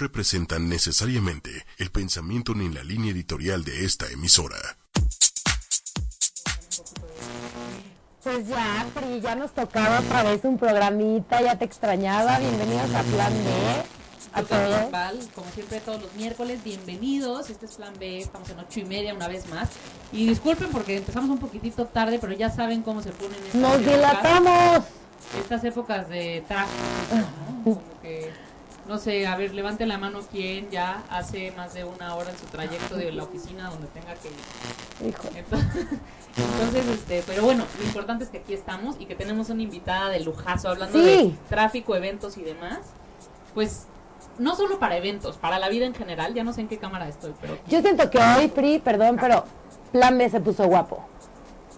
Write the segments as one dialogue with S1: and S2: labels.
S1: representan necesariamente el pensamiento ni la línea editorial de esta emisora.
S2: Pues ya, Pri, ya nos tocaba otra vez un programita, ya te extrañaba. Bienvenidos a Plan B. A todos.
S3: Como siempre todos los miércoles, bienvenidos. Este es Plan B, estamos en ocho y media una vez más. Y disculpen porque empezamos un poquitito tarde, pero ya saben cómo se ponen estas
S2: ¡Nos
S3: épocas-
S2: dilatamos!
S3: Estas épocas de tráfico, ¿no? Como que, no sé, a ver, levante la mano quién ya hace más de una hora en su trayecto de la oficina donde tenga que ir.
S2: Hijo.
S3: Entonces, entonces, este, pero bueno, lo importante es que aquí estamos y que tenemos una invitada de lujazo hablando
S2: Sí.
S3: de tráfico, eventos y demás. Pues no solo para eventos, para la vida en general, ya no sé en qué cámara estoy, pero
S2: Yo siento que hoy, Pri, perdón, pero Plan B se puso guapo.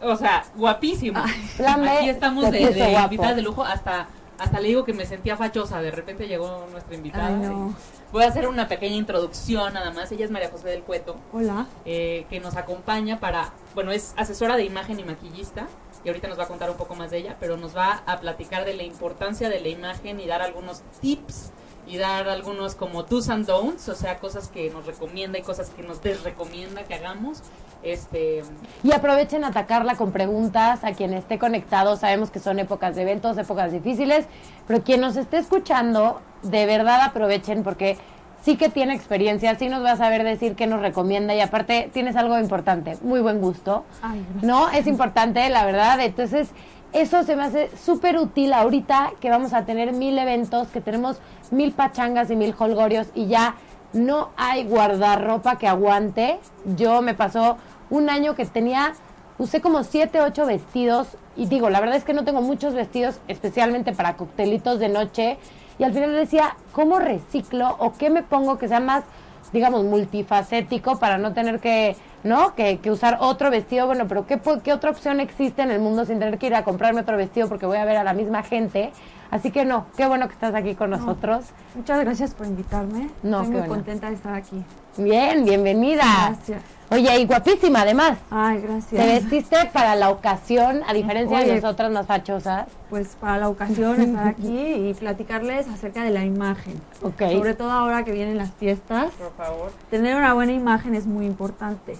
S3: o sea, guapísimo.
S2: Plan B
S3: Aquí estamos
S2: se
S3: de,
S2: puso
S3: de
S2: guapo.
S3: invitadas de lujo hasta hasta le digo que me sentía fachosa, de repente llegó nuestra invitada.
S4: Ay, no.
S3: y Voy a hacer una pequeña introducción nada más. Ella es María José del Cueto.
S4: Hola.
S3: eh, que nos acompaña para, bueno, es asesora de imagen y maquillista, y ahorita nos va a contar un poco más de ella, pero nos va a platicar de la importancia de la imagen y dar algunos tips y dar algunos como do's and don'ts, o sea, cosas que nos recomienda y cosas que nos desrecomienda que hagamos. Este,
S2: Y aprovechen a atacarla con preguntas a quien esté conectado. Sabemos que son épocas de eventos, épocas difíciles, pero quien nos esté escuchando, de verdad aprovechen porque sí que tiene experiencia, sí nos va a saber decir qué nos recomienda y aparte tienes algo importante, muy buen gusto.
S4: Ay.
S2: ¿No? Es importante, la verdad. Entonces, eso se me hace súper útil ahorita que vamos a tener mil eventos, que tenemos mil pachangas y mil holgorios y ya no hay guardarropa que aguante. Yo me pasó un año que tenía, usé como siete, ocho vestidos y digo, la verdad es que no tengo muchos vestidos, especialmente para coctelitos de noche. Y al final decía, ¿cómo reciclo o qué me pongo que sea más digamos, multifacético para no tener que, ¿no? Que, que usar otro vestido. Bueno, pero ¿qué, ¿qué otra opción existe en el mundo sin tener que ir a comprarme otro vestido porque voy a ver a la misma gente? Así que no, qué bueno que estás aquí con nosotros.
S4: Muchas gracias por invitarme.
S2: No,
S4: Estoy muy
S2: bueno.
S4: contenta de estar aquí.
S2: Bien, bienvenida.
S4: Gracias.
S2: Oye, y guapísima además.
S4: Ay,
S2: Te
S4: gracias.
S2: vestiste para la ocasión, a diferencia de nosotras más fachosas.
S4: Pues para la ocasión estar aquí y platicarles acerca de la imagen.
S2: Ok.
S4: Sobre todo ahora que vienen las fiestas.
S3: por favor.
S4: Tener una buena imagen es muy importante.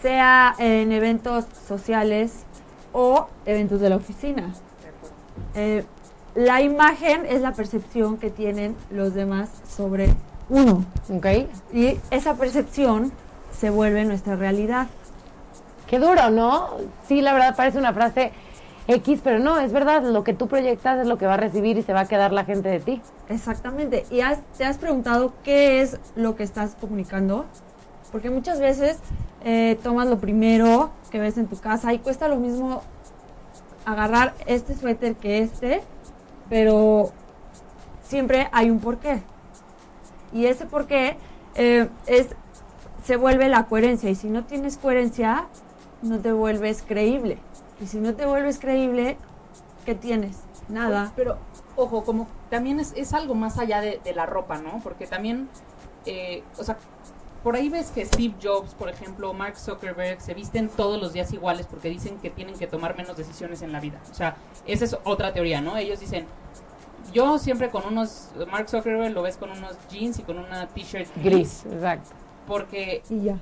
S4: Sea en eventos sociales o eventos de la oficina. Eh, la imagen es la percepción que tienen los demás sobre uno.
S2: Ok.
S4: Y esa percepción se vuelve nuestra realidad.
S2: Qué duro, ¿no? Sí, la verdad parece una frase X, pero no, es verdad, lo que tú proyectas es lo que va a recibir y se va a quedar la gente de ti.
S4: Exactamente. ¿Y has- te has preguntado qué es lo que estás comunicando? Porque muchas veces eh, tomas lo primero que ves en tu casa y cuesta lo mismo agarrar este suéter que este, pero siempre hay un porqué. Y ese porqué eh, es, se vuelve la coherencia. Y si no tienes coherencia, no te vuelves creíble. Y si no te vuelves creíble, ¿qué tienes? Nada.
S3: Pero, ojo, como también es, es algo más allá de, de la ropa, ¿no? Porque también, eh, o sea, por ahí ves que Steve Jobs, por ejemplo, Mark Zuckerberg se visten todos los días iguales porque dicen que tienen que tomar menos decisiones en la vida. O sea, esa es otra teoría, ¿no? Ellos dicen, yo siempre con unos, Mark Zuckerberg lo ves con unos jeans y con una t-shirt
S2: Gris, exacto.
S3: porque
S4: Y ya.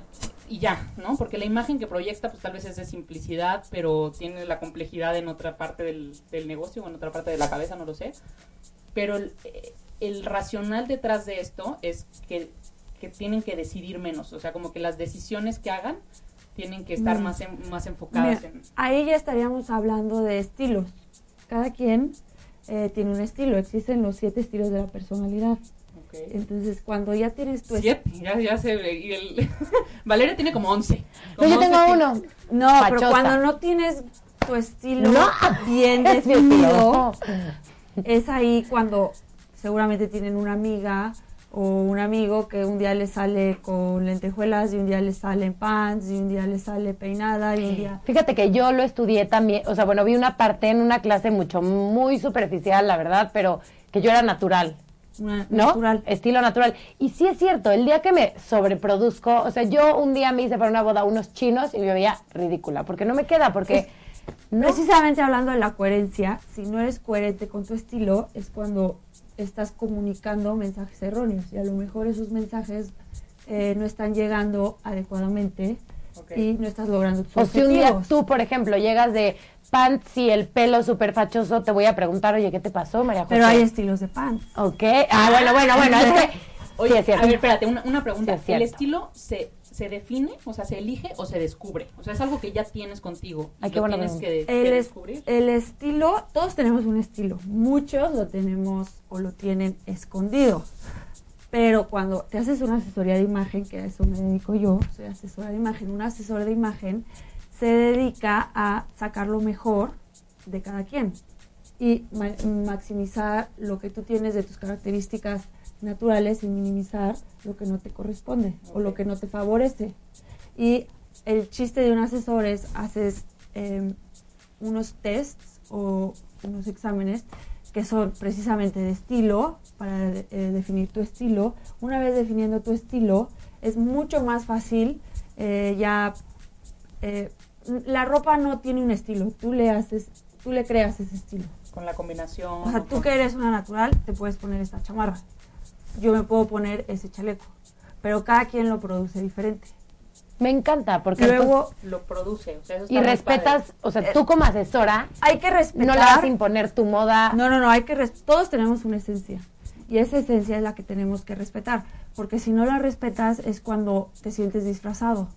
S3: y ya, ¿no? Porque la imagen que proyecta, pues tal vez es de simplicidad, pero tiene la complejidad en otra parte del, del negocio o en otra parte de la cabeza, no lo sé. Pero el, eh, el racional detrás de esto es que, que tienen que decidir menos, o sea, como que las decisiones que hagan tienen que estar
S4: Mm.
S3: más, en- más enfocadas
S4: Mira,
S3: en...
S4: ahí ya estaríamos hablando de estilos. Cada quien eh, tiene un estilo. Existen los siete estilos de la personalidad. Entonces, cuando ya tienes tu
S3: Siete, ya, ya se ve. Y el... Valeria tiene como once.
S2: No, yo
S3: Como
S2: tengo
S3: 11
S2: uno.
S4: No, pero cuando no tienes tu estilo
S2: No,
S4: bien definido,
S2: estilo.
S4: es ahí cuando seguramente tienen una amiga o un amigo que un día le sale con lentejuelas y un día le sale en pants y un día le sale peinada y un día...
S2: Fíjate que yo lo estudié también, o sea, bueno, vi una parte en una clase mucho, muy superficial, la verdad, pero que yo era natural.
S4: Una,
S2: ¿no?
S4: natural.
S2: Estilo natural. Y sí es cierto, el día que me sobreproduzco, o sea, yo un día me hice para una boda unos chinos y me veía ridícula, porque no me queda, porque no.
S4: Precisamente hablando de la coherencia, si no eres coherente con tu estilo, es cuando estás comunicando mensajes erróneos y a lo mejor esos mensajes eh, no están llegando adecuadamente y no estás logrando tus
S2: O si un día tú, por ejemplo, llegas de pants y el pelo súper fachoso, te voy a preguntar, oye, ¿qué te pasó, María José?
S4: Pero hay estilos de pants.
S2: Ok. Ah, bueno, bueno, bueno. Es que...
S3: Oye,
S2: sí, es cierto.
S3: a ver, espérate, una, una pregunta.
S2: Sí, es cierto.
S3: ¿El estilo se, se define, o sea, se elige o se descubre? O sea, es algo que ya tienes contigo y
S2: Ay, qué
S3: lo tienes que, que
S4: El,
S3: descubrir.
S4: el estilo, todos tenemos un estilo. Muchos lo tenemos o lo tienen escondido. Pero cuando te haces una asesoría de imagen, que a eso me dedico yo, soy asesora de imagen, un asesor de imagen se dedica a sacar lo mejor de cada quien y ma- maximizar lo que tú tienes de tus características naturales y minimizar lo que no te corresponde o lo que no te favorece. Y el chiste de un asesor es haces eh, unos tests o unos exámenes que son precisamente de estilo, para eh, definir tu estilo. Una vez definiendo tu estilo, es mucho más fácil eh, ya... eh, la ropa no tiene un estilo, tú le haces, tú le creas ese estilo.
S3: Con la combinación.
S4: O sea, tú
S3: con-
S4: que eres una natural, te puedes poner esta chamarra. Yo me puedo poner ese chaleco. Pero cada quien lo produce diferente.
S2: Me encanta, porque
S4: Luego,
S3: lo produce. O sea, eso
S2: y
S3: está
S2: respetas,
S3: padre.
S2: o sea, tú como asesora,
S4: hay que respetar.
S2: no le vas a imponer tu moda.
S4: No, no, no, hay que res- todos tenemos una esencia y esa esencia es la que tenemos que respetar, porque si no la respetas es cuando te sientes disfrazado.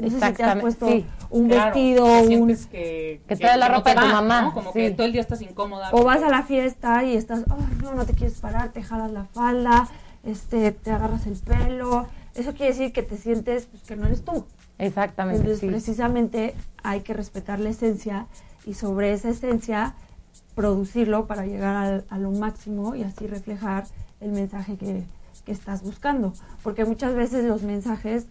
S4: No sé si te has
S2: Exactamente,
S4: puesto
S2: sí.
S4: un
S3: Claro,
S4: vestido,
S3: que
S4: un
S3: que,
S2: Que trae la ropa de tu
S3: va,
S2: mamá,
S3: ¿no? Como
S2: sí.
S3: que todo el día estás incómoda.
S4: o vas a la fiesta y estás, oh, no, no te quieres parar, te jalas la falda, este, te agarras el pelo. Eso quiere decir que te sientes pues, que no eres tú.
S2: Exactamente,
S4: Entonces,
S2: sí.
S4: precisamente hay que respetar la esencia y sobre esa esencia producirlo para llegar al- a lo máximo y así reflejar el mensaje que, que estás buscando. Porque muchas veces los mensajes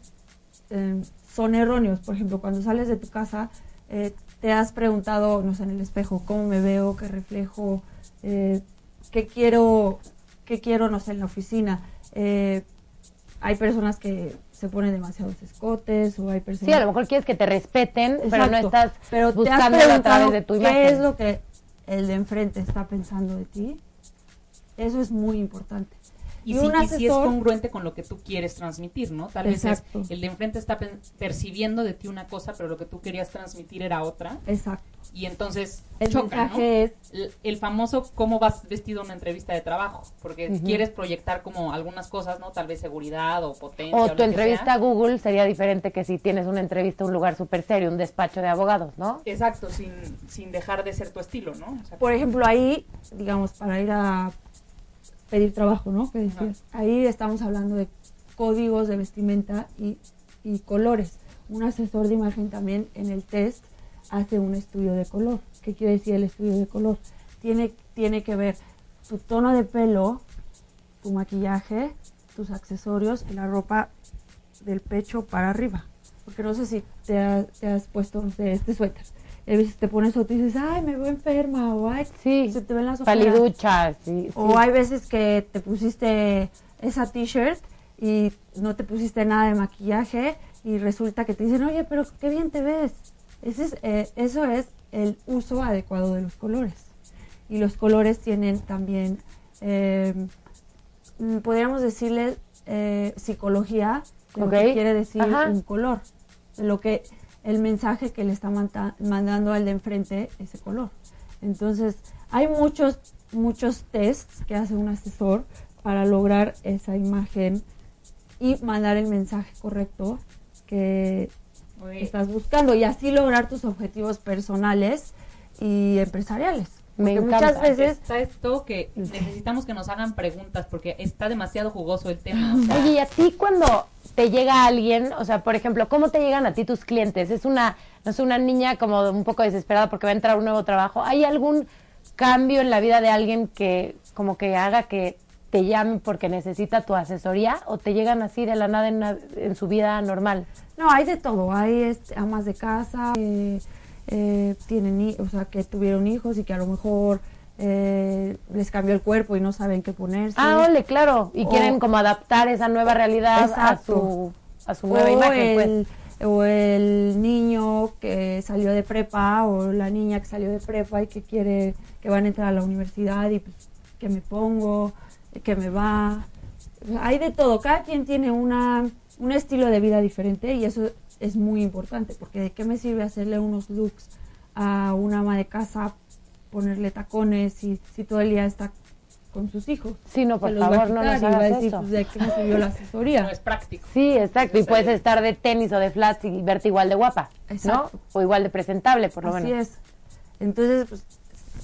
S4: eh, son erróneos. Por ejemplo, cuando sales de tu casa, eh, te has preguntado, no sé, en el espejo, cómo me veo, qué reflejo, eh, qué quiero, qué quiero, no sé, en la oficina. Eh, hay personas que se ponen demasiados escotes o hay personas
S2: Sí, a lo mejor quieres que te respeten, pero no estás
S4: Pero
S2: buscándolo a través de tu imagen.
S4: ¿Qué es lo que el de enfrente está pensando de ti? Eso es muy importante.
S3: Y, si,
S4: un
S3: y si es congruente con lo que tú quieres transmitir, ¿no? Tal
S4: Exacto.
S3: vez es- el de enfrente está percibiendo de ti una cosa, pero lo que tú querías transmitir era otra.
S4: Exacto.
S3: Y entonces
S4: El
S3: choca, ¿no?
S4: es
S3: el, el famoso cómo vas vestido a una entrevista de trabajo, porque quieres proyectar como algunas cosas, ¿no? Tal vez seguridad o potencia.
S2: O tu entrevista
S3: sea.
S2: a Google sería diferente que si tienes una entrevista a un lugar súper serio, un despacho de abogados, ¿no?
S3: Exacto, sin, sin dejar de ser tu estilo, ¿no? O sea,
S4: por ejemplo, ahí, digamos, para ir a pedir trabajo, ¿no? Que decías, ahí estamos hablando de códigos de vestimenta y, y colores. Un asesor de imagen también en el test hace un estudio de color. ¿Qué quiere decir el estudio de color? Tiene, tiene que ver tu tono de pelo, tu maquillaje, tus accesorios y la ropa del pecho para arriba. Porque no sé si te, ha- te has puesto, no sé, este suéter. A veces te pones otro y dices, ay, me veo enferma, o ay,
S2: Sí,
S4: se te ven las ojeras.
S2: paliduchas, sí, sí.
S4: O hay veces que te pusiste esa t-shirt y no te pusiste nada de maquillaje y resulta que te dicen, oye, pero qué bien te ves. Ese es, eh, eso es el uso adecuado de los colores. Y los colores tienen también, eh, mm, podríamos decirle, eh, psicología de lo que quiere decir
S2: Ajá.
S4: un color. Lo que, el mensaje que le está manta- mandando al de enfrente ese color. Entonces, hay muchos, muchos tests que hace un asesor para lograr esa imagen y mandar el mensaje correcto que estás buscando y así lograr tus objetivos personales y empresariales.
S2: Me
S4: Porque
S2: encanta.
S4: muchas veces
S3: está esto que necesitamos que nos hagan preguntas porque está demasiado jugoso el tema. o sea,
S2: Oye, y a ti cuando te llega alguien, o sea, por ejemplo, ¿cómo te llegan a ti tus clientes? ¿Es una, no sé, una niña como un poco desesperada porque va a entrar un nuevo trabajo? ¿Hay algún cambio en la vida de alguien que como que haga que te llame porque necesita tu asesoría o te llegan así de la nada en, una- en su vida normal?
S4: No, hay de todo. Hay este, amas de casa, eh, eh, tienen, o sea, que tuvieron hijos y que a lo mejor eh, les cambió el cuerpo y no saben qué ponerse.
S2: Ah, ole, claro. Y
S4: O-
S2: quieren como adaptar esa nueva realidad a su, a su nueva
S4: o
S2: imagen, pues.
S4: o el niño que salió de prepa o la niña que salió de prepa y que quiere que van a entrar a la universidad y pues que me pongo que me va. Hay de todo, cada quien tiene una, un estilo de vida diferente y eso es muy importante, porque ¿de qué me sirve hacerle unos looks a una ama de casa, ponerle tacones y si todo el día está con sus hijos?
S2: Sí, no, por favor, no nos hagas
S4: decir,
S2: eso.
S4: pues, ¿de qué me sirvió la asesoría?
S3: No es práctico.
S2: Sí, exacto. Y puedes
S3: bien.
S2: estar de tenis o de flats y verte igual de guapa,
S4: Exacto.
S2: ¿no? O igual de presentable, por lo
S4: Así
S2: menos.
S4: es. Entonces, pues,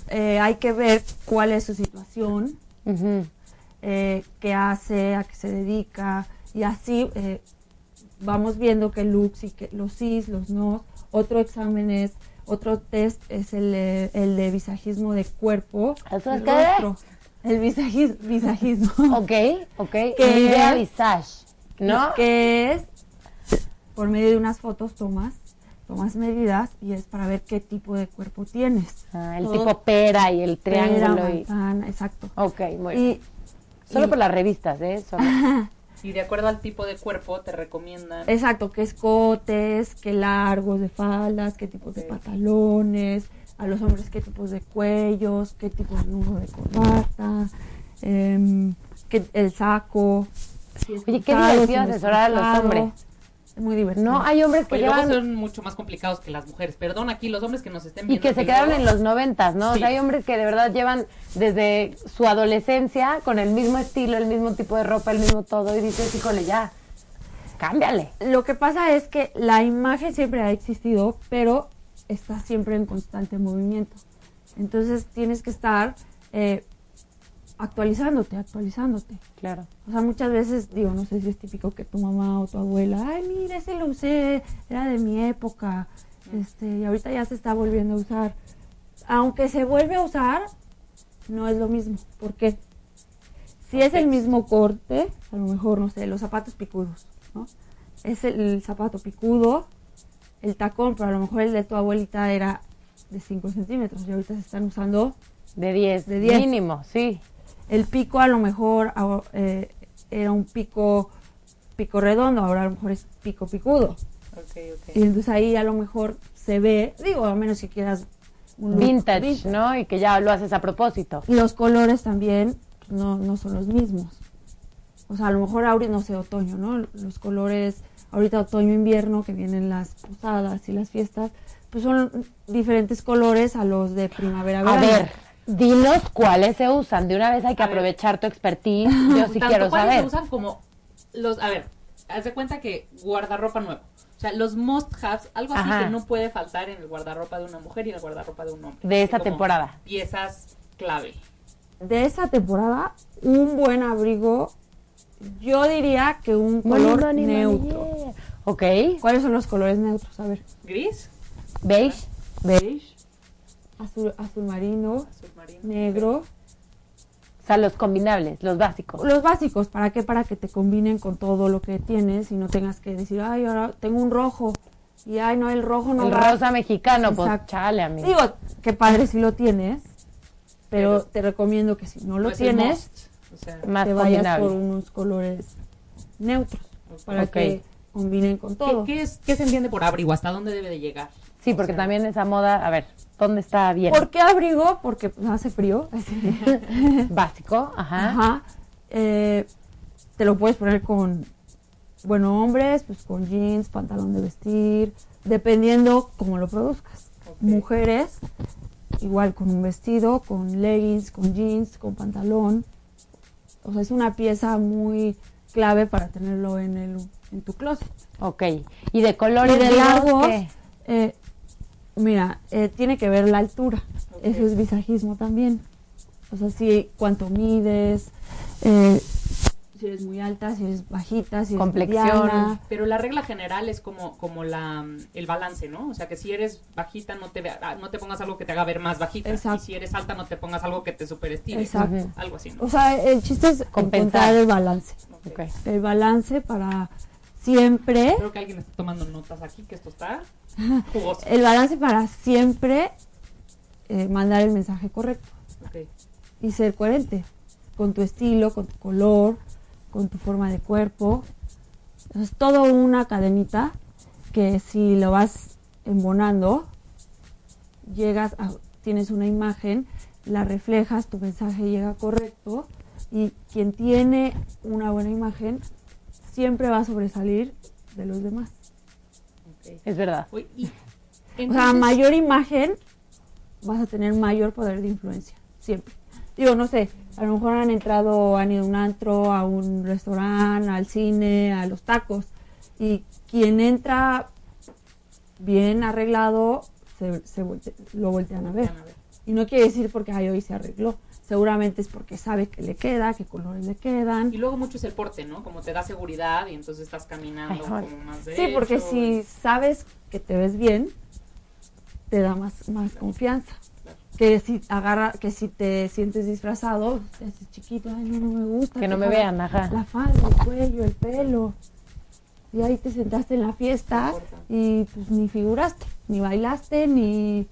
S4: eh, hay que ver cuál es su situación, eh, qué hace, a qué se dedica, y así eh, vamos viendo qué looks y que los sís, los no. Otro examen es, otro test es el, el de visajismo de cuerpo.
S2: ¿Eso
S4: y
S2: es qué?
S4: rostro. El visajis- visajismo.
S2: Ok, ok.
S4: ¿Qué?
S2: Idea visage, ¿no?
S4: Que es, por medio de unas fotos tomas, tomas medidas y es para ver qué tipo de cuerpo tienes.
S2: Ah, el
S4: Todo-
S2: tipo pera y el
S4: Pera,
S2: triángulo. y...
S4: manzana, exacto.
S2: Ok, muy bien.
S4: Y,
S2: Solo
S4: y-
S2: por las revistas, ¿eh? Solo.
S3: Y de acuerdo al tipo de cuerpo te recomiendan.
S4: Exacto, qué escotes, qué largos de faldas, qué tipos de pantalones, a los hombres qué tipos de cuellos, qué tipos de nudo de corbata, em, qué- el saco. si es
S2: Oye, qué divertido asesorar a los hombres.
S4: Es muy divertido.
S2: No, hay hombres que
S3: Oye, luego
S2: llevan
S3: son mucho más complicados que las mujeres. Perdón aquí los hombres que nos estén
S2: y
S3: viendo.
S2: que se quedaron en los noventas, ¿no? O sea, hay hombres que de verdad llevan desde su adolescencia con el mismo estilo, el mismo tipo de ropa, el mismo todo y dices, híjole, ya, cámbiale.
S4: Lo que pasa es que la imagen siempre ha existido, pero está siempre en constante movimiento. Entonces tienes que estar eh, actualizándote, actualizándote.
S2: Claro.
S4: O sea, muchas veces, digo, no sé si es típico que tu mamá o tu abuela, ay, mira, ese lo usé, era de mi época, este, y ahorita ya se está volviendo a usar. Aunque se vuelve a usar, no es lo mismo. ¿Por qué? Si es el mismo corte, a lo mejor, no sé, los zapatos picudos, ¿no? Es el, el zapato picudo, el tacón, pero a lo mejor el de tu abuelita era de 5 centímetros y ahorita se están usando
S2: De 10,
S4: De 10.
S2: mínimo, sí.
S4: El pico a lo mejor eh, era un pico pico redondo, ahora a lo mejor es pico picudo.
S3: Ok, ok.
S4: Y entonces ahí a lo mejor se ve, digo, a menos que quieras un
S2: Vintage,
S4: vintage.
S2: ¿no? Y que ya lo haces a propósito.
S4: Y los colores también no, no son los mismos. O sea, a lo mejor ahorita, no sé, otoño, ¿no? Los colores, ahorita otoño-invierno, que vienen las posadas y las fiestas, pues son diferentes colores a los de primavera
S2: A
S4: verano.
S2: ver, dinos cuáles se usan. De una vez hay que
S3: A ver.
S2: aprovechar tu expertise. Yo sí
S3: Tanto
S2: quiero
S3: cuáles
S2: saber.
S3: se usan como los. A ver, haz de cuenta que guardarropa nuevo. O sea, los must-haves, algo así
S2: Ajá.
S3: que no puede faltar en el guardarropa de una mujer y en el guardarropa de un hombre.
S2: De esta
S3: Como
S2: temporada.
S3: Piezas clave.
S4: de esa temporada, un buen abrigo, yo diría que un color
S2: money, money,
S4: neutro.
S2: yeah. Ok.
S4: ¿Cuáles son los colores neutros? A ver,
S3: Gris,
S2: Beige.
S3: beige,
S4: azul, azul marino,
S3: azul marino.
S4: negro.
S2: O sea, los combinables, los básicos.
S4: Los básicos, ¿para qué? Para que te combinen con todo lo que tienes y no tengas que decir, ay, ahora tengo un rojo. Y ay, no, el rojo no
S2: el
S4: va.
S2: rosa mexicano, pues
S4: Exacto.
S2: chale, amigo.
S4: Digo, qué padre si lo tienes, pero,
S3: Pero-
S4: te recomiendo que si no lo tienes,
S3: O sea,
S2: Más
S4: te vayas
S2: combinable.
S4: por unos colores neutros para que combinen con
S3: ¿qué,
S4: todo.
S3: qué es, ¿qué se entiende por abrigo? ¿Hasta dónde debe de llegar?
S2: Sí, porque también esa moda, a ver, ¿dónde está bien?
S4: ¿Por qué abrigo? Porque hace frío.
S2: Básico, ajá.
S4: Ajá. Eh, te lo puedes poner con, bueno, hombres, pues con jeans, pantalón de vestir, dependiendo cómo lo produzcas. Mujeres, igual con un vestido, con leggings, con jeans, con pantalón. O sea, es una pieza muy clave para tenerlo en, el, en tu closet.
S2: Ok. ¿Y de colores
S4: Y de largos, eh, mira, eh, tiene que ver la altura. Eso es visajismo también. O sea, si cuánto mides, eh, si eres muy alta, si eres bajita, si eres
S2: Complexión.
S4: mediana.
S3: Pero la regla general es como, como la, el balance, ¿no? O sea, que si eres bajita, no te, vea- ah, no te pongas algo que te haga ver más bajita.
S4: Exacto.
S3: Y si eres alta, no te pongas algo que te superestime.
S4: Exacto.
S3: Algo así, ¿no?
S4: O sea, el chiste es
S2: Compensar.
S4: el balance.
S3: Ok.
S2: Ok.
S4: El balance para siempre,
S3: Creo que alguien está tomando notas aquí, que esto está jugoso.
S4: el balance para siempre eh, mandar el mensaje correcto. Y ser coherente con tu estilo, con tu color, con tu forma de cuerpo. Es todo una cadenita que si lo vas embonando, llegas a, tienes una imagen, la reflejas, tu mensaje llega correcto Y quien tiene una buena imagen siempre va a sobresalir de los demás.
S2: Es verdad.
S3: Y
S4: O sea, mayor imagen vas a tener mayor poder de influencia, siempre. Digo, no sé, a lo mejor han entrado, han ido a un antro, a un restaurante, al cine, a los tacos. Y quien entra bien arreglado, se, se volte- lo voltean a ver.
S3: Van a ver.
S4: Y no quiere decir porque ay, hoy se arregló. Seguramente es porque sabe que le queda, qué colores le quedan.
S3: Y luego mucho es el porte, ¿no? Como te da seguridad y entonces estás caminando
S2: Ay,
S3: como más
S4: Sí, porque si sabes que te ves bien, te da más, más confianza.
S3: Claro.
S4: Que si agarra, que si te sientes disfrazado, te haces chiquito, ay no, no me gusta.
S2: Que no me vean, ajá.
S4: La falda, el cuello, el pelo. Y ahí te sentaste en la fiesta
S3: No
S4: y pues ni figuraste, ni bailaste, ni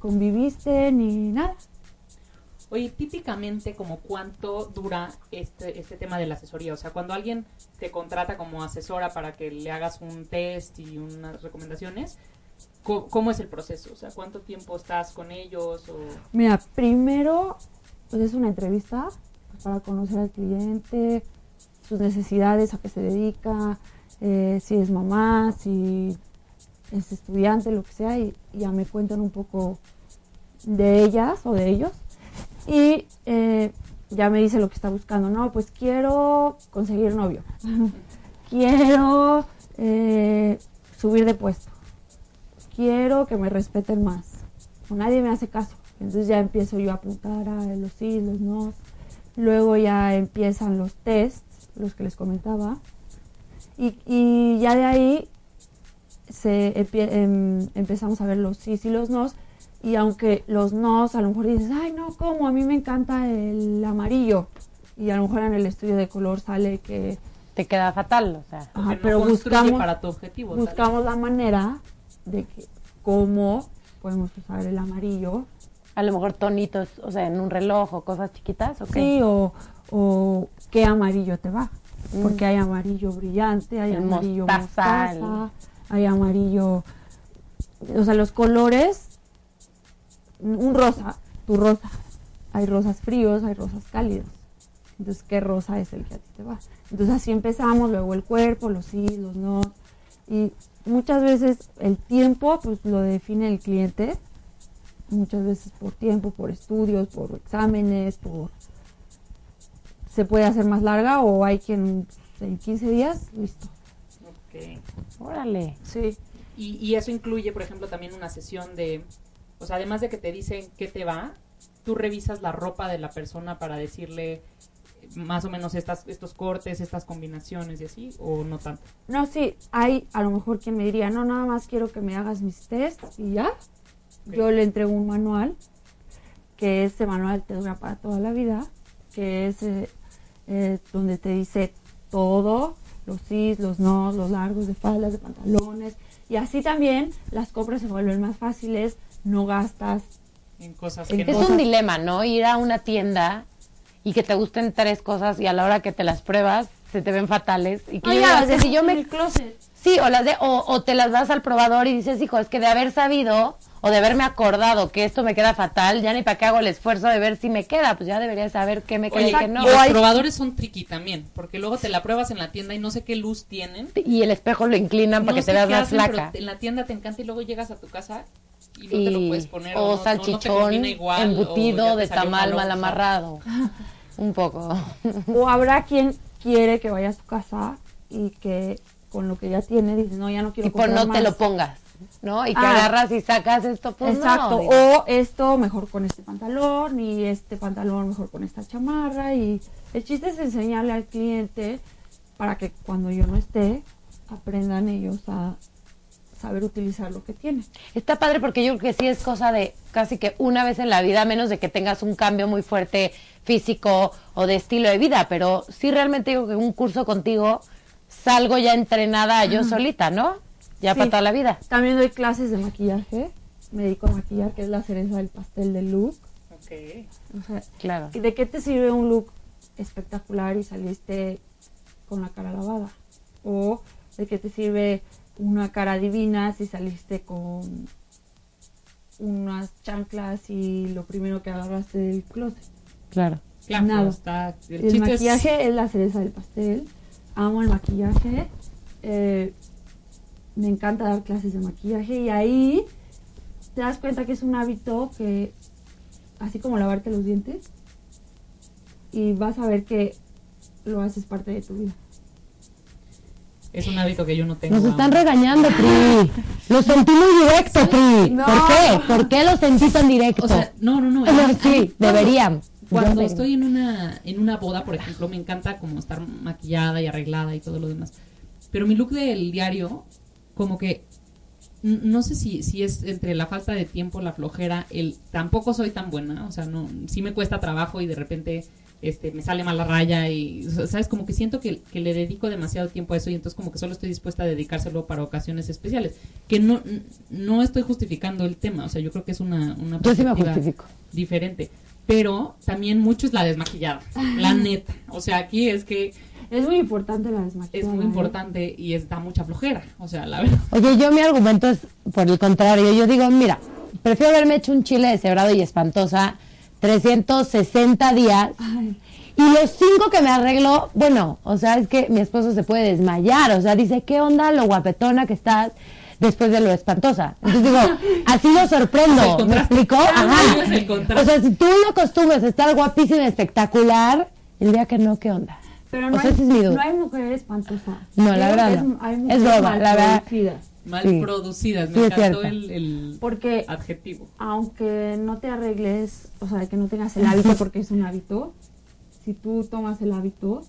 S4: conviviste, ni nada.
S3: Oye, típicamente, como cuánto dura este, este tema de la asesoría? O sea, cuando alguien te contrata como asesora para que le hagas un test y unas recomendaciones, ¿cómo, es el proceso? O sea, ¿cuánto tiempo estás con ellos? O...
S4: Mira, primero pues es una entrevista para conocer al cliente, sus necesidades, a qué se dedica, eh, si es mamá, si es estudiante, lo que sea, y ya me cuentan un poco de ellas o de ellos. Y eh, ya me dice lo que está buscando, no, pues quiero conseguir novio, quiero eh, subir de puesto, quiero que me respeten más. O nadie me hace caso. Entonces ya empiezo yo a apuntar a los sí, los no. Luego ya empiezan los tests, los que les comentaba. Y, ya de ahí em- empezamos a ver los sí y los nos. Y aunque los nos, a lo mejor dices, ay, no, ¿cómo? A mí me encanta el amarillo. Y a lo mejor en el estudio de color sale que...
S2: Te queda fatal, o sea.
S4: Ajá,
S3: que no
S4: pero buscamos,
S3: para tu objetivo.
S4: buscamos la manera de que cómo podemos usar el amarillo
S2: A lo mejor tonitos, o sea, en un reloj o cosas chiquitas, ¿o qué?
S4: Sí, o, o qué amarillo te va.
S2: Mm.
S4: Porque hay amarillo brillante, hay
S2: El
S4: amarillo
S2: mostaza,
S4: mostaza, hay amarillo... O sea, los colores... Un rosa, tu rosa. Hay rosas fríos, hay rosas cálidos. Entonces, ¿qué rosa es el que a ti te va? Entonces, así empezamos, luego el cuerpo, los sí, los no. Y muchas veces el tiempo, pues lo define el cliente. Muchas veces por tiempo, por estudios, por exámenes, por se puede hacer más larga o hay quien en 15 días, listo.
S3: Ok.
S2: Órale.
S4: Sí.
S3: Y, y eso incluye, por ejemplo, también una sesión de, o sea, además de que te dicen qué te va, tú revisas la ropa de la persona para decirle eh, más o menos estas, estos cortes, estas combinaciones y así, o no tanto.
S4: No, sí, hay a lo mejor quien me diría, no, nada más quiero que me hagas mis tests y ya. Yo le entrego un manual, que ese manual te dura para toda la vida, que es eh, eh, donde te dice todo, los sí, los no, los largos de faldas, de pantalones. Y así también las compras se vuelven más fáciles, no gastas.
S3: En cosas que
S2: Es
S3: no.
S4: cosas-
S2: un dilema, ¿no? Ir a una tienda y que te gusten tres cosas y a la hora que te las pruebas se te ven fatales. Y que yo
S4: ya, las
S2: que si yo
S4: en
S2: me
S4: el closet.
S2: Sí, o las de, o, o te las das al probador y dices, hijo, es que de haber sabido o de haberme acordado que esto me queda fatal, ya ni para qué hago el esfuerzo de ver si me queda, pues ya debería saber qué me queda
S3: Oye,
S2: y qué no.
S3: y los
S4: O hay-
S3: probadores son tricky también, porque luego te la pruebas en la tienda y no sé qué luz tienen.
S2: Y el espejo lo inclinan para que te veas más flaca.
S3: en la tienda te encanta y luego llegas a tu casa y no te lo puedes poner.
S2: o
S3: no- no
S2: salchichón
S3: igual,
S2: embutido de tamal
S3: malo,
S2: mal amarrado. Un poco.
S4: O habrá quien quiere que vayas a tu casa y que con lo que ya tiene dices, no, ya no quiero
S2: y por
S4: comprar
S2: no te
S4: más".
S2: lo pongas, ¿no? Y que
S4: Ah.
S2: agarras y sacas esto, pues
S4: Exacto,
S2: no.
S4: o esto mejor con este pantalón y este pantalón mejor con esta chamarra y el chiste es enseñarle al cliente para que cuando yo no esté aprendan ellos a saber utilizar lo que tienen.
S2: Está padre porque yo creo que sí es cosa de casi que una vez en la vida, a menos de que tengas un cambio muy fuerte físico o de estilo de vida, pero sí realmente digo que un curso contigo salgo ya entrenada yo solita, ¿no? Ya
S4: Sí.
S2: para toda la vida.
S4: También doy clases de maquillaje, me dedico a maquillar, que es la cereza del pastel del look.
S3: Ok.
S4: O sea,
S2: Claro.
S4: ¿y ¿de qué te sirve un look espectacular y saliste con la cara lavada? ¿O de qué te sirve una cara divina si saliste con unas chanclas y lo primero que agarraste del closet?
S2: Claro.
S3: Claro,
S4: nada.
S3: está, el,
S4: maquillaje
S3: es,
S4: es... la cereza del pastel. Amo el maquillaje. eh, me encanta dar clases de maquillaje y ahí te das cuenta que es un hábito que, así como lavarte los dientes, y vas a ver que lo haces parte de tu vida.
S3: Es un hábito que yo no tengo.
S2: Nos están regañando, Pri. Lo sentí muy directo, Pri.
S4: No.
S2: ¿Por qué? ¿Por qué lo sentí tan directo?
S3: O sea, no, no, no.
S2: Sí, deberían.
S3: Cuando estoy en una, en una boda, por ejemplo, me encanta como estar maquillada y arreglada y todo lo demás. Pero mi look del diario, como que no sé si, si es entre la falta de tiempo, la flojera, el tampoco soy tan buena, o sea, no, sí me cuesta trabajo y de repente este me sale mal la raya y sabes como que siento que, que le dedico demasiado tiempo a eso y entonces como que solo estoy dispuesta a dedicárselo para ocasiones especiales, que no no estoy justificando el tema, o sea, yo creo que es una una
S2: sí
S3: perspectiva
S2: justifico.
S3: diferente. Pero también mucho es la desmaquillada, la neta. O sea, aquí es que
S4: Es muy importante la desmaquillada.
S3: es muy
S4: ¿eh?
S3: importante y es, da mucha flojera. O sea, la verdad.
S2: Oye, yo mi argumento es por el contrario. Yo digo, mira, prefiero haberme hecho un chile deshebrado y espantosa 360 días.
S4: Ay,
S2: Y los cinco que me arreglo, bueno, o sea, es que mi esposo se puede desmayar. O sea, dice, ¿qué onda lo guapetona que estás después de lo espantosa? Entonces digo, así lo
S3: Es el
S2: sorprendo. ¿Me explicó? Ajá.
S3: es el contraste.
S2: O sea, si tú no acostumbras a estar guapísima, espectacular, el día que no, ¿qué onda?
S4: Pero
S2: O
S4: no,
S2: sea,
S4: hay,
S2: es mi duda.
S4: no hay mujer espantosa.
S2: No, la verdad
S4: es-
S2: no.
S4: hay
S2: Es broma, la verdad.
S3: Mal
S2: Sí.
S3: producidas. Me
S2: Sí,
S3: encantó el, el
S4: Porque
S3: adjetivo.
S4: aunque no te arregles, o sea, que no tengas el hábito porque es un hábito, si tú tomas el hábito,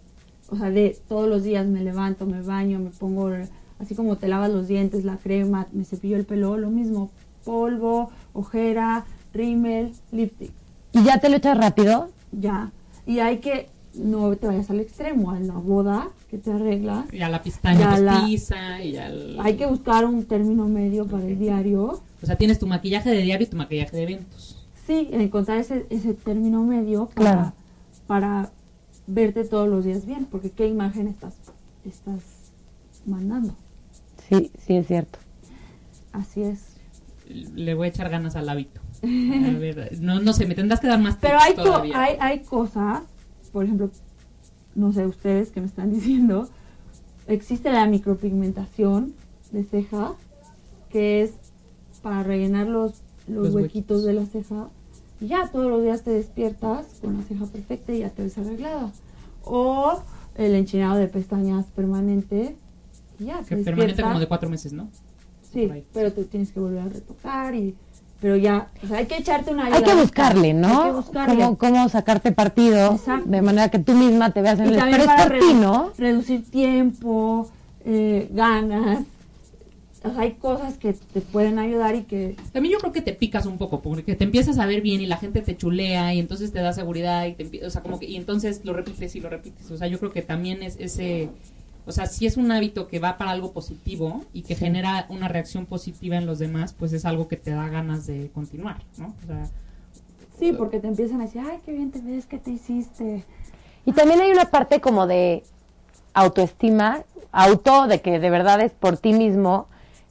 S4: o sea, de todos los días me levanto, me baño, me pongo, así como te lavas los dientes, la crema, me cepillo el pelo, lo mismo, polvo, ojera, rímel, lipstick,
S2: ¿Y ya te lo echas rápido?
S4: ya. Y hay que, no te vayas al extremo, a la boda, que te arreglas,
S3: Ya la pistaña
S4: Ya la-
S3: y el-
S4: hay que buscar un término medio para el diario.
S3: O sea, tienes tu maquillaje de diario y tu maquillaje de eventos.
S4: Sí, encontrar ese, ese término medio para,
S2: Claro.
S4: para verte todos los días bien, porque qué imagen estás, estás mandando.
S2: Sí, sí, es cierto.
S4: Así es.
S3: Le voy a echar ganas al hábito. A ver, no, no sé, me tendrás que dar más
S4: Pero hay,
S3: todavía.
S4: hay, hay cosas, por ejemplo, no sé ustedes que me están diciendo, existe la micropigmentación de ceja, que es para rellenar los, los,
S3: Los
S4: huequitos
S3: huequitos.
S4: de la ceja. Y ya todos los días te despiertas con la ceja perfecta y ya te ves arreglada. O el enchinado de pestañas permanente. Y ya,
S3: Que
S4: te
S3: permanente como de cuatro meses, ¿no?
S4: Sí, pero te tienes que volver a retocar y... Pero ya, o sea, hay que echarte una
S2: Hay que buscarle, ¿no?
S4: Hay que buscarle.
S2: Cómo, cómo sacarte partido
S4: Exacto.
S2: de manera que tú misma te veas en
S4: Y
S2: el Pero es
S4: para
S2: por ti, ¿no?
S4: reducir tiempo, eh, ganas. O sea, hay cosas que te pueden ayudar y que...
S3: También yo creo que te picas un poco, porque te empiezas a ver bien y la gente te chulea y entonces te da seguridad y te o sea, como que, y entonces lo repites y lo repites. O sea, yo creo que también es ese, o sea, si es un hábito que va para algo positivo y que genera una reacción positiva en los demás, pues es algo que te da ganas de continuar, ¿no? O sea,
S4: Sí, porque te empiezan a decir, ay, qué bien te ves, ¿qué te hiciste?
S2: Y también hay una parte como de autoestima, auto, de que de verdad es por ti mismo,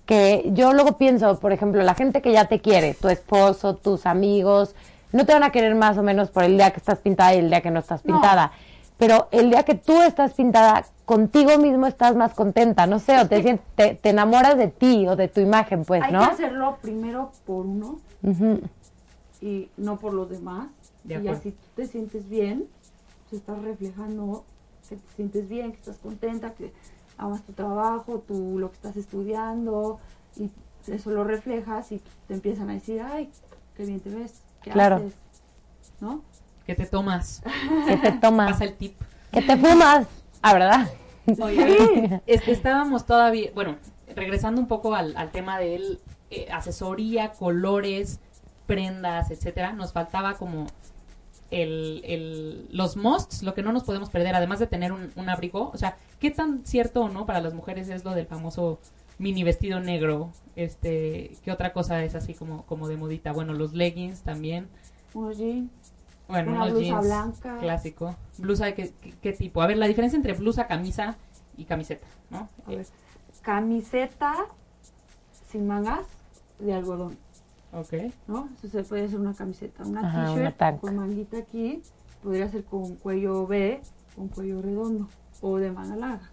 S2: que yo luego pienso, por ejemplo, la gente que ya te quiere, tu esposo, tus amigos, no te van a querer más o menos por el día que estás pintada y el día que no estás
S4: No.
S2: Pero el día que tú estás pintada, contigo mismo estás más contenta, no sé, o te, te, te enamoras de ti o de tu imagen, pues,
S4: hay
S2: ¿no?
S4: que hacerlo primero por uno y no por los demás.
S3: De
S4: y así tú te sientes bien, pues estás reflejando que te sientes bien, que estás contenta, que amas tu trabajo, tu, lo que estás estudiando, y eso lo reflejas y te empiezan a decir, ay, qué bien te ves, qué
S2: Claro.
S4: haces, ¿no?
S3: Que te tomas,
S2: Que te tomas,
S3: pasa el tip.
S2: que te fumas, ah, ¿verdad?
S3: Oye, este, estábamos todavía, bueno, regresando un poco al, al tema de él, eh, asesoría, colores, prendas, etcétera, nos faltaba como el, el, los musts, lo que no nos podemos perder, además de tener un, un abrigo, o sea, ¿qué tan cierto o no para las mujeres es lo del famoso mini vestido negro? Este, ¿qué otra cosa es así como, como de modita? Bueno, los leggings también.
S4: Jeans,
S3: Bueno,
S4: Una
S3: unos
S4: blusa
S3: jeans
S4: blanca.
S3: clásico. ¿Blusa de qué, qué- qué tipo? A ver, la diferencia entre blusa, camisa y camiseta, ¿no?
S4: a ver, camiseta sin mangas de algodón,
S3: Ok.
S4: ¿no? Eso se puede hacer una camiseta, una t-shirt con manguita aquí podría ser con cuello V, con cuello redondo o de manga larga.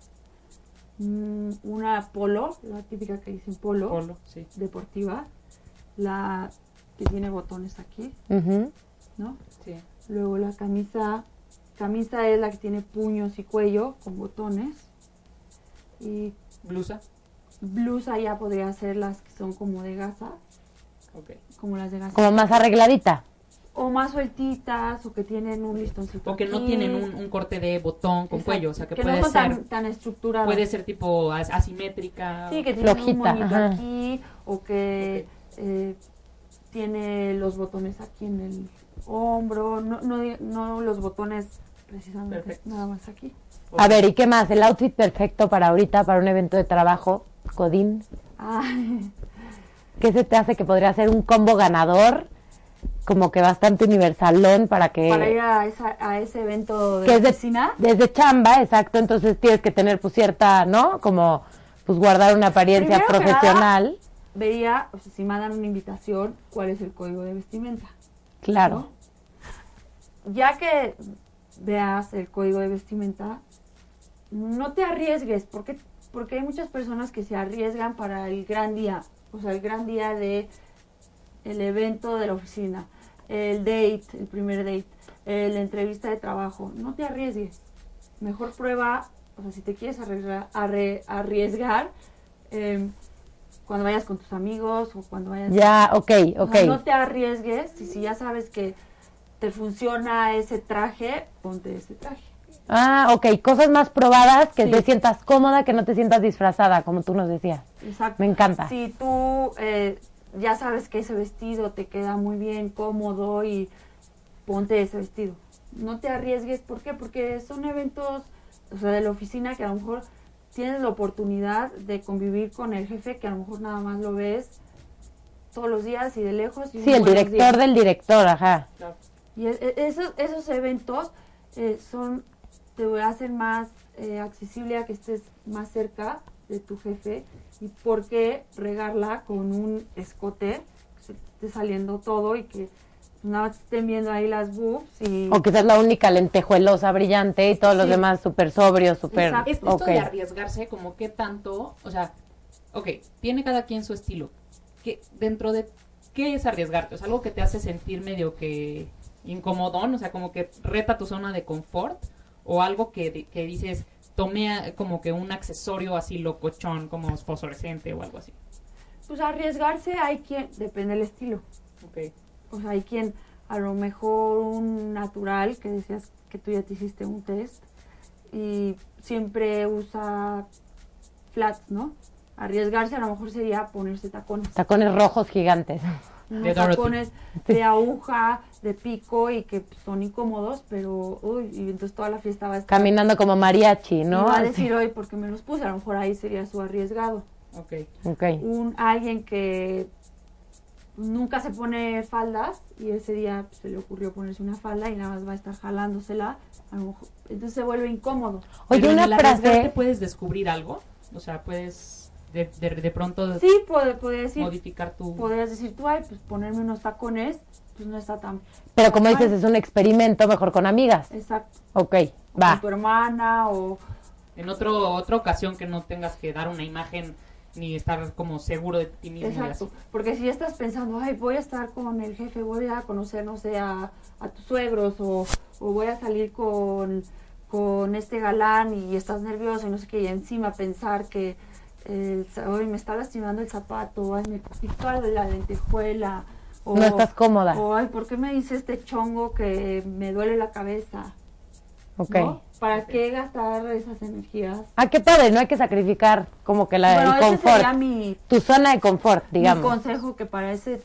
S4: Mm, una polo, la típica que dicen polo,
S3: Polo, sí.
S4: deportiva, la que tiene botones aquí,
S2: Ujú.
S4: ¿no?
S3: Sí.
S4: Luego la camisa, camisa es la que tiene puños y cuello con botones. Y
S3: Blusa.
S4: blusa ya podría ser las que son como de gasa,
S3: Ok.
S4: como las de gasa.
S2: Como más arregladita.
S4: O más sueltitas, o que tienen un listoncito.
S3: O que no tienen un, un corte de botón con
S4: Exacto,
S3: cuello, o sea, que,
S4: no
S3: puede
S4: son
S3: ser,
S4: tan, tan estructuradas.
S3: puede ser tipo as- asimétrica.
S4: Sí, que tiene un
S2: ajá.
S4: aquí, o que eh, tiene los botones aquí en el hombro, no, no, di- no los botones precisamente, nada más aquí.
S2: A ver, ¿y qué más? El outfit perfecto para ahorita, para un evento de trabajo, Codín.
S4: Ay,
S2: ¿Qué se te hace que podría ser un combo ganador? Como que bastante universalón para que...
S4: para ir a, esa- a ese evento de
S2: que es de,
S4: oficina.
S2: desde chamba, exacto, entonces tienes que tener pues cierta, ¿no? Como pues guardar una apariencia
S4: Primero que
S2: profesional.
S4: Veía, o sea, si mandan una invitación, cuál es el código de vestimenta.
S2: Claro.
S4: Ya que veas el código de vestimenta, no te arriesgues, porque, porque hay muchas personas que se arriesgan para el gran día, o sea, el gran día de el evento de la oficina, el date, el primer date, eh, la entrevista de trabajo. No te arriesgues. Mejor prueba, o sea, si te quieres arriesgar, arre- arriesgar em, cuando vayas con tus amigos o cuando vayas
S2: Ya, ok,
S4: o
S2: ok.
S4: sea, no te arriesgues y si ya sabes que te funciona ese traje, ponte ese traje.
S2: Ah, ok, cosas más probadas, que
S4: Sí.
S2: te sientas cómoda, que no te sientas disfrazada, como tú nos decías.
S4: Exacto.
S2: Me encanta.
S4: Si tú eh, ya sabes que ese vestido te queda muy bien, cómodo y ponte ese vestido. No te arriesgues, ¿por qué? Porque son eventos, o sea, de la oficina que a lo mejor tienes la oportunidad de convivir con el jefe que a lo mejor nada más lo ves todos los días y de lejos. Y
S2: Sí, el director
S4: días.
S2: del director, ajá.
S3: Claro.
S4: Y es- e- esos, esos eventos eh, son, te hacen más eh, accesible a que estés más cerca de tu jefe y por qué regarla con un escote, que se esté saliendo todo y que nada más estén viendo ahí las boobs y...
S2: O que seas la única lentejuelosa brillante y todos los
S4: Sí.
S2: demás súper sobrios, súper...
S3: Es- esto
S2: ok.
S3: de arriesgarse, como que tanto, o sea, ok, tiene cada quien su estilo. que dentro de qué es arriesgarte? ¿Es algo que te hace sentir medio que incomodón? O sea, como que reta tu zona de confort o algo que, que dices, tomé a- como que un accesorio así locochón, como fosforescente o algo así.
S4: Pues arriesgarse hay quien, depende del estilo.
S3: Ok.
S4: O sea, hay quien a lo mejor un natural, que decías que tú ya te hiciste un test, y siempre usa flats, ¿no? Arriesgarse a lo mejor sería ponerse tacones.
S2: Tacones rojos gigantes.
S4: Unos
S3: De Dorothy.
S4: tacones de aguja, de pico y que son incómodos, pero uy, y entonces toda la fiesta va a estar.
S2: Caminando como mariachi,
S4: y
S2: ¿no?
S4: va a decir hoy porque me los puse, a lo mejor ahí sería su arriesgado.
S3: Ok.
S2: Ok.
S4: Un alguien que nunca se pone faldas y ese día pues, se le ocurrió ponerse una falda y nada más va a estar jalándosela, a lo mejor, entonces se vuelve incómodo.
S2: Oye,
S3: Pero
S2: una frase...
S3: puedes descubrir algo? O sea, puedes de, de, de pronto
S4: Sí, puede, puede decir,
S3: modificar tu...
S4: podrías decir tú, ay, pues ponerme unos tacones, pues no está tan
S2: Pero como dices, es un experimento mejor con amigas.
S4: exacto.
S2: Ok,
S4: O
S2: va.
S4: con tu hermana o
S3: En otro, otra ocasión que no tengas que dar una imagen ni estar como seguro de ti mismo.
S4: Exacto, porque si estás pensando, ay, voy a estar con el jefe, voy a conocer, no sé, a, a tus suegros o, o voy a salir con, con este galán y estás nervioso y no sé qué, y encima pensar que hoy me está lastimando el zapato, ay, me picó la lentejuela. O,
S2: No estás cómoda.
S4: O, ay, ¿por qué me dice este chongo que me duele la cabeza?
S2: Ok.
S4: ¿no? ¿Para qué gastar esas energías?
S2: Ah, qué padre, no hay que sacrificar como que la,
S4: bueno,
S2: el
S4: ese
S2: confort.
S4: sería mi,
S2: Tu zona de confort, digamos.
S4: consejo que para ese,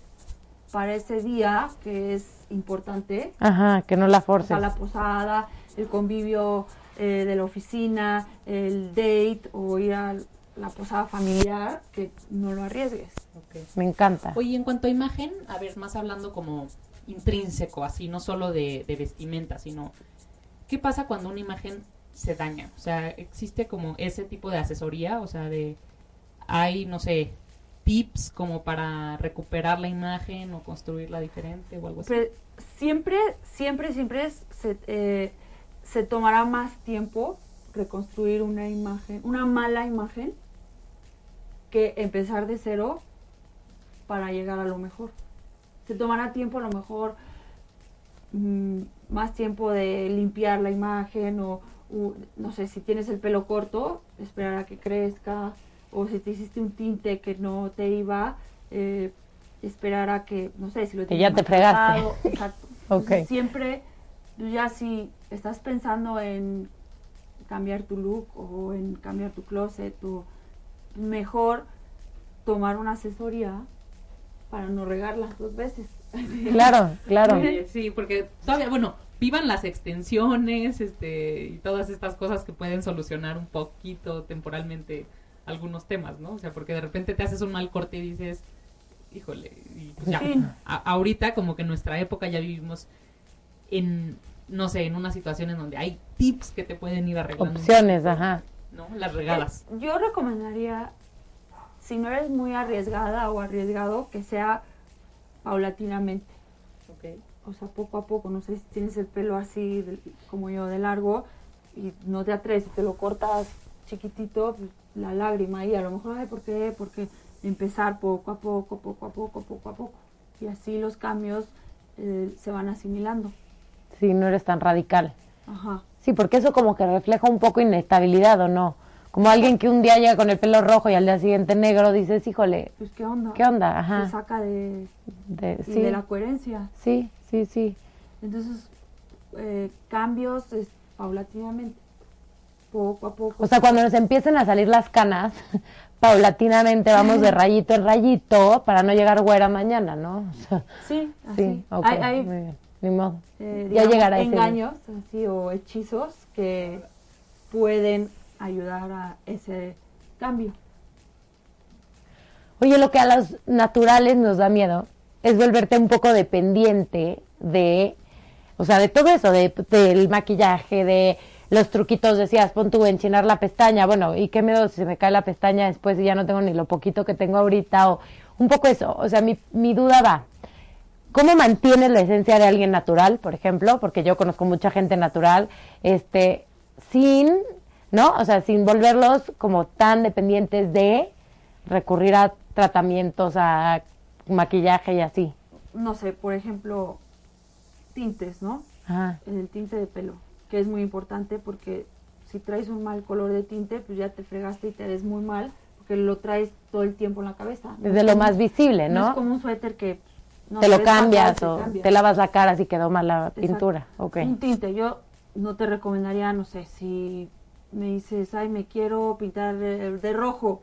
S4: para ese día, que es importante,
S2: Ajá, que no la
S4: o
S2: forces.
S4: sea, la posada, el convivio eh, de la oficina, el date o ir a la posada familiar, que no lo arriesgues.
S3: Ok.
S2: Me encanta.
S3: Oye, en cuanto a imagen, a ver, más hablando como intrínseco, así, no solo de, de vestimenta, sino ¿qué pasa cuando una imagen se daña? O sea, ¿existe como ese tipo de asesoría? O sea, de, hay, no sé, tips como para recuperar la imagen o construirla diferente o algo así.
S4: Pre- siempre, siempre, siempre se, eh, se tomará más tiempo reconstruir una imagen, una mala imagen, que empezar de cero para llegar a lo mejor. Se tomará tiempo a lo mejor mm, más tiempo de limpiar la imagen o, no sé, si tienes el pelo corto, esperar a que crezca o si te hiciste un tinte que no te iba, eh, esperar a que, no sé, si lo tienes
S2: ya te fregaste.
S4: Exacto. Siempre, tú ya si estás pensando en cambiar tu look o en cambiar tu closet o mejor tomar una asesoría para no regarlas dos veces.
S2: Claro, claro.
S3: Sí, porque todavía, bueno, vivan las extensiones este, y todas estas cosas que pueden solucionar un poquito temporalmente algunos temas, ¿no? O sea, porque de repente te haces un mal corte y dices, híjole, y pues ya.
S4: Sí.
S3: A- ahorita como que en nuestra época ya vivimos en, no sé, en una situación en donde hay tips que te pueden ir arreglando.
S2: Opciones, ajá.
S3: ¿No? Las regadas.
S4: Eh, Yo recomendaría, si no eres muy arriesgada o arriesgado, que sea paulatinamente.
S3: Ok.
S4: O sea, poco a poco. No sé si tienes el pelo así de- como yo de largo y no te atreves y te lo cortas chiquitito, la lágrima ahí. A lo mejor, ay, ¿por qué? Porque empezar poco a poco, poco a poco, poco a poco. Y así los cambios eh, se van asimilando.
S2: Sí, no eres tan radical.
S4: Ajá.
S2: Sí, porque eso como que refleja un poco inestabilidad, ¿o no? Como alguien que un día llega con el pelo rojo y al día siguiente negro, dices, híjole,
S4: Pues, ¿qué onda?
S2: ¿qué onda?
S4: Se
S2: Ajá.
S4: saca de,
S2: sí,
S4: de la coherencia.
S2: sí, sí, sí.
S4: Entonces, eh, cambios es, paulatinamente, poco a poco.
S2: O sea, cuando nos empiecen a salir las canas, paulatinamente vamos de rayito en rayito para no llegar güera mañana, ¿no? O sea,
S4: Sí, así.
S2: sí, ok,
S4: Hay, hay,
S2: muy bien, ni modo.
S4: eh,
S2: ya
S4: digamos,
S2: llegará ese
S4: engaños así, o hechizos que pueden ayudar a ese cambio.
S2: Oye, lo que a los naturales nos da miedo es volverte un poco dependiente de, o sea, de todo eso, de, del maquillaje, de los truquitos, decías, pon tú enchinar la pestaña, bueno, y qué miedo si se me cae la pestaña después y ya no tengo ni lo poquito que tengo ahorita, o un poco eso, o sea, mi, mi duda va, ¿cómo mantienes la esencia de alguien natural, por ejemplo? Porque yo conozco mucha gente natural, este, sin, ¿no? O sea, sin volverlos como tan dependientes de recurrir a tratamientos, a maquillaje y así.
S4: No sé, por ejemplo, tintes, ¿no?
S2: Ajá.
S4: El tinte de pelo, que es muy importante porque si traes un mal color de tinte, pues ya te fregaste y te ves muy mal porque lo traes todo el tiempo en la cabeza. No
S2: Desde
S4: es
S2: lo
S4: como-
S2: más visible,
S4: No
S2: ¿no?
S4: es como un suéter que no
S2: te lo cambias o te lavas la cara si quedó mal la
S4: Exacto.
S2: pintura. Ok.
S4: Un tinte, yo no te recomendaría, no sé, si me dices, ay, me quiero pintar de, de rojo,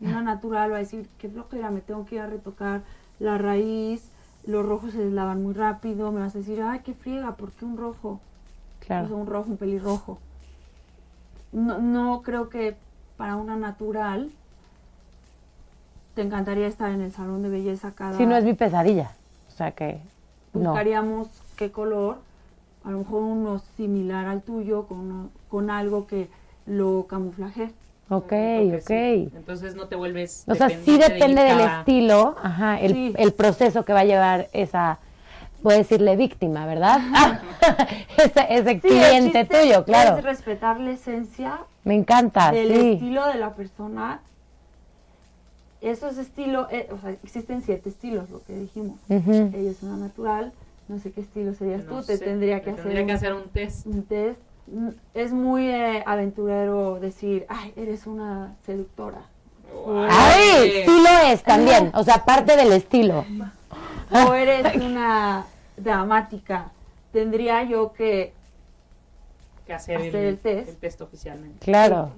S4: una natural va a decir, qué flojera, me tengo que ir a retocar la raíz, los rojos se deslavan muy rápido, me vas a decir, ay, qué friega, ¿por qué un rojo? O sea,
S2: Claro.
S4: un rojo, un pelirrojo. No, no creo que para una natural te encantaría estar en el salón de belleza cada...
S2: Si no es mi pesadilla. O sea que no.
S4: buscaríamos qué color, a lo mejor uno similar al tuyo, con, con algo que lo camuflaje.
S2: Ok, ok.
S3: sí. Entonces no te vuelves.
S2: O sea, sí
S3: dependiente de
S2: depende
S3: ir
S2: del estilo, ajá, el,
S4: Sí.
S2: el proceso que va a llevar esa, voy a decirle víctima, ¿verdad? ese ese
S4: Sí, el
S2: cliente
S4: chiste
S2: tuyo, claro.
S4: Es respetar la esencia
S2: Me encanta,
S4: del
S2: sí.
S4: estilo de la persona. Esos estilos, eh, o sea, existen siete estilos, lo que dijimos.
S2: Ujú.
S4: Ella es una natural, no sé qué estilo serías
S3: No
S4: tú, te
S3: sé,
S4: tendría que
S3: te
S4: hacer
S3: tendría
S4: un,
S3: que hacer un test.
S4: un test. Es muy eh, aventurero decir, ay, eres una seductora.
S2: Ay, sí lo es también, o sea, parte del estilo.
S4: o eres una dramática. Tendría yo que,
S3: que hacer,
S4: Hacer
S3: el,
S4: el test.
S3: el test oficialmente.
S2: Claro.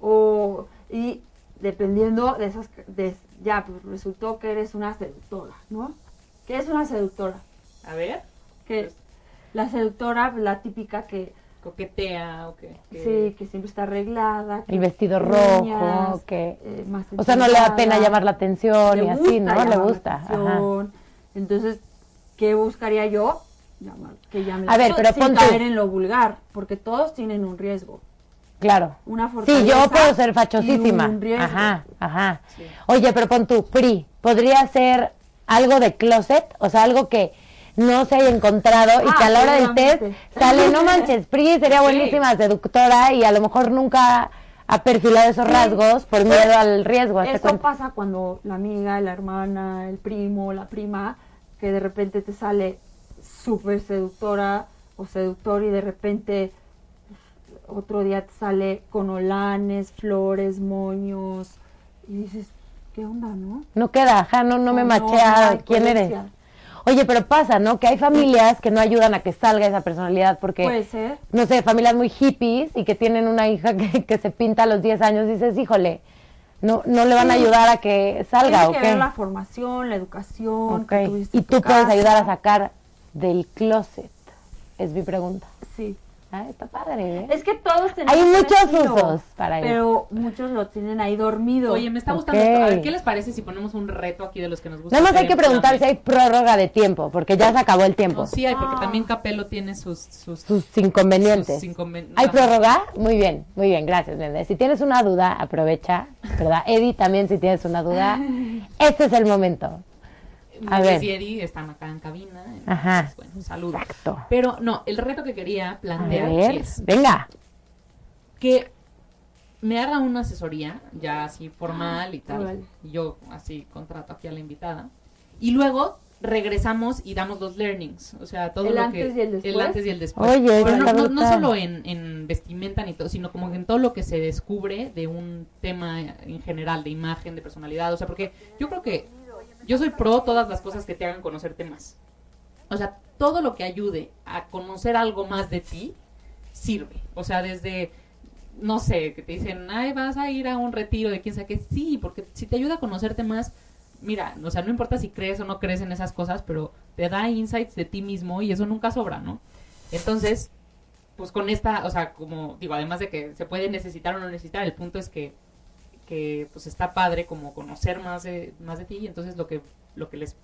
S4: o, y dependiendo de esas, de, ya, pues resultó que eres una seductora, ¿no? ¿Qué es una seductora?
S3: A ver,
S4: Que
S3: Pues-
S4: la seductora, la típica que,
S3: coquetea o qué. que-
S4: sí, que siempre está arreglada. que
S2: El vestido rojo, que...
S4: eh, más
S2: O sea, no le da pena llamar la atención y así, ¿no? Le
S4: la
S2: gusta. Ajá.
S4: Entonces, ¿qué buscaría yo? Llamar, que llame la
S2: A ver, pero
S4: sin
S2: pon tú-
S4: caer en lo vulgar, porque todos tienen un riesgo.
S2: Claro.
S4: Una
S2: Sí, yo puedo ser fachosísima.
S4: un riesgo.
S2: Ajá, ajá.
S3: Sí.
S2: Oye, pero pon tu PRI, ¿podría ser algo de closet? O sea, algo que no se haya encontrado y
S4: Ah,
S2: que a la hora del test
S4: seguramente.
S2: sale, no manches, Pri sería buenísima seductora y a lo mejor nunca ha perfilado esos rasgos por miedo al riesgo.
S4: Eso
S2: cuenta.
S4: pasa cuando la amiga, la hermana, el primo, la prima, que de repente te sale súper seductora o seductor y de repente otro día te sale con olanes, flores, moños y dices, ¿qué onda, no?
S2: No queda, ajá, no, no me
S4: No,
S2: machea
S4: no
S2: quién eres. Oye, pero pasa, ¿no? Que hay familias que no ayudan a que salga esa personalidad porque,
S4: Puede ser.
S2: no sé, familias muy hippies y que tienen una hija que, que se pinta a los 10 años y dices, híjole, no, no le van a ayudar a que salga,
S4: Tiene
S2: ¿o
S4: que
S2: qué?
S4: ver la formación, la educación.
S2: Ok.
S4: que tuviste
S2: Y tú puedes ayudar a sacar del closet, es mi pregunta.
S4: Sí.
S2: Ah, está padre, ¿eh?
S4: Es que todos tenemos
S2: Hay muchos
S4: estilo,
S2: usos para eso.
S4: Pero muchos lo tienen ahí dormido.
S3: Oye, me está gustando esto. A ver, ¿qué les parece si ponemos un reto aquí de los que nos gusta?
S2: Nada más hay que preguntar si hay prórroga de tiempo, porque ya se acabó el tiempo.
S3: No, sí hay, porque
S4: Ah.
S3: también Capelo tiene sus... sus,
S2: Sus inconvenientes.
S3: sus inconven-
S2: ¿Hay prórroga? Muy bien, muy bien, gracias, Méndez. Si tienes una duda, aprovecha, ¿verdad? Eddie, también si tienes una duda, este es el momento. Ver.
S3: y Eddie están acá en cabina.
S2: Ajá.
S3: Bueno, saludos.
S2: Exacto.
S3: Pero no, el reto que quería
S2: A
S3: plantear
S2: ver,
S3: es
S2: venga.
S3: que me haga una asesoría ya así formal y tal.
S4: Órale.
S3: y yo así contrato aquí a la invitada. Y luego regresamos y damos los learnings, o sea, todo
S4: ¿El
S3: lo
S4: antes
S3: que
S4: y el después?
S3: antes y el después.
S2: Oye,
S3: Pero no, no, no
S2: brutal.
S3: solo en, en vestimenta ni todo, sino como en todo lo que se descubre de un tema en general, de imagen, de personalidad, o sea, porque yo creo que yo soy pro todas las cosas que te hagan conocerte más. O sea, todo lo que ayude a conocer algo más de ti sirve. O sea, desde, no sé, que te dicen, ay, vas a ir a un retiro de quién sabe qué. Sí, porque si te ayuda a conocerte más, mira, o sea, no importa si crees o no crees en esas cosas, pero te da insights de ti mismo y eso nunca sobra, ¿no? Entonces, pues con esta, o sea, como digo, además de que se puede necesitar o no necesitar, el punto es que, que pues está padre como conocer más de, más de ti y entonces lo que, lo que les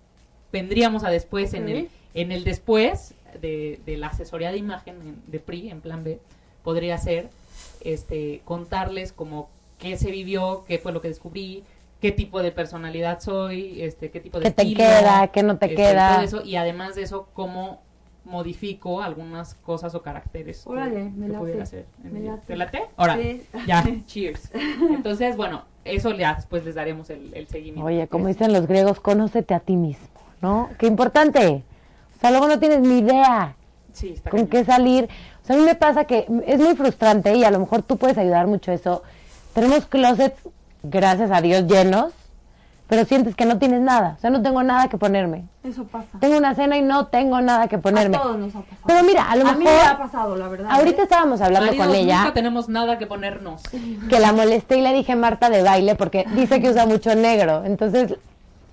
S3: vendríamos a después en el en el después de, de la asesoría de imagen en- de PRI, en plan B, podría ser este, contarles como qué se vivió, qué fue lo que descubrí, qué tipo de personalidad soy, este, qué tipo de
S2: ¿Qué te
S3: estilo,
S2: queda? ¿Qué no te
S3: este,
S2: queda?
S3: todo eso, y además de eso, cómo modifico algunas cosas o caracteres que-
S4: Órale, me
S3: que
S4: late,
S3: pudiera hacer.
S4: me.
S3: ¿Te late? Ahora,
S4: Sí.
S3: ya, cheers. Entonces, bueno, eso ya después les daremos el, el seguimiento.
S2: Oye, como dicen los griegos, conócete a ti mismo, ¿no? Qué importante. O sea, luego no tienes ni idea
S3: Sí, está
S2: con qué salir. O sea, a mí me pasa que es muy frustrante y a lo mejor tú puedes ayudar mucho eso. Tenemos closets, gracias a Dios, llenos, pero sientes que no tienes nada. O sea, no tengo nada que ponerme.
S4: Eso pasa.
S2: Tengo una cena y no tengo nada que ponerme.
S4: A todos nos ha pasado.
S2: Pero mira, a lo
S4: mí me ha
S2: mejor
S4: pasado, la verdad.
S2: ahorita
S4: ¿eh?
S2: estábamos hablando
S3: Maridos,
S2: con ella
S3: Nunca tenemos nada que ponernos.
S2: que la molesté y le dije Marta de baile porque dice que usa mucho negro. Entonces,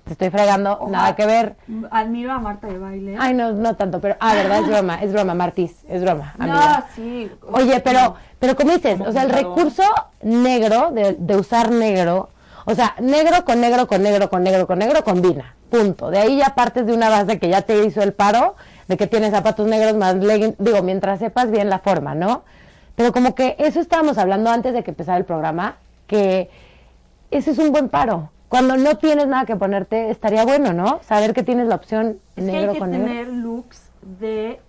S2: te estoy fregando,
S4: Ojalá.
S2: nada que ver.
S4: Admiro a Marta de baile.
S2: Ay, no, no tanto, pero ah, verdad, es broma, es broma, Martis, es broma, amiga.
S4: no, sí.
S2: Oye, pero, pero como dices,
S3: Como
S2: o sea, el recurso negro, de, de usar negro, o sea, negro con negro, con negro, con negro, con negro, combina, punto. De ahí ya partes de una base que ya te hizo el paro, de que tienes zapatos negros más leggings, digo, mientras sepas bien la forma, ¿no? Pero como que eso estábamos hablando antes de que empezara el programa, que ese es un buen paro. Cuando no tienes nada que ponerte, estaría bueno, ¿no? Saber que tienes la opción
S4: Es que
S2: negro
S4: hay que
S2: con negro.
S4: tener looks de,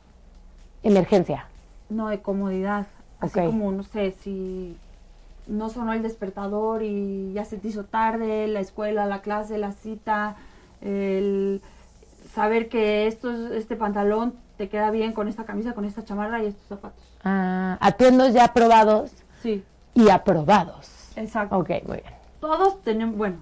S2: Emergencia.
S4: no, de comodidad. Así como, no sé, si no sonó el despertador y ya se te hizo tarde, la escuela, la clase, la cita, el saber que esto, es- este pantalón te queda bien con esta camisa, con esta chamarra y estos zapatos.
S2: Ah, atuendos ya probados
S4: Sí,
S2: y aprobados.
S4: exacto.
S2: Ok, muy bien.
S4: Todos tenemos, bueno,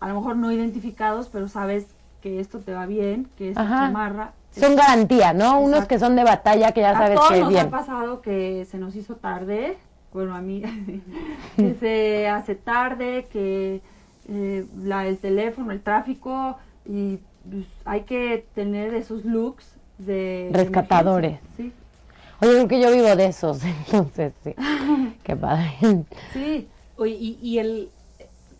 S4: a lo mejor no identificados, pero sabes que esto te va bien, que esta
S2: Ajá.
S4: chamarra...
S2: Son garantía, ¿no? Unos que son de batalla que ya
S4: a
S2: sabes
S4: todos
S2: que
S4: nos
S2: bien.
S4: ha pasado que se nos hizo tarde, bueno, a mí, que se hace tarde, que eh, la, el teléfono, el tráfico, y pues, hay que tener esos looks de...
S2: Rescatadores.
S4: emergencia.
S2: Oye, creo que yo vivo de esos, entonces sí. Qué padre.
S4: Sí, sí.
S3: Oye, y, y el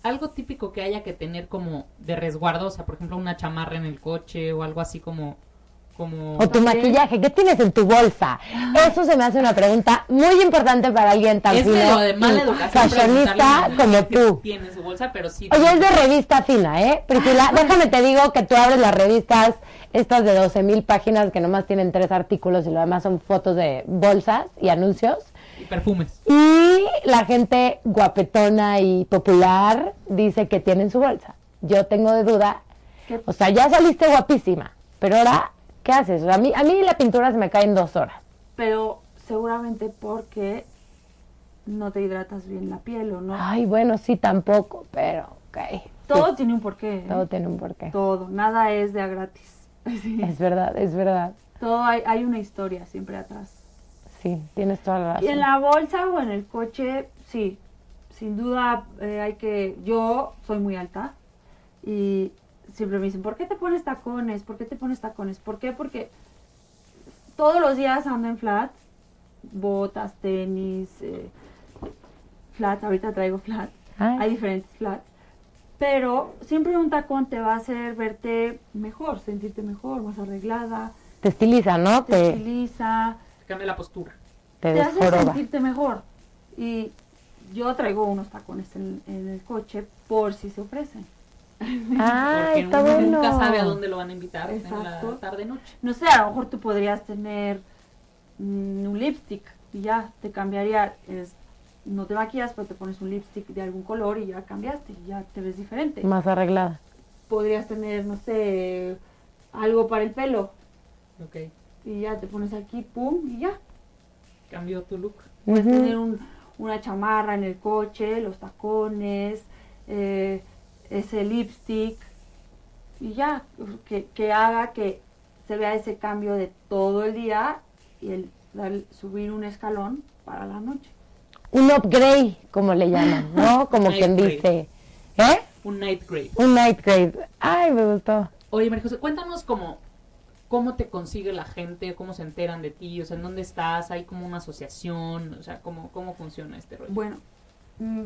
S3: algo típico que haya que tener como de resguardo, o sea, por ejemplo, una chamarra en el coche o algo así como como...
S2: O tu maquillaje, ¿qué tienes en tu bolsa? Eso se me hace una pregunta muy importante para alguien tan
S3: es
S2: fino
S3: de mala educación
S2: fashionista como tú.
S3: tiene en su bolsa, pero sí.
S2: Oye, es de revista fina, ¿eh? Priscila, déjame te digo que tú abres las revistas, estas de 12 mil páginas que nomás tienen tres artículos y lo demás son fotos de bolsas y anuncios.
S3: Y perfumes.
S2: Y la gente guapetona y popular dice que tiene en su bolsa. Yo tengo de duda.
S4: ¿Qué?
S2: O sea, ya saliste guapísima, pero ahora, ¿qué haces? O sea, a, mí, a mí la pintura se me cae en dos horas.
S4: Pero seguramente porque no te hidratas bien la piel o no.
S2: Ay, bueno, sí, tampoco, pero, ok.
S4: Todo
S2: Sí,
S4: tiene un porqué. ¿eh?
S2: todo tiene un porqué.
S4: Todo, nada es de a gratis. Sí.
S2: Es verdad, es verdad.
S4: Todo hay, hay una historia siempre atrás.
S2: Sí, tienes toda la razón.
S4: Y en la bolsa o en el coche, sí, sin duda eh, hay que... Yo soy muy alta y siempre me dicen, ¿por qué te pones tacones? ¿Por qué te pones tacones? ¿Por qué? Porque todos los días ando en flats, botas, tenis, eh, flats, ahorita traigo flats,
S2: Ay.
S4: hay diferentes flats. Pero siempre un tacón te va a hacer verte mejor, sentirte mejor, más arreglada,
S2: Te estiliza, ¿no?
S4: te
S2: Te,
S4: estiliza,
S3: Cambia la postura.
S2: te
S4: te hace sentirte mejor. Y yo traigo unos tacones en, en el coche por si se ofrecen.
S2: Ah,
S3: porque
S2: está
S3: uno
S2: bueno.
S3: nunca sabe a dónde lo van a invitar en
S4: Exacto.
S3: la tarde-noche.
S4: No sé, a lo mejor tú podrías tener mm, un lipstick y ya te cambiaría. Es, no te maquillas, pero te pones un lipstick de algún color y ya cambiaste, y ya te ves diferente.
S2: Más arreglada.
S4: Podrías tener, no sé, algo para el pelo
S3: Ok.
S4: y ya te pones aquí, pum, y ya.
S3: Cambió tu look.
S4: Puedes tener un- una chamarra en el coche, los tacones, eh, ese lipstick y ya, que, que haga que se vea ese cambio de todo el día y el dar- subir un escalón para la noche.
S2: Un upgrade, como le llaman, ¿no? Como quien dice. ¿Eh?
S3: Un night grade.
S2: Un night grade. Ay, me gustó.
S3: Oye, María José, cuéntanos cómo, cómo te consigue la gente, cómo se enteran de ti, o sea, en dónde estás, hay como una asociación, o sea, cómo, cómo funciona este rollo.
S4: Bueno, mm,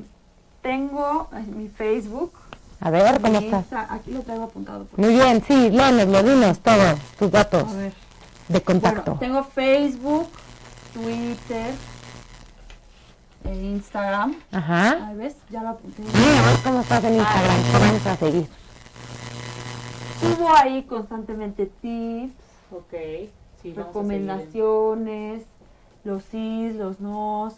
S4: tengo mi Facebook.
S2: A ver, ¿cómo estás?
S4: Aquí lo traigo apuntado. por-
S2: Muy bien, sí, léenoslo, dinos todo, tus datos
S4: A ver.
S2: de contacto.
S4: Bueno, tengo Facebook, Twitter, e Instagram.
S2: Ajá.
S4: Ahí ves, ya lo apunté.
S2: Mira, a ver cómo estás en Instagram, te vamos a seguir.
S4: Subo ahí constantemente tips,
S3: Ok, sí,
S4: recomendaciones, los sís, los nos.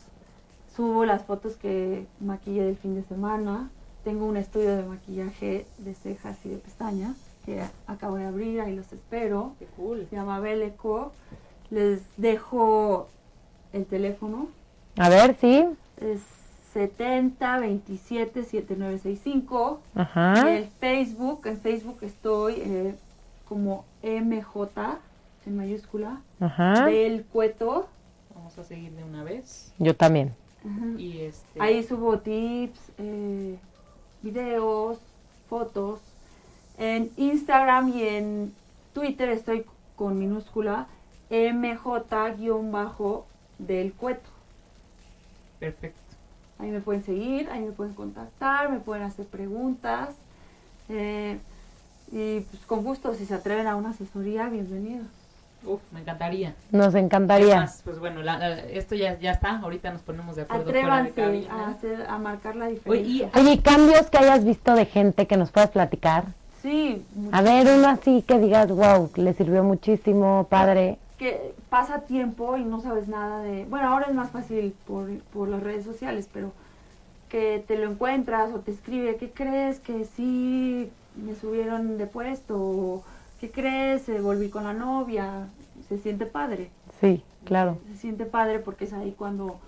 S4: Subo las fotos que maquillé del fin de semana. Tengo un estudio de maquillaje de cejas y de pestañas que acabo de abrir, ahí los espero.
S3: Qué cool.
S4: Se llama Beleco. Les dejo el teléfono.
S2: A ver, sí.
S4: Es 70 27 7965. Y
S2: Ajá.
S4: el Facebook, en Facebook estoy eh, como MJ en mayúscula
S2: Ajá.
S4: del cueto.
S3: Vamos a seguir de una vez.
S2: Yo también.
S3: Y este.
S4: Ahí subo tips, eh, videos, fotos. En Instagram y en Twitter estoy con minúscula MJ-del cueto.
S3: Perfecto.
S4: Ahí me pueden seguir, ahí me pueden contactar, me pueden hacer preguntas. eh, y pues con gusto, si se atreven a una asesoría, bienvenidos.
S3: Uf, me encantaría.
S2: Nos encantaría.
S3: Además, pues bueno, la- la- esto ya, ya está. Ahorita nos ponemos de acuerdo fuera de
S4: Atrévanse
S3: cabina.
S4: a, hacer, a marcar la
S3: Oye,
S4: diferencia.
S3: y
S2: Oye, cambios que hayas visto de gente que nos puedas platicar.
S4: sí,
S2: A ver, uno así que digas, wow, le sirvió muchísimo, padre.
S4: que pasa tiempo y no sabes nada de... Bueno, ahora es más fácil por, por las redes sociales, pero que te lo encuentras o te escribe, ¿qué crees? Que sí me subieron de puesto, o ¿qué crees? Volví con la novia, se siente padre.
S2: Sí, claro.
S4: Se siente padre porque es ahí cuando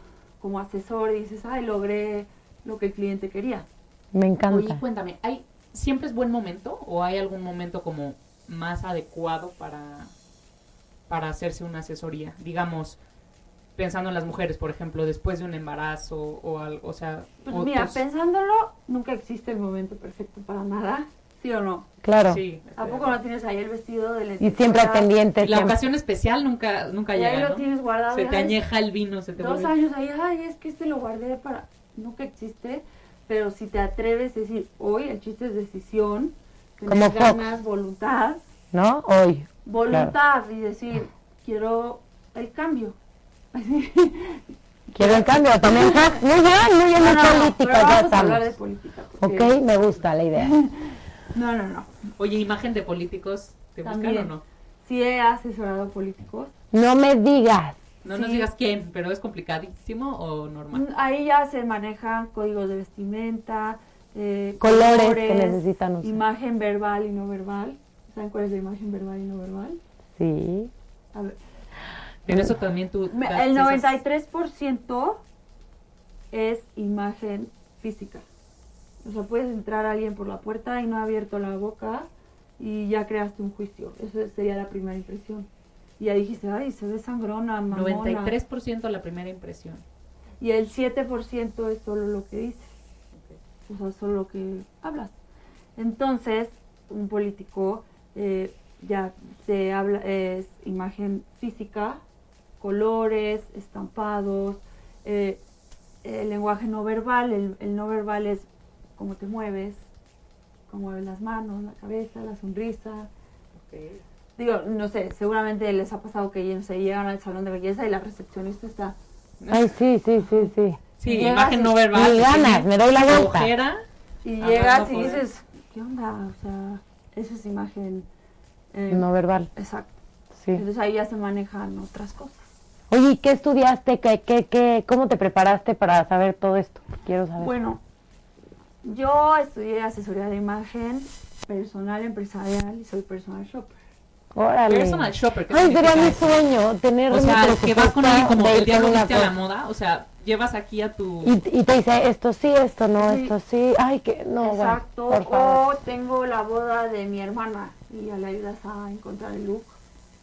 S4: como asesor dices, ay, logré lo que el cliente quería.
S2: Me
S3: Oye,
S2: encanta.
S3: cuéntame, ¿hay, ¿siempre es buen momento o hay algún momento como más adecuado para, para hacerse una asesoría? Digamos, pensando en las mujeres, por ejemplo, después de un embarazo o algo, o sea...
S4: Pues mira, pensándolo, nunca existe el momento perfecto para nada, ¿sí o no?
S2: Claro.
S3: Sí,
S4: ¿A poco no tienes ahí el vestido de
S2: Y siempre al pendiente.
S3: La
S2: siempre.
S3: ocasión especial nunca, nunca
S4: Y ahí
S3: llega,
S4: lo
S3: ¿no?
S4: tienes guardado.
S3: Se te añeja el vino, se te
S4: Dos
S3: vuelve...
S4: años ahí, ay, es que este lo guardé para... Nunca existe, pero si te atreves a decir, hoy el chiste es decisión,
S2: Como
S4: tener
S2: Fox.
S4: ganas, voluntad,
S2: ¿No? Hoy.
S4: voluntad y decir, quiero el cambio.
S2: Quiero el cambio también. Muy bien, muy bien,
S4: No, no,
S2: política,
S4: pero
S2: ya
S4: vamos a
S2: estamos.
S4: hablar de política. porque-
S2: Ok, me gusta la idea.
S4: No, no, no.
S3: Oye, imagen de políticos, ¿te buscan
S4: También.
S3: o no?
S4: Sí he asesorado políticos.
S2: No me digas.
S3: No nos digas quién, pero es complicadísimo o normal.
S4: Mm, Ahí ya se manejan códigos de vestimenta, eh,
S2: Colores que necesitan usar.
S4: imagen verbal y no verbal. ¿Saben cuál es la imagen verbal y no verbal?
S2: Sí.
S4: A ver,
S3: En eso también tú.
S4: me- el
S3: esas-
S4: 93% es imagen física. O sea, puedes entrar a alguien por la puerta y no ha abierto la boca y ya creaste un juicio. Esa sería la primera impresión. Y ya dijiste, ay, se ve sangrona, mamona.
S3: 93% la primera impresión.
S4: Y el 7% es solo lo que dices. O sea, solo lo que hablas. Entonces, un político eh, ya se habla, es imagen física, colores, estampados, eh, el lenguaje no verbal. El, el no verbal es cómo te mueves, cómo mueves las manos, la cabeza, la sonrisa. Digo, no sé, seguramente les ha pasado que no sé, llegan al salón de belleza y la recepcionista está
S2: Ay, sí, sí, sí, sí.
S3: Sí,
S4: Llegas
S3: imagen
S4: y-
S3: no verbal. Que
S2: ganas, me doy la vuelta.
S4: Y llegas y dices, ¿qué onda? O sea, esa es imagen. eh,
S2: No verbal.
S4: Exacto.
S2: Sí.
S4: Entonces ahí ya se manejan otras cosas.
S2: Oye, ¿y qué estudiaste? ¿Qué, qué, qué, ¿Cómo te preparaste para saber todo esto? Quiero saber.
S4: Bueno, yo estudié asesoría de imagen personal empresarial y soy personal shopper.
S2: Órale.
S3: Personal shopper. ¿qué
S2: Ay, sería mi sueño tener
S3: O sea, que vas con alguien como el
S2: una
S3: viste a la moda. O sea, llevas aquí a tu.
S2: Y, y te dice esto sí, esto no,
S4: Sí.
S2: esto sí. Ay, que no, bueno,
S4: Exacto.
S2: por favor.
S4: o tengo la boda de mi hermana y ya le ayudas a encontrar el look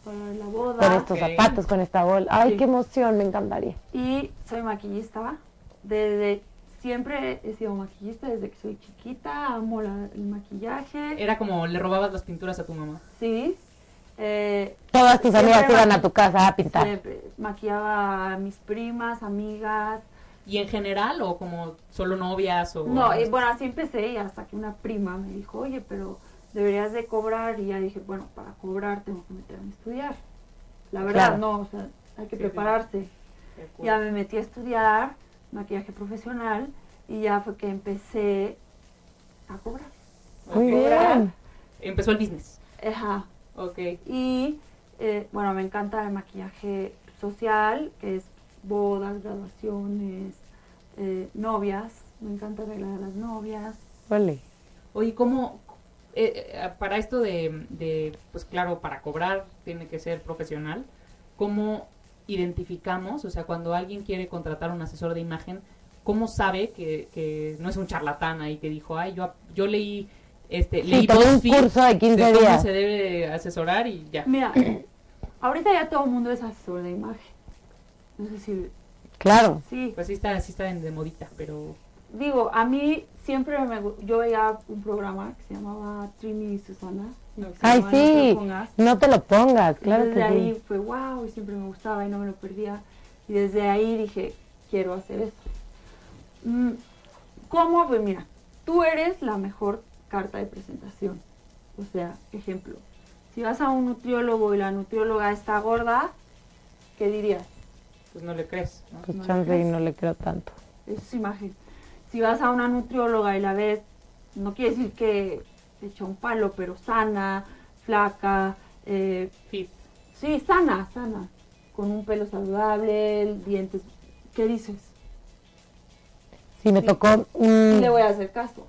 S4: para la boda.
S2: Con estos zapatos, con esta bola. Ay,
S4: Sí.
S2: qué emoción, me encantaría.
S4: Y soy maquillista. Desde siempre he sido maquillista desde que soy chiquita. Amo la- el maquillaje.
S3: Era como le robabas las pinturas a tu mamá.
S4: Sí. Eh,
S2: Todas tus amigas iban a tu casa a pintar.
S4: siempre maquillaba a mis primas, amigas.
S3: ¿Y en general o como solo novias o.?
S4: No, y bueno, así empecé y hasta que una prima me dijo, oye, pero deberías de cobrar. Y ya dije, bueno, para cobrar tengo que meterme a estudiar. La verdad,
S2: Claro.
S4: no, o sea, hay que
S3: Sí,
S4: prepararse. Ya me metí a estudiar maquillaje profesional y ya fue que empecé a cobrar.
S2: Muy
S3: Ok.
S2: bien.
S3: Empezó el business.
S4: Ajá.
S3: Ok.
S4: Y eh, bueno, me encanta el maquillaje social, que es bodas, graduaciones, eh, novias. Me encanta arreglar a las novias.
S2: Vale.
S3: Oye, ¿cómo, eh, eh, para esto de, de, pues claro, para cobrar tiene que ser profesional, ¿cómo identificamos, o sea, cuando alguien quiere contratar un asesor de imagen, cómo sabe que, que no es un charlatán ahí que dijo, ay, yo, yo leí, este,
S2: Sí,
S3: leí
S2: tomé un curso de 15
S3: cómo
S2: días.
S3: se debe asesorar y ya.
S4: Mira, ahorita ya todo el mundo es asesor de imagen. No sé si...
S2: Claro.
S4: Sí,
S3: Pues sí está, sí está en de modita, pero
S4: digo, a mí siempre me... Yo veía un programa que se llamaba Trini y Susana. Y que se
S2: Ay,
S4: llamaba No te
S2: sí.
S4: lo pongas.
S2: No te lo pongas, claro
S4: desde
S2: que
S4: ahí
S2: sí.
S4: fue wow y siempre me gustaba y no me lo perdía. Y desde ahí dije, quiero hacer esto. Mm, ¿Cómo? Pues mira, tú eres la mejor carta de presentación. O sea, ejemplo, si vas a un nutriólogo y la nutrióloga está gorda, ¿qué dirías?
S3: pues no le crees, ¿no?
S2: Pues
S4: no le
S2: y no le creo tanto.
S4: Es imagen. Si vas a una nutrióloga y la ves, no quiere decir que echa un palo, pero sana, flaca, eh,
S3: Fit.
S4: Sí, sana, sana. Con un pelo saludable, dientes. ¿Qué dices?
S2: Sí, me
S4: Sí.
S2: tocó un...
S4: le voy a hacer caso,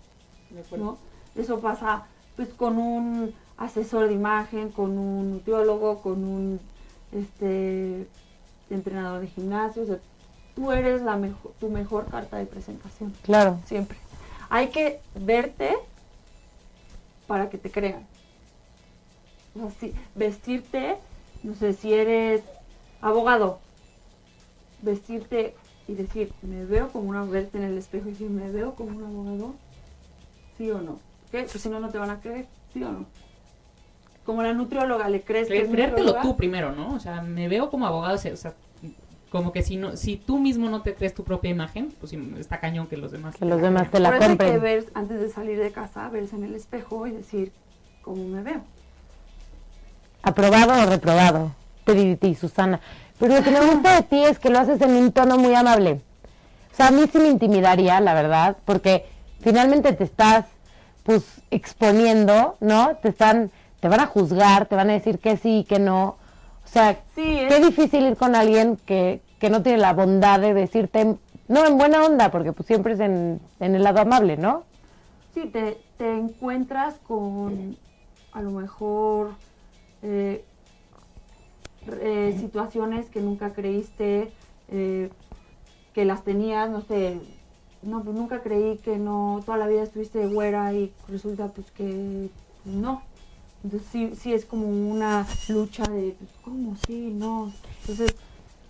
S3: de acuerdo.
S4: ¿no? Eso pasa pues con un asesor de imagen, con un nutriólogo, con un este entrenador de gimnasio. O sea, tú eres la mejor, tu mejor carta de presentación,
S2: Claro.
S4: siempre. Hay que verte para que te crean. O sea, sí, vestirte, no sé, si eres abogado, vestirte y decir, me veo como una, verte en el espejo y decir, me veo como un abogado, sí o no. ¿Qué? Pues si no, no te van a creer, sí o no. Como la nutrióloga, ¿le crees que
S3: creértelo tú primero, ¿no? O sea, me veo como abogado, o sea, como que si no, si tú mismo no te crees tu propia imagen, pues está cañón que los demás.
S2: Que los demás te la
S4: eso hay que
S2: compren.
S4: ver, antes de salir de casa, verse en el espejo y decir, ¿cómo me veo?
S2: aprobado o reprobado, te di Susana. Pero lo que me gusta de ti es que lo haces en un tono muy amable. O sea, a mí sí me intimidaría, la verdad, porque finalmente te estás, pues, exponiendo, ¿no? Te están, te van a juzgar, te van a decir que sí y que no. O sea,
S4: Sí,
S2: qué difícil ir con alguien que, que no tiene la bondad de decirte, no, en buena onda, porque pues siempre es en, en el lado amable, ¿no?
S4: Sí, te, te encuentras con a lo mejor eh, eh, situaciones que nunca creíste eh, que las tenías, no sé, no, pues nunca creí que no, toda la vida estuviste güera y resulta pues que no. Entonces sí, sí es como una lucha de, pues, ¿cómo? Sí, no. Entonces,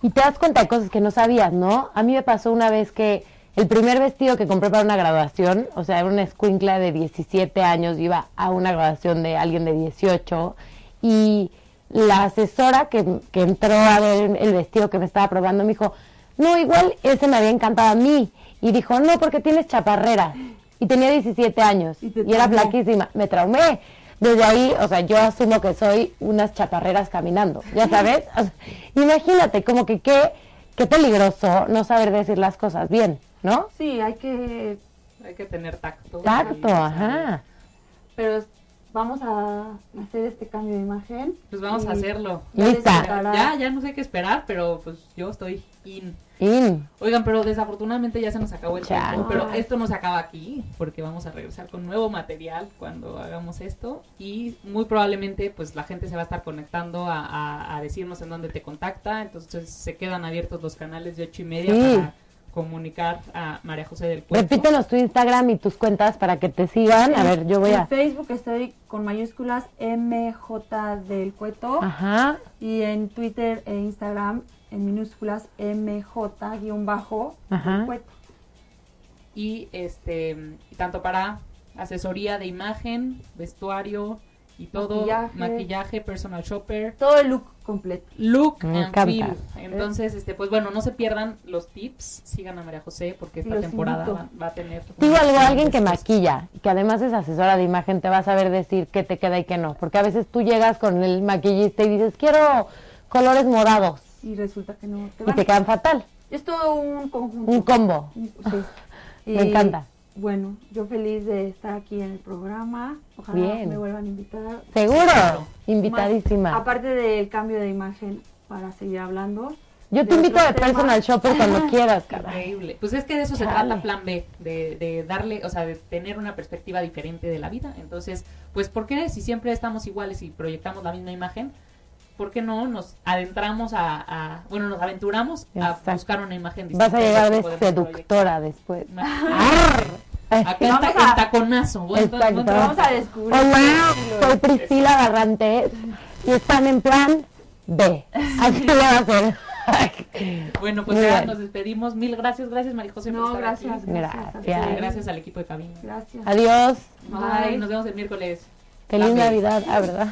S2: Y te das cuenta de cosas que no sabías, ¿no? A mí me pasó una vez que el primer vestido que compré para una graduación, o sea, era una escuincla de 17 años, iba a una graduación de alguien de 18, y la asesora que, que entró a ver el vestido que me estaba probando me dijo, no, igual ese me había encantado a mí. Y dijo, no, porque tienes chaparrera. Y tenía 17 años,
S4: Y
S2: y, era flaquísima. Me traumé. Desde ahí, o sea, yo asumo que soy unas chaparreras caminando, ¿ya sabes? O sea, imagínate, como que qué, qué peligroso no saber decir las cosas bien, ¿no?
S4: sí, hay que
S3: Hay que tener tacto.
S2: Tacto,
S3: y,
S2: ajá.
S4: pero vamos a hacer este cambio de imagen.
S3: Pues vamos a hacerlo.
S4: ya.
S3: Ya, ya no sé qué esperar, pero pues yo estoy in.
S2: In.
S3: Oigan, pero desafortunadamente ya se nos acabó el
S2: Chale.
S3: tiempo, pero esto no se acaba aquí, porque vamos a regresar con nuevo material cuando hagamos esto y muy probablemente pues la gente se va a estar conectando a, a- a decirnos en dónde te contacta, entonces se quedan abiertos los canales de ocho y media
S2: Sí.
S3: para comunicar a María José del Puerto.
S2: Repítenos tu Instagram y tus cuentas para que te sigan. A ver, yo voy
S4: En
S2: a...
S4: Facebook estoy con mayúsculas MJ del Cueto
S2: Ajá.
S4: y en Twitter e Instagram en minúsculas Cueto.
S3: y este tanto para asesoría de imagen, vestuario y todo,
S4: Maquillaje.
S3: maquillaje, personal shopper.
S4: Todo el look completo.
S3: Look
S2: Me
S3: and feel. Entonces, este, pues bueno, no se pierdan los tips. Sigan a María José porque esta
S4: Los
S3: temporada va, va a tener.
S2: Digo algo, alguien que maquilla, que además es asesora de imagen, te va a saber decir qué te queda y qué no. Porque a veces tú llegas con el maquillista y dices, quiero colores morados.
S4: Y resulta que no te
S2: Y
S4: van.
S2: te quedan fatal.
S4: Es todo un conjunto.
S2: Un combo.
S4: Sí.
S2: Me
S4: Y,
S2: encanta.
S4: Bueno, yo feliz de estar aquí en el programa. Ojalá
S2: Bien.
S4: me vuelvan a invitar.
S2: Seguro. Invitadísima.
S4: Más- aparte del cambio de imagen para seguir hablando.
S2: Yo te invito de personal shopper cuando quieras, cara.
S3: Increíble. Pues es que de eso se trata Plan B, de, de darle, o sea, de tener una perspectiva diferente de la vida. Entonces, pues, ¿por qué si siempre estamos iguales y proyectamos la misma imagen? ¿Por qué no nos adentramos a, a- bueno, nos aventuramos
S2: Exacto.
S3: a buscar una imagen distinta?
S2: Vas a llegar de seductora después.
S3: Acá en,
S4: Vamos
S3: ta-
S4: a-
S3: en taconazo.
S4: Vamos a descubrir.
S2: Hola, soy Priscila Barrantes y están en plan B. Así le va a hacer.
S3: Bueno, pues ya nos despedimos. Mil gracias, gracias María José por
S4: No,
S3: estar
S4: gracias.
S3: aquí.
S2: Gracias.
S3: Sí, gracias al equipo de cabina.
S4: Gracias.
S2: Adiós.
S3: Bye,
S4: Bye.
S3: nos vemos el miércoles.
S2: Feliz. Navidad. Ah, ¿verdad?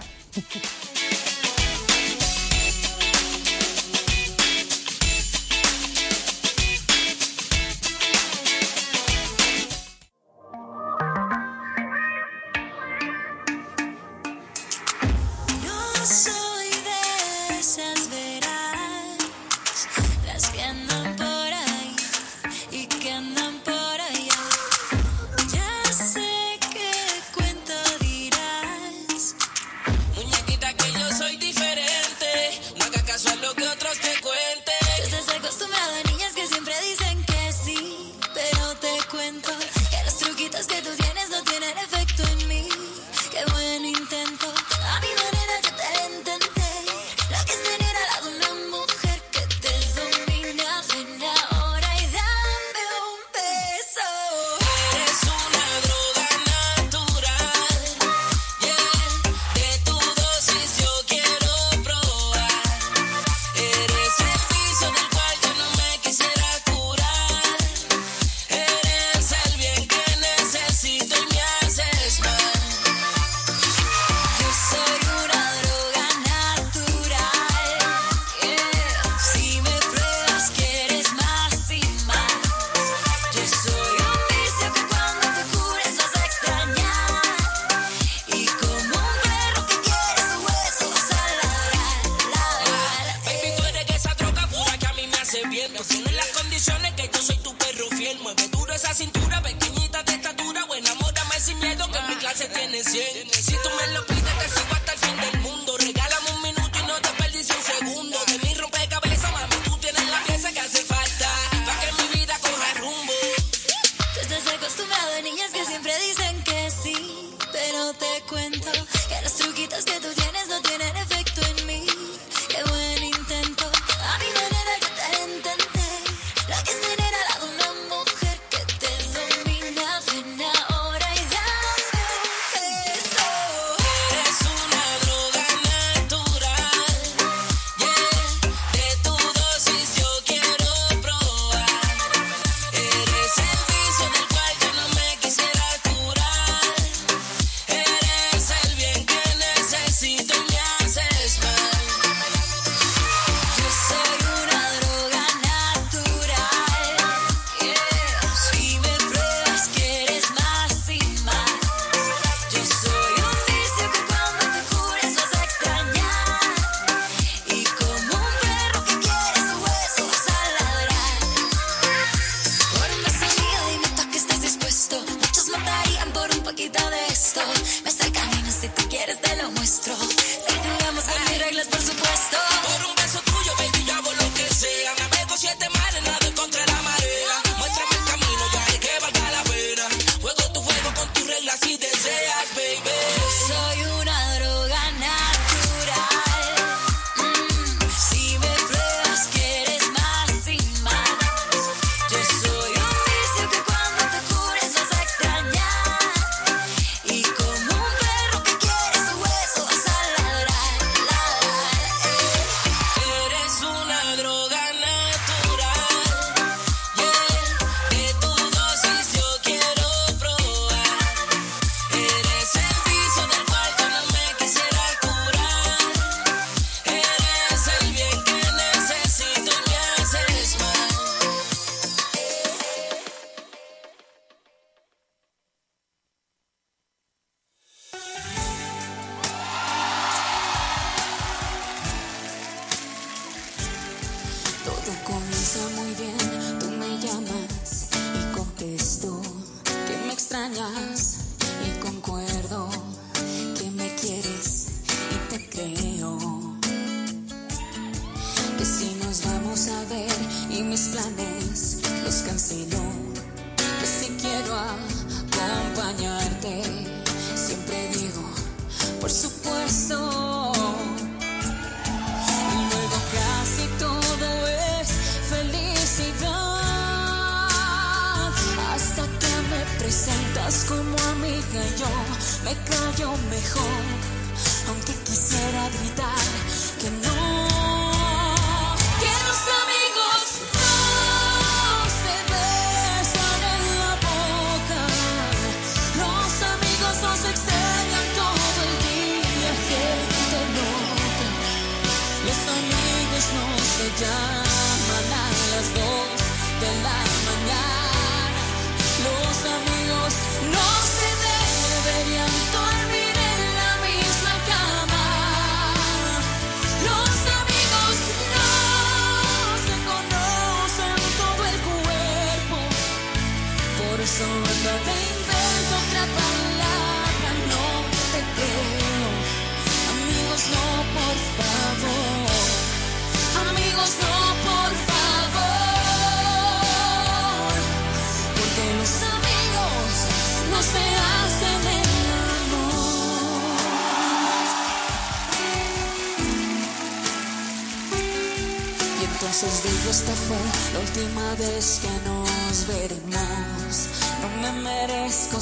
S5: merezco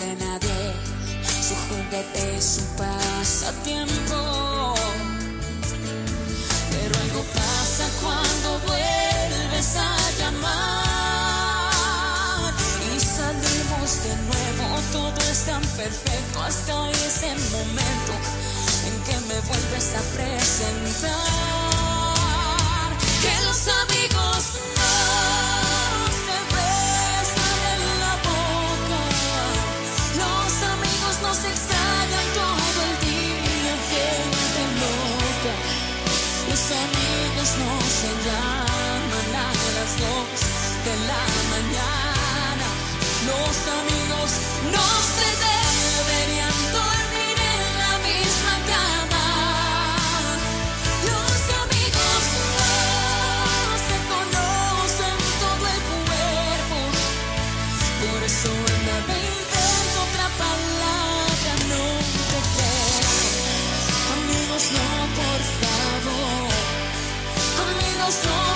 S5: de nadie. Su juguete, su pasatiempo. Pero algo pasa cuando vuelves a llamar. Y salimos de nuevo, todo es tan perfecto hasta ese momento en que me vuelves a presentar. Que los amigos La mañana, los amigos, no se deberían dormir en la misma cama, los amigos se conocen
S6: todo el cuerpo, por eso en la vida otra palabra no te creo, amigos no por favor, Amigos no.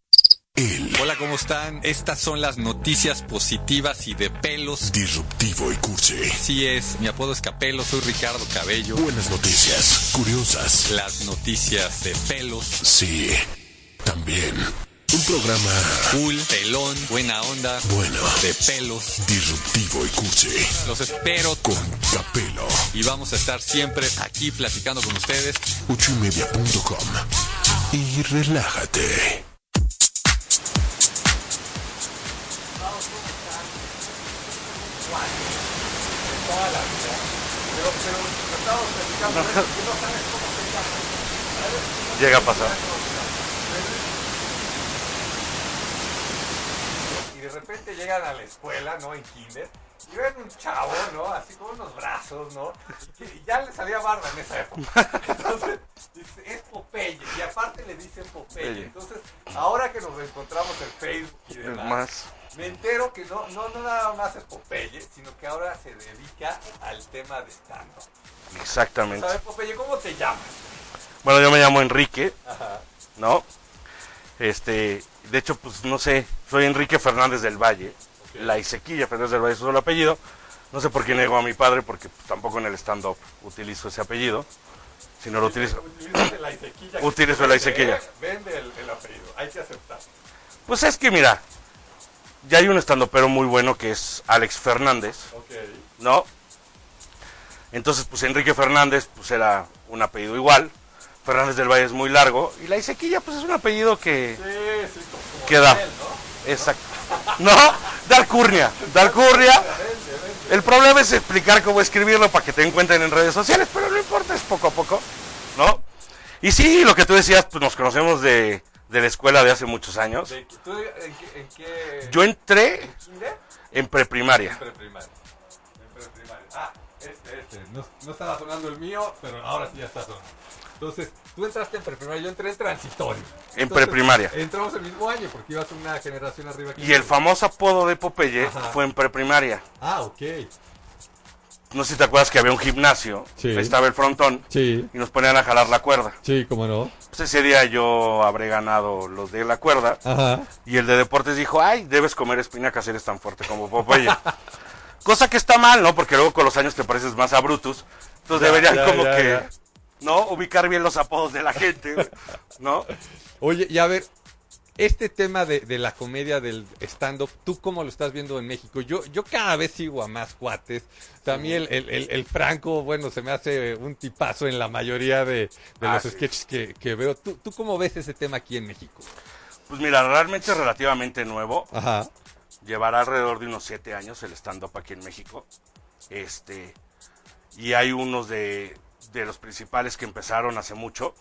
S7: Hola, ¿cómo están? Estas son las noticias positivas y de pelos.
S8: disruptivo y cursi.
S7: Sí es, mi apodo es Capelo, soy Ricardo Cabello.
S8: Buenas noticias, curiosas.
S7: Las noticias de pelos.
S8: Sí, también. Un programa
S7: Cool, pelón, buena onda,
S8: bueno,
S7: de pelos.
S8: disruptivo y cursi.
S7: Los espero
S8: Con Capelo.
S7: y vamos a estar siempre aquí platicando con ustedes.
S8: ochoymedia.com. Y relájate.
S9: Llega a pasar.
S10: y de repente llegan a la escuela, ¿no? En kinder, y ven un chavo, ¿no? Así con unos brazos, ¿no? Y ya le salía barba en esa época. Entonces, dice, es Popeye, y aparte le dicen Popeye. Entonces, ahora que nos encontramos en Facebook y demás,
S9: más.
S10: me entero que no, no, no nada más es Popeye, sino que ahora se dedica al tema de stand-up.
S9: Exactamente.
S10: ¿Sabes, Popeye, cómo te llamas?
S9: Bueno, yo me llamo Enrique,
S10: Ajá.
S9: ¿no? Este, de hecho, pues no sé, soy Enrique Fernández del Valle. La Isequilla Fernández del Valle es solo apellido. No sé por qué nego a mi padre, porque pues, tampoco en el stand-up utilizo ese apellido. Si no lo utilizo. Utilizo la Isequilla.
S10: Vende el, el apellido, hay que aceptar.
S9: Pues es que mira, ya hay un estandopero muy bueno que es Alex Fernández. ¿no? Entonces, pues Enrique Fernández, pues era un apellido igual. Fernández del Valle es muy largo. Y la Isequilla, pues es un apellido que.
S10: Sí, sí, como él, ¿no?
S9: Exacto. No, de alcurnia. De alcurnia. El problema es explicar cómo escribirlo para que te encuentren en redes sociales, pero no importa, es poco a poco, ¿no? Y sí, lo que tú decías, pues nos conocemos de, de la escuela de hace muchos años.
S10: De- ¿tú en, qué, en qué-
S9: Yo entré
S10: ¿En
S9: en preprimaria.
S10: En preprimaria. Este. No, no estaba sonando el mío, pero ahora sí ya está sonando. Entonces, tú entraste en preprimaria, yo entré en transitorio.
S9: En
S10: Entonces,
S9: preprimaria.
S10: Entramos el mismo año porque ibas una generación arriba que
S9: Y el famoso apodo de Popeye
S10: Ajá.
S9: fue en preprimaria.
S10: Ah, ok.
S9: no sé si te acuerdas que había un gimnasio,
S10: Sí.
S9: ahí estaba el frontón,
S10: Sí,
S9: y nos ponían a jalar la cuerda.
S10: sí, cómo no.
S9: Pues ese día yo habré ganado los de la cuerda,
S10: Ajá.
S9: y el de deportes dijo, ay, debes comer espinacas, eres tan fuerte como Popeye. Cosa que está mal, ¿no? Porque luego con los años te pareces más a Brutus. Entonces
S10: Ya,
S9: deberían
S10: ya,
S9: como
S10: ya,
S9: que. ¿no? Ubicar bien los apodos de la gente, ¿no?
S10: Oye, y a ver, este tema de, de la comedia del stand-up, ¿tú cómo lo estás viendo en México? Yo, yo cada vez sigo a más cuates. También el, el, el- el Franco, bueno, se me hace un tipazo en la mayoría de, de
S9: Ah,
S10: los
S9: sí.
S10: sketches que, que veo. ¿Tú, ¿Tú cómo ves ese tema aquí en México?
S9: Pues mira, realmente es relativamente nuevo.
S10: Ajá.
S9: Llevará alrededor de unos siete años el stand-up aquí en México. Este, y hay unos de, de los principales que empezaron hace mucho.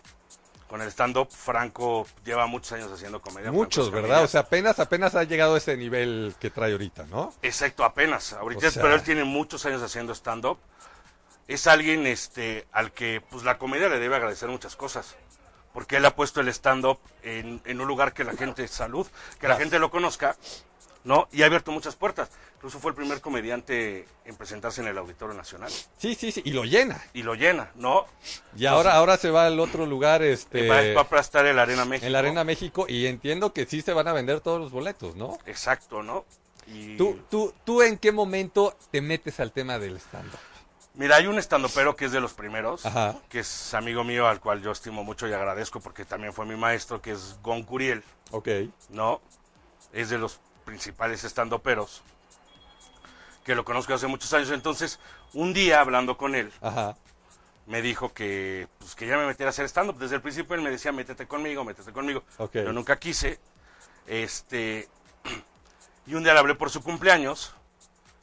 S9: Con el stand-up, Franco lleva muchos años haciendo comedia.
S10: Muchos, ¿verdad? O sea, apenas, apenas ha llegado a ese nivel que trae ahorita, ¿no?
S9: Exacto, apenas. Ahorita,
S10: O sea-
S9: pero él tiene muchos años haciendo stand-up. Es alguien este, al que pues, la comedia le debe agradecer muchas cosas. Porque él ha puesto el stand-up en, en un lugar que la gente, salud, que la gente lo conozca, ¿no? Y ha abierto muchas puertas. Incluso fue el primer comediante en presentarse en el Auditorio Nacional.
S10: Sí, sí, sí, y lo llena.
S9: Y lo llena, ¿no?
S10: Y ahora, ahora se va al otro lugar, este...
S9: Va, va a estar en la Arena México.
S10: En la Arena México, y entiendo que sí se van a vender todos los boletos, ¿no?
S9: Exacto, ¿no? Y...
S10: ¿Tú, tú, ¿Tú en qué momento te metes al tema del stand-up?
S9: Mira, hay un estandopero que es de los primeros,
S10: Ajá.
S9: que es amigo mío, al cual yo estimo mucho y agradezco porque también fue mi maestro, que es Gon Curiel,
S10: Ok.
S9: ¿no? Es de los principales estandoperos, que lo conozco hace muchos años. Entonces, un día hablando con él,
S10: Ajá.
S9: me dijo que, pues, que ya me metiera a hacer stand-up. Desde el principio él me decía, métete conmigo, métete conmigo.
S10: Ok.
S9: Yo nunca quise. Este, y un día le hablé por su cumpleaños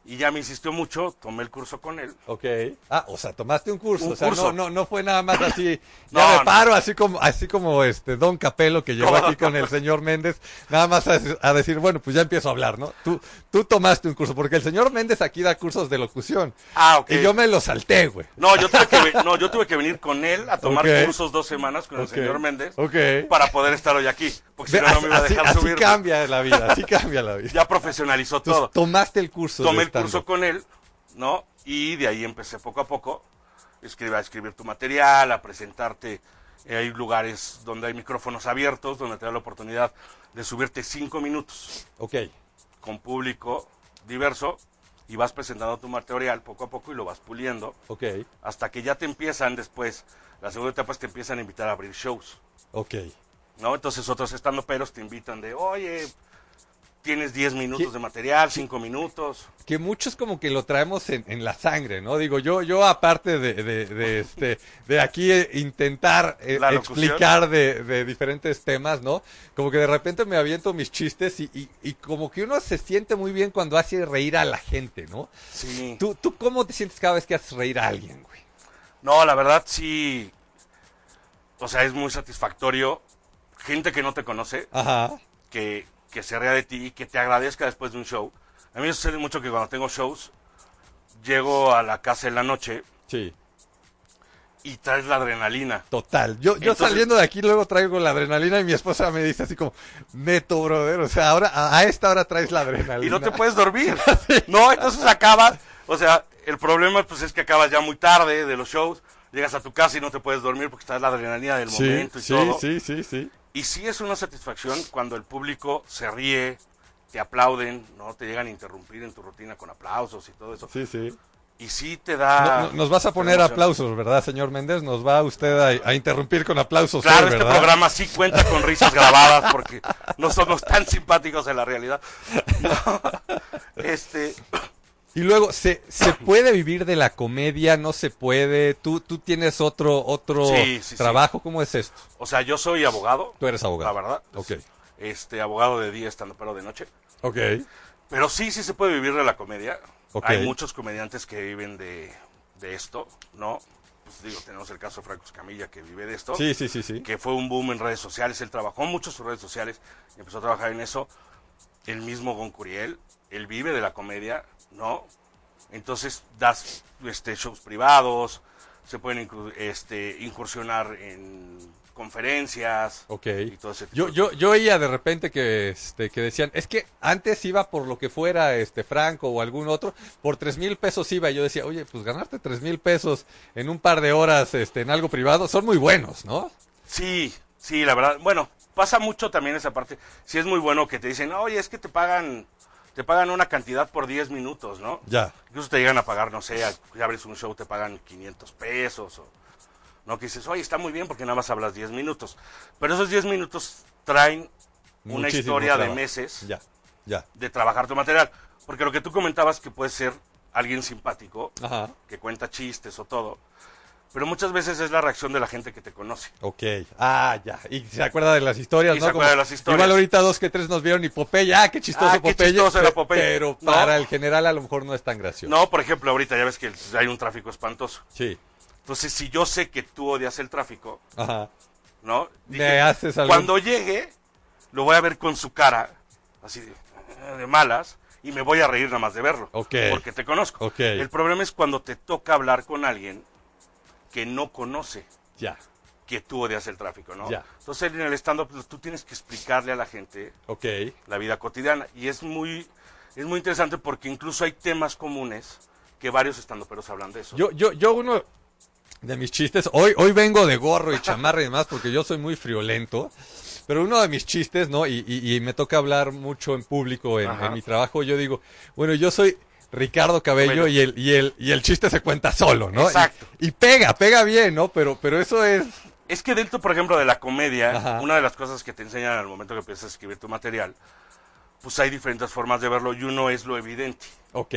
S9: y ya me insistió mucho, tomé el curso con él.
S10: Ok. Ah, o sea, tomaste un curso.
S9: Un
S10: o sea,
S9: curso.
S10: No, no, no fue nada más así.
S9: No,
S10: ya me paro, así como, así como este Don Capelo que llegó aquí con el señor Méndez, nada más a, a decir, bueno, pues ya empiezo a hablar, ¿no? Tú, tú tomaste un curso, porque el señor Méndez aquí da cursos de locución.
S9: Ah, ok.
S10: Y yo me lo salté, güey.
S9: No, yo tuve que, no, yo tuve que venir con él a tomar cursos dos semanas con el señor Méndez
S10: Ok.
S9: para poder estar hoy aquí. Porque si no, no me iba a
S10: así,
S9: dejar
S10: así
S9: subir.
S10: cambia la vida, así cambia la vida.
S9: Ya profesionalizó
S10: Entonces,
S9: todo.
S10: tomaste el curso.
S9: Tomé el curso con él, ¿no? Y de ahí empecé poco a poco a escribir tu material, a presentarte. Eh, hay lugares donde hay micrófonos abiertos, donde te da la oportunidad de subirte cinco minutos
S10: Ok.
S9: con público diverso y vas presentando tu material poco a poco y lo vas puliendo
S10: Ok.
S9: hasta que ya te empiezan después, la segunda etapa es te empiezan a invitar a abrir shows,
S10: Ok.
S9: ¿no? Entonces otros estando peros te invitan de, oye, tienes 10 minutos de material, 5 minutos.
S10: que muchos como que lo traemos en, en la sangre, ¿no? Digo, yo, yo aparte de, de, de, este, de aquí eh, intentar eh, explicar de, de diferentes temas, ¿no? Como que de repente me aviento mis chistes y, y, y como que uno se siente muy bien cuando hace reír a la gente, ¿no?
S9: Sí.
S10: ¿Tú, ¿Tú cómo te sientes cada vez que haces reír a alguien, güey?
S9: No, la verdad sí, o sea, es muy satisfactorio. Gente que no te conoce,
S10: Ajá.
S9: que, que se ría de ti y que te agradezca después de un show. A mí me sucede mucho que cuando tengo shows, llego a la casa en la noche
S10: Sí.
S9: y traes la adrenalina.
S10: Total. Yo, yo
S9: Entonces-
S10: saliendo de aquí luego traigo la adrenalina y mi esposa me dice así como, neto, brother. O sea, ahora, a, a esta hora traes la adrenalina.
S9: y no te puedes dormir. No, entonces acabas, o sea, el problema pues es que acabas ya muy tarde de los shows, llegas a tu casa y no te puedes dormir porque está la adrenalina del
S10: Sí,
S9: momento y
S10: sí,
S9: todo.
S10: sí, sí, sí.
S9: Y sí es una satisfacción cuando el público se ríe, te aplauden, no te llegan a interrumpir en tu rutina con aplausos y todo eso.
S10: Sí, sí.
S9: Y sí te da
S10: No- no- nos vas a poner aplausos, ¿verdad, señor Méndez? Nos va usted a, a interrumpir con aplausos.
S9: Claro,
S10: hoy,
S9: este
S10: ¿verdad?
S9: programa sí cuenta con risas grabadas porque no somos tan simpáticos en la realidad. No. Este,
S10: Y luego, ¿se, ¿se puede vivir de la comedia? ¿No se puede? ¿Tú, tú tienes otro, otro
S9: Sí, sí, sí.
S10: trabajo? ¿Cómo es esto?
S9: o sea, yo soy abogado,
S10: Tú eres abogado.
S9: la verdad.
S10: Ok.
S9: Este, abogado de día, estando pero de noche.
S10: Ok.
S9: Pero sí, sí se puede vivir de la comedia. Hay muchos comediantes que viven de, de esto, ¿no? Pues digo, tenemos el caso de Franco Escamilla que vive de esto.
S10: Sí, sí, sí, sí.
S9: Que fue un boom en redes sociales. Él trabajó mucho en sus redes sociales y empezó a trabajar en eso. El mismo Gon Curiel, él vive de la comedia, ¿no? Entonces das este, shows privados, se pueden este, incursionar en conferencias
S10: Ok.
S9: y todo ese tipo
S10: Yo, yo, yo oía de repente que, este, que decían, es que antes iba por lo que fuera este Franco o algún otro, por tres mil pesos iba. Y yo decía, oye, pues ganarte tres mil pesos en un par de horas este, en algo privado son muy buenos, ¿no?
S9: Sí, sí, la verdad. Bueno, pasa mucho también esa parte. Sí es muy bueno que te dicen, oye, es que te pagan, te pagan una cantidad por 10 minutos, ¿no?
S10: Ya.
S9: Incluso te llegan a pagar, no sé, si abres un show te pagan 500 pesos o... No, que dices, oye, está muy bien porque nada más hablas 10 minutos. Pero esos 10 minutos traen una historia de meses
S10: Ya, ya.
S9: de trabajar tu material. Porque lo que tú comentabas que puede ser alguien simpático,
S10: Ajá.
S9: que cuenta chistes o todo, pero muchas veces es la reacción de la gente que te conoce.
S10: Ok. Ah, ya. Y se acuerda de las historias,
S9: Y
S10: ¿no?
S9: se acuerda de las historias.
S10: Igual ahorita dos que tres nos vieron y Popeye. Ah, qué chistoso
S9: Ah, qué
S10: Popeye.
S9: chistoso era
S10: pe-
S9: Popeye.
S10: Pero
S9: No.
S10: para el general a lo mejor no es tan gracioso.
S9: No, por ejemplo, ahorita ya ves que hay un tráfico espantoso.
S10: Sí.
S9: Entonces, si yo sé que tú odias el tráfico,
S10: Ajá.
S9: ¿no?
S10: Me haces algún-
S9: Cuando llegue, lo voy a ver con su cara, así de, de malas, y me voy a reír nada más de verlo.
S10: Ok.
S9: Porque te conozco.
S10: Ok.
S9: El problema es cuando te toca hablar con alguien que no conoce
S10: Ya.
S9: que tú odias el tráfico, ¿no?
S10: Ya.
S9: Entonces, en el stand-up, pues, tú tienes que explicarle a la gente
S10: Ok.
S9: la vida cotidiana. Y es muy, es muy interesante porque incluso hay temas comunes que varios estandoperos hablan de eso.
S10: Yo, yo, yo uno de mis chistes, hoy, hoy vengo de gorro y chamarra y demás porque yo soy muy friolento, pero uno de mis chistes, ¿no? Y, y- y me toca hablar mucho en público en mi trabajo, yo digo, bueno, yo soy Ricardo Cabello y el, y el, y el chiste se cuenta solo, ¿no?
S9: Exacto.
S10: Y, y pega, pega bien, ¿no? Pero, pero eso es,
S9: Es que dentro, por ejemplo, de la comedia,
S10: Ajá.
S9: una de las cosas que te enseñan al momento que empiezas a escribir tu material, pues hay diferentes formas de verlo y uno es lo evidente.
S10: ok.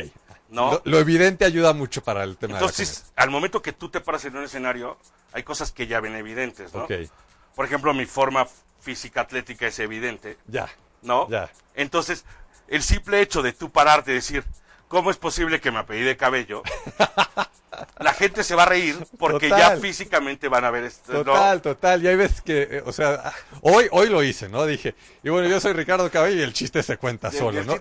S9: ¿No?
S10: Lo, lo evidente ayuda mucho para el tema
S9: Entonces, al momento que tú te paras en un escenario, hay cosas que ya ven evidentes,
S10: de
S9: ¿no?
S10: la comedia. Ok.
S9: Por ejemplo, mi forma física atlética es evidente,
S10: Ya.
S9: ¿no?
S10: Ya.
S9: Entonces, el simple hecho de tú pararte y decir, ¿cómo es posible que me apellide cabello? la gente se va a reír porque ya físicamente van a ver esto. ¿no?
S10: Total, total. Y hay veces que, eh, o sea, hoy, hoy lo hice, ¿no? Dije, y bueno, yo soy Ricardo Cabello y el chiste se cuenta solo, ¿no?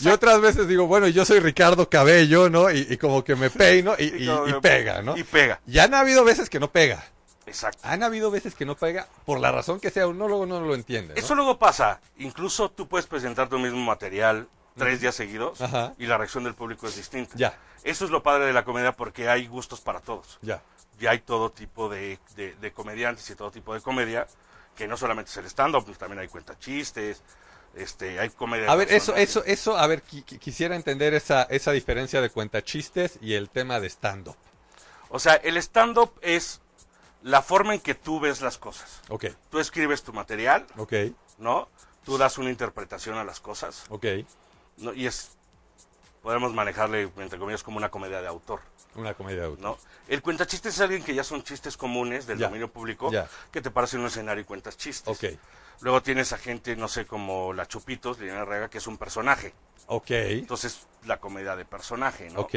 S10: Y otras veces digo, bueno, yo soy Ricardo Cabello, ¿no? Y, y como que me peino y, y- y pega, ¿no?
S9: y pega.
S10: Y han habido veces que no pega.
S9: Exacto.
S10: Han habido veces que no pega por la razón que sea, uno luego no lo entiende, ¿no?
S9: Eso luego pasa. Incluso tú puedes presentar tu mismo material tres días seguidos
S10: Ajá.
S9: y la reacción del público es distinta.
S10: Ya.
S9: Eso es lo padre de la comedia porque hay gustos para todos.
S10: Ya.
S9: Ya hay todo tipo de, de- de comediantes y todo tipo de comedia, que no solamente es el stand-up, pues también hay cuentachistes, este, hay comedia...
S10: A ver, eso, eso, eso, a ver, qui- qui- quisiera entender esa, esa diferencia de cuentachistes y el tema de stand-up.
S9: O sea, el stand-up es la forma en que tú ves las cosas.
S10: Ok,
S9: Tú escribes tu material,
S10: ok,
S9: ¿no? Tú das una interpretación a las cosas,
S10: ok.
S9: ¿No? Y es, podemos manejarle, entre comillas, como una comedia de autor.
S10: Una comedia de autor.
S9: ¿no? El cuentachistes es alguien que ya son chistes comunes del
S10: Ya.
S9: dominio público,
S10: Ya.
S9: que te paras en un escenario y cuentas chistes. Luego tienes a gente, no sé, como la Chupitos, Liliana Rega, que es un personaje.
S10: ok,
S9: Entonces, la comedia de personaje, ¿no?
S10: ok.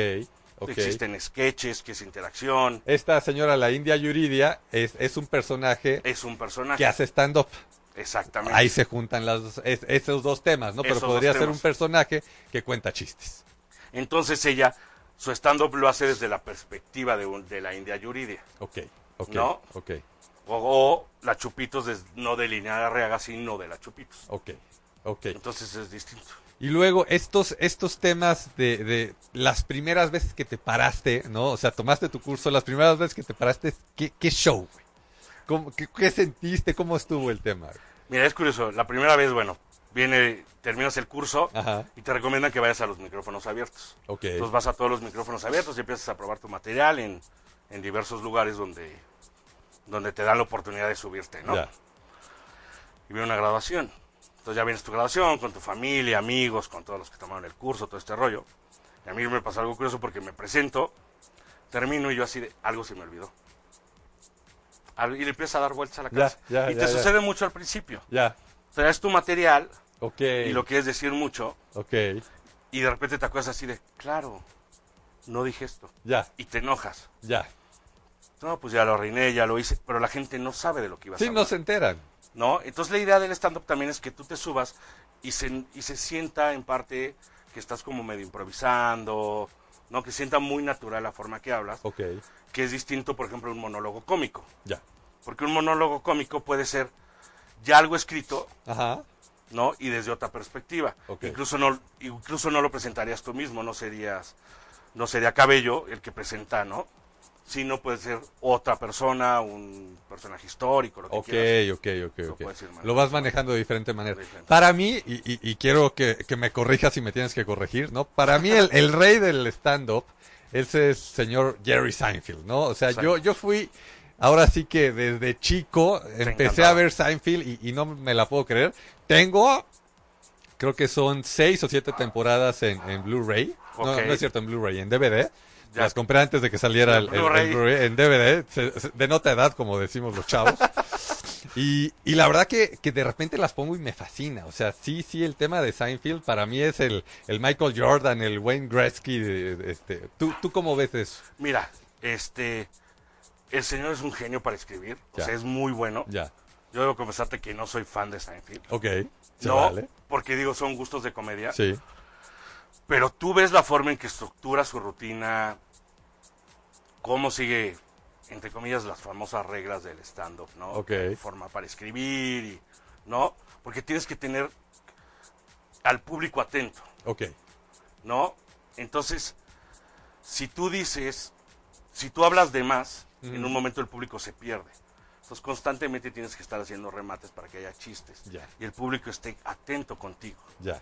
S9: Existen sketches, que es interacción,
S10: Esta señora, la India Yuridia, es, es un personaje
S9: es un personaje.
S10: que hace stand-up.
S9: Exactamente.
S10: Ahí se juntan las, dos- es- esos dos temas, ¿no? Pero
S9: Esos
S10: podría ser un personaje que cuenta chistes.
S9: Entonces ella, su stand-up lo hace desde la perspectiva de, un- de la India Yuridia.
S10: Ok, ok,
S9: ¿No?
S10: ok,
S9: O, o la Chupitos, des- no de Liliana Reaga, sino de la Chupitos.
S10: ok, ok.
S9: Entonces es distinto.
S10: Y luego estos, estos temas de, de las primeras veces que te paraste, ¿no? O sea, tomaste tu curso, las primeras veces que te paraste, ¿qué, qué show, güey? ¿Cómo- qué, qué sentiste? ¿Cómo estuvo el tema?
S9: Mira, es curioso. La primera vez, bueno, viene, terminas el curso
S10: Ajá.
S9: y te recomiendan que vayas a los micrófonos abiertos.
S10: Ok.
S9: Entonces vas a todos los micrófonos abiertos y empiezas a probar tu material en, en diversos lugares donde, donde te dan la oportunidad de subirte, ¿no?
S10: Ya.
S9: Y viene una graduación. Entonces ya vienes tu graduación con tu familia, amigos, con todos los que tomaron el curso, todo este rollo. Y a mí me pasó algo curioso porque me presento, termino y yo así de, algo se me olvidó. Y le empiezas a dar vueltas a la casa.
S10: ya,
S9: y te
S10: ya.
S9: sucede mucho al principio.
S10: Ya,
S9: Traes tu material
S10: ok.
S9: y lo quieres decir mucho
S10: Ok,
S9: y de repente te acuerdas así de, claro, no dije esto.
S10: ya,
S9: Y te enojas.
S10: ya.
S9: No, pues ya lo arruiné, ya lo hice, pero la gente no sabe de lo que ibas a
S10: Sí,
S9: hablar.
S10: no se enteran.
S9: ¿no? Entonces la idea del stand-up también es que tú te subas y se, y se sienta en parte que estás como medio improvisando, ¿no? Que sienta muy natural la forma que hablas,
S10: Ok,
S9: que es distinto, por ejemplo, a un monólogo cómico.
S10: ya.
S9: Porque un monólogo cómico puede ser ya algo escrito,
S10: Ajá.
S9: ¿no? Y desde otra perspectiva. Incluso no incluso no lo presentarías tú mismo, no serías no sería Cabello el que presenta, ¿no? Sino puede ser otra persona, un personaje histórico, lo que
S10: Ok,
S9: quieras.
S10: ok, ok,
S9: Lo
S10: ok.
S9: ir manejando.
S10: Lo vas manejando de diferente manera.
S9: De diferente.
S10: Para mí, y, y- y quiero que, que me corrijas si me tienes que corregir, ¿no? Para mí el, el rey del stand-up es el señor Jerry Seinfeld, ¿no? O sea, yo,
S9: Seinfeld.
S10: yo fui, ahora sí que desde chico empecé
S9: encantaba.
S10: a ver Seinfeld y, y no me la puedo creer. Tengo, creo que son seis o siete temporadas en, en Blu-ray. No, no es cierto, en Blu-ray, en DVD.
S9: Ya.
S10: Las compré antes de que saliera el, el- en DVD. Se- se- de nota edad, como decimos los chavos. Y, y la verdad que, que de repente las pongo y me fascina. O sea, sí, sí, el tema de Seinfeld para mí es el, el Michael Jordan, el Wayne Gretzky. este. ¿Tú, ¿Tú cómo ves eso?
S9: Mira, este el señor es un genio para escribir, o sea, es muy bueno.
S10: Ya.
S9: Yo debo confesarte que no soy fan de Seinfeld.
S10: Ok.
S9: No,
S10: vale.
S9: porque digo, son gustos de comedia.
S10: Sí.
S9: Pero tú ves la forma en que estructura su rutina, cómo sigue, entre comillas, las famosas reglas del stand-up, ¿no?
S10: Ok.
S9: Forma para escribir, y, ¿no? Porque tienes que tener al público atento,
S10: Ok.
S9: ¿no? Entonces, si tú dices, si tú hablas de más, en un momento el público se pierde. Entonces, constantemente tienes que estar haciendo remates para que haya chistes.
S10: Ya.
S9: Y el público esté atento contigo.
S10: Ya.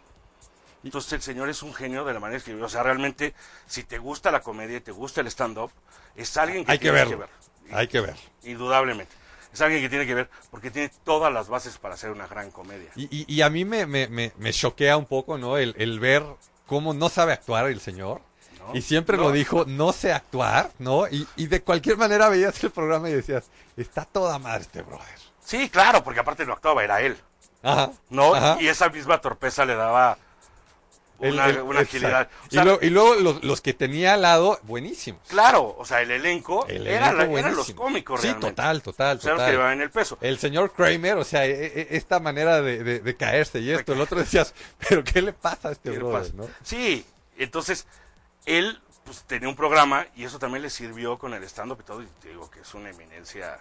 S9: Entonces el señor es un genio de la manera que. O sea, realmente, si te gusta la comedia y te gusta el stand-up, es alguien que
S10: Hay que verlo.
S9: ver.
S10: Hay que ver.
S9: Indudablemente. Es alguien que tiene que ver porque tiene todas las bases para hacer una gran comedia.
S10: Y, y- y a mí me, me, me, me choquea un poco, ¿no? El, el ver cómo no sabe actuar el señor.
S9: ¿no?
S10: Y siempre
S9: No.
S10: lo dijo, no sé actuar, ¿no? Y, y de cualquier manera veías el programa y decías, está toda madre este brother.
S9: Sí, claro, porque aparte no actuaba, era él.
S10: Ajá.
S9: ¿No?
S10: ajá.
S9: Y esa misma torpeza le daba una,
S10: el-
S9: una agilidad. O sea,
S10: y, luego, y luego los, los que tenía al lado, buenísimos.
S9: Claro, o sea, el elenco,
S10: El
S9: era,
S10: elenco
S9: la- eran los cómicos
S10: Sí,
S9: realmente.
S10: total, total,
S9: O sea, los que el peso.
S10: El señor Kramer, o sea, e- e- esta manera de, de- de caerse y esto, el otro decías, pero ¿qué le pasa a este
S9: ¿Qué le
S10: brother, no?
S9: Sí, entonces él pues, tenía un programa y eso también le sirvió con el stand-up y todo. Y te digo que es una eminencia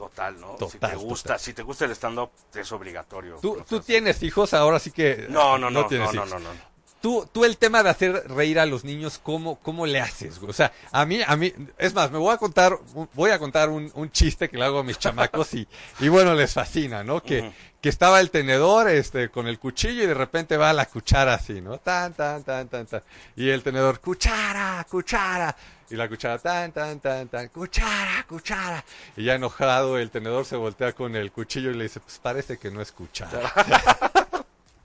S9: total, ¿no? si te gusta,
S10: total.
S9: si te gusta el stand-up, es obligatorio.
S10: ¿Tú, tú tienes hijos, ahora sí que...
S9: No, no, no, no,
S10: tienes
S9: no,
S10: hijos.
S9: no, no, no.
S10: Tú, tú el tema de hacer reír a los niños, ¿cómo, cómo le haces? güey? O sea, a mí, a mí, es más, me voy a contar, voy a contar un, un chiste que le hago a mis chamacos y, y bueno, les fascina, ¿no? Que, que estaba el tenedor, este, con el cuchillo y de repente va la cuchara así, ¿no? Tan, tan, tan, tan, tan. Y el tenedor, cuchara, cuchara. Y la cuchara, tan, tan, tan, tan, cuchara, cuchara. Y ya enojado, el tenedor se voltea con el cuchillo y le dice, pues parece que no es cuchara.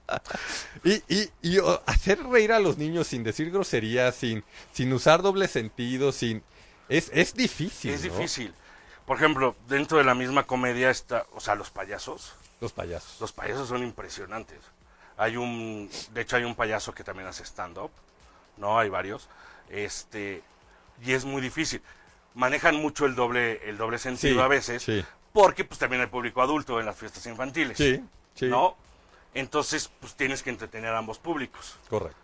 S10: Y, y, y hacer reír a los niños sin decir groserías, sin, sin usar doble sentido, sin... Es, es difícil,
S9: es
S10: ¿no?
S9: difícil. Por ejemplo, dentro de la misma comedia está, o sea, los payasos.
S10: Los payasos.
S9: Los payasos son impresionantes. Hay un, de hecho hay un payaso que también hace stand-up, ¿no? Hay varios. Este, y es muy difícil. Manejan mucho el doble, el doble sentido
S10: Sí,
S9: a veces,
S10: sí.
S9: porque pues también hay público adulto en las fiestas infantiles,
S10: Sí, sí.
S9: ¿no? Entonces, pues tienes que entretener a ambos públicos.
S10: Correcto.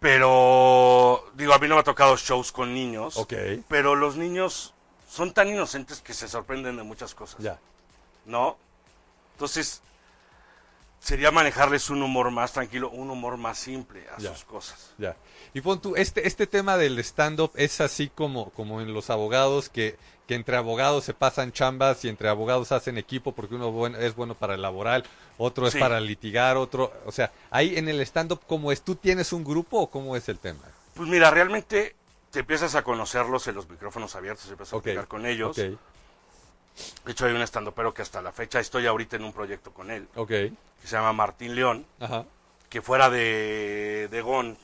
S9: Pero, digo, a mí no me ha tocado shows con niños,
S10: Ok.
S9: pero los niños son tan inocentes que se sorprenden de muchas cosas.
S10: Ya.
S9: ¿no? Entonces, sería manejarles un humor más tranquilo, un humor más simple a
S10: Ya.
S9: sus cosas.
S10: Ya. Y pon tú, este, este tema del stand-up es así como, como en los abogados, que, que entre abogados se pasan chambas y entre abogados hacen equipo porque uno buen- es bueno para el laboral, otro es
S9: Sí.
S10: para litigar, otro... O sea, ahí en el stand-up, ¿cómo es? ¿Tú tienes un grupo o cómo es el tema?
S9: Pues mira, realmente te empiezas a conocerlos en los micrófonos abiertos, empiezas a platicar con ellos. De hecho, hay un estandopero que hasta la fecha estoy ahorita en un proyecto con él,
S10: ok,
S9: que se llama Martín León,
S10: ajá,
S9: que fuera de, de Gon,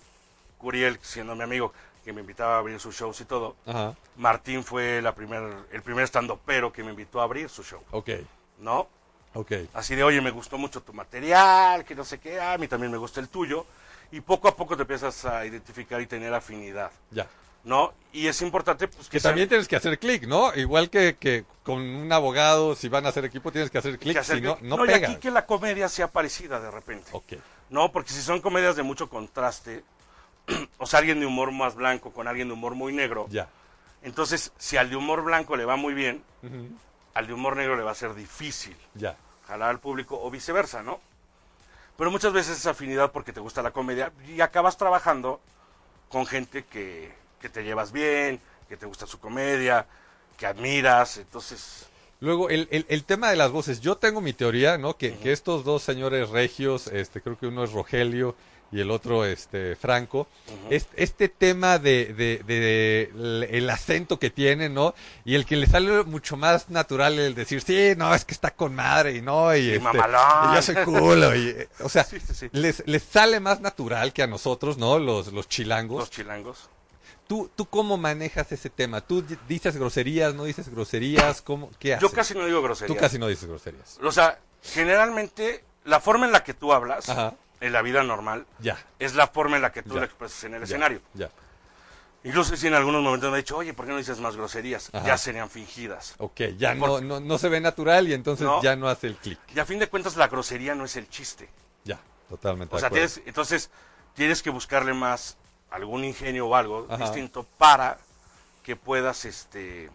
S9: Curiel, siendo mi amigo, que me invitaba a abrir sus shows y todo,
S10: ajá,
S9: Martín fue la primer, el primer estandopero que me invitó a abrir su show,
S10: ok,
S9: ¿no?
S10: ok,
S9: Así de, oye, me gustó mucho tu material, que no sé qué, a mí también me gusta el tuyo. Y poco a poco te empiezas a identificar y tener afinidad,
S10: ya.
S9: ¿No? Y es importante, pues, que,
S10: Que también tienes que hacer clic, ¿no? Igual que, que con un abogado, si van a hacer equipo, tienes que hacer clic, si no, no
S9: y
S10: pega.
S9: aquí que la comedia sea parecida de repente, ¿no? Porque si son comedias de mucho contraste, o sea, alguien de humor más blanco con alguien de humor muy negro,
S10: ya,
S9: Entonces, si al de humor blanco le va muy bien, al de humor negro le va a ser difícil
S10: Ya.
S9: jalar al público o viceversa, ¿no? Pero muchas veces es afinidad porque te gusta la comedia y acabas trabajando con gente que, que te llevas bien, que te gusta su comedia, que admiras, entonces...
S10: Luego, el, el, el tema de las voces. Yo tengo mi teoría, ¿no? Que, que estos dos señores regios, este, creo que uno es Rogelio y el otro, este, Franco, es- este tema de, de, de el, el acento que tienen, ¿no? Y el que le sale mucho más natural el decir, sí, no, es que está con madre y no, y,
S9: Y
S10: este,
S9: mamalón.
S10: y yo soy culo, y, eh, o sea,
S9: Sí, sí, sí.
S10: Les, les sale más natural que a nosotros, ¿no? Los, los chilangos.
S9: Los chilangos.
S10: ¿Tú, ¿Tú cómo manejas ese tema? ¿Tú di- dices groserías, no dices groserías? ¿Cómo, ¿Qué haces?
S9: Yo casi no digo groserías.
S10: Tú casi no dices groserías.
S9: O sea, generalmente la forma en la que tú hablas
S10: Ajá.
S9: en la vida normal
S10: Ya.
S9: es la forma en la que tú
S10: Ya.
S9: lo expresas en el
S10: Ya,
S9: escenario.
S10: Ya.
S9: Incluso si en algunos momentos me he dicho, oye, ¿por qué no dices más groserías?
S10: Ajá.
S9: Ya serían fingidas.
S10: Ok, ya no, no, no se ve natural y entonces
S9: No.
S10: ya no hace el clic.
S9: Y a fin de cuentas la grosería no es el chiste.
S10: Ya, totalmente.
S9: O
S10: de
S9: sea,
S10: acuerdo.
S9: tienes, entonces tienes que buscarle más algún ingenio o algo
S10: Ajá.
S9: distinto para que puedas este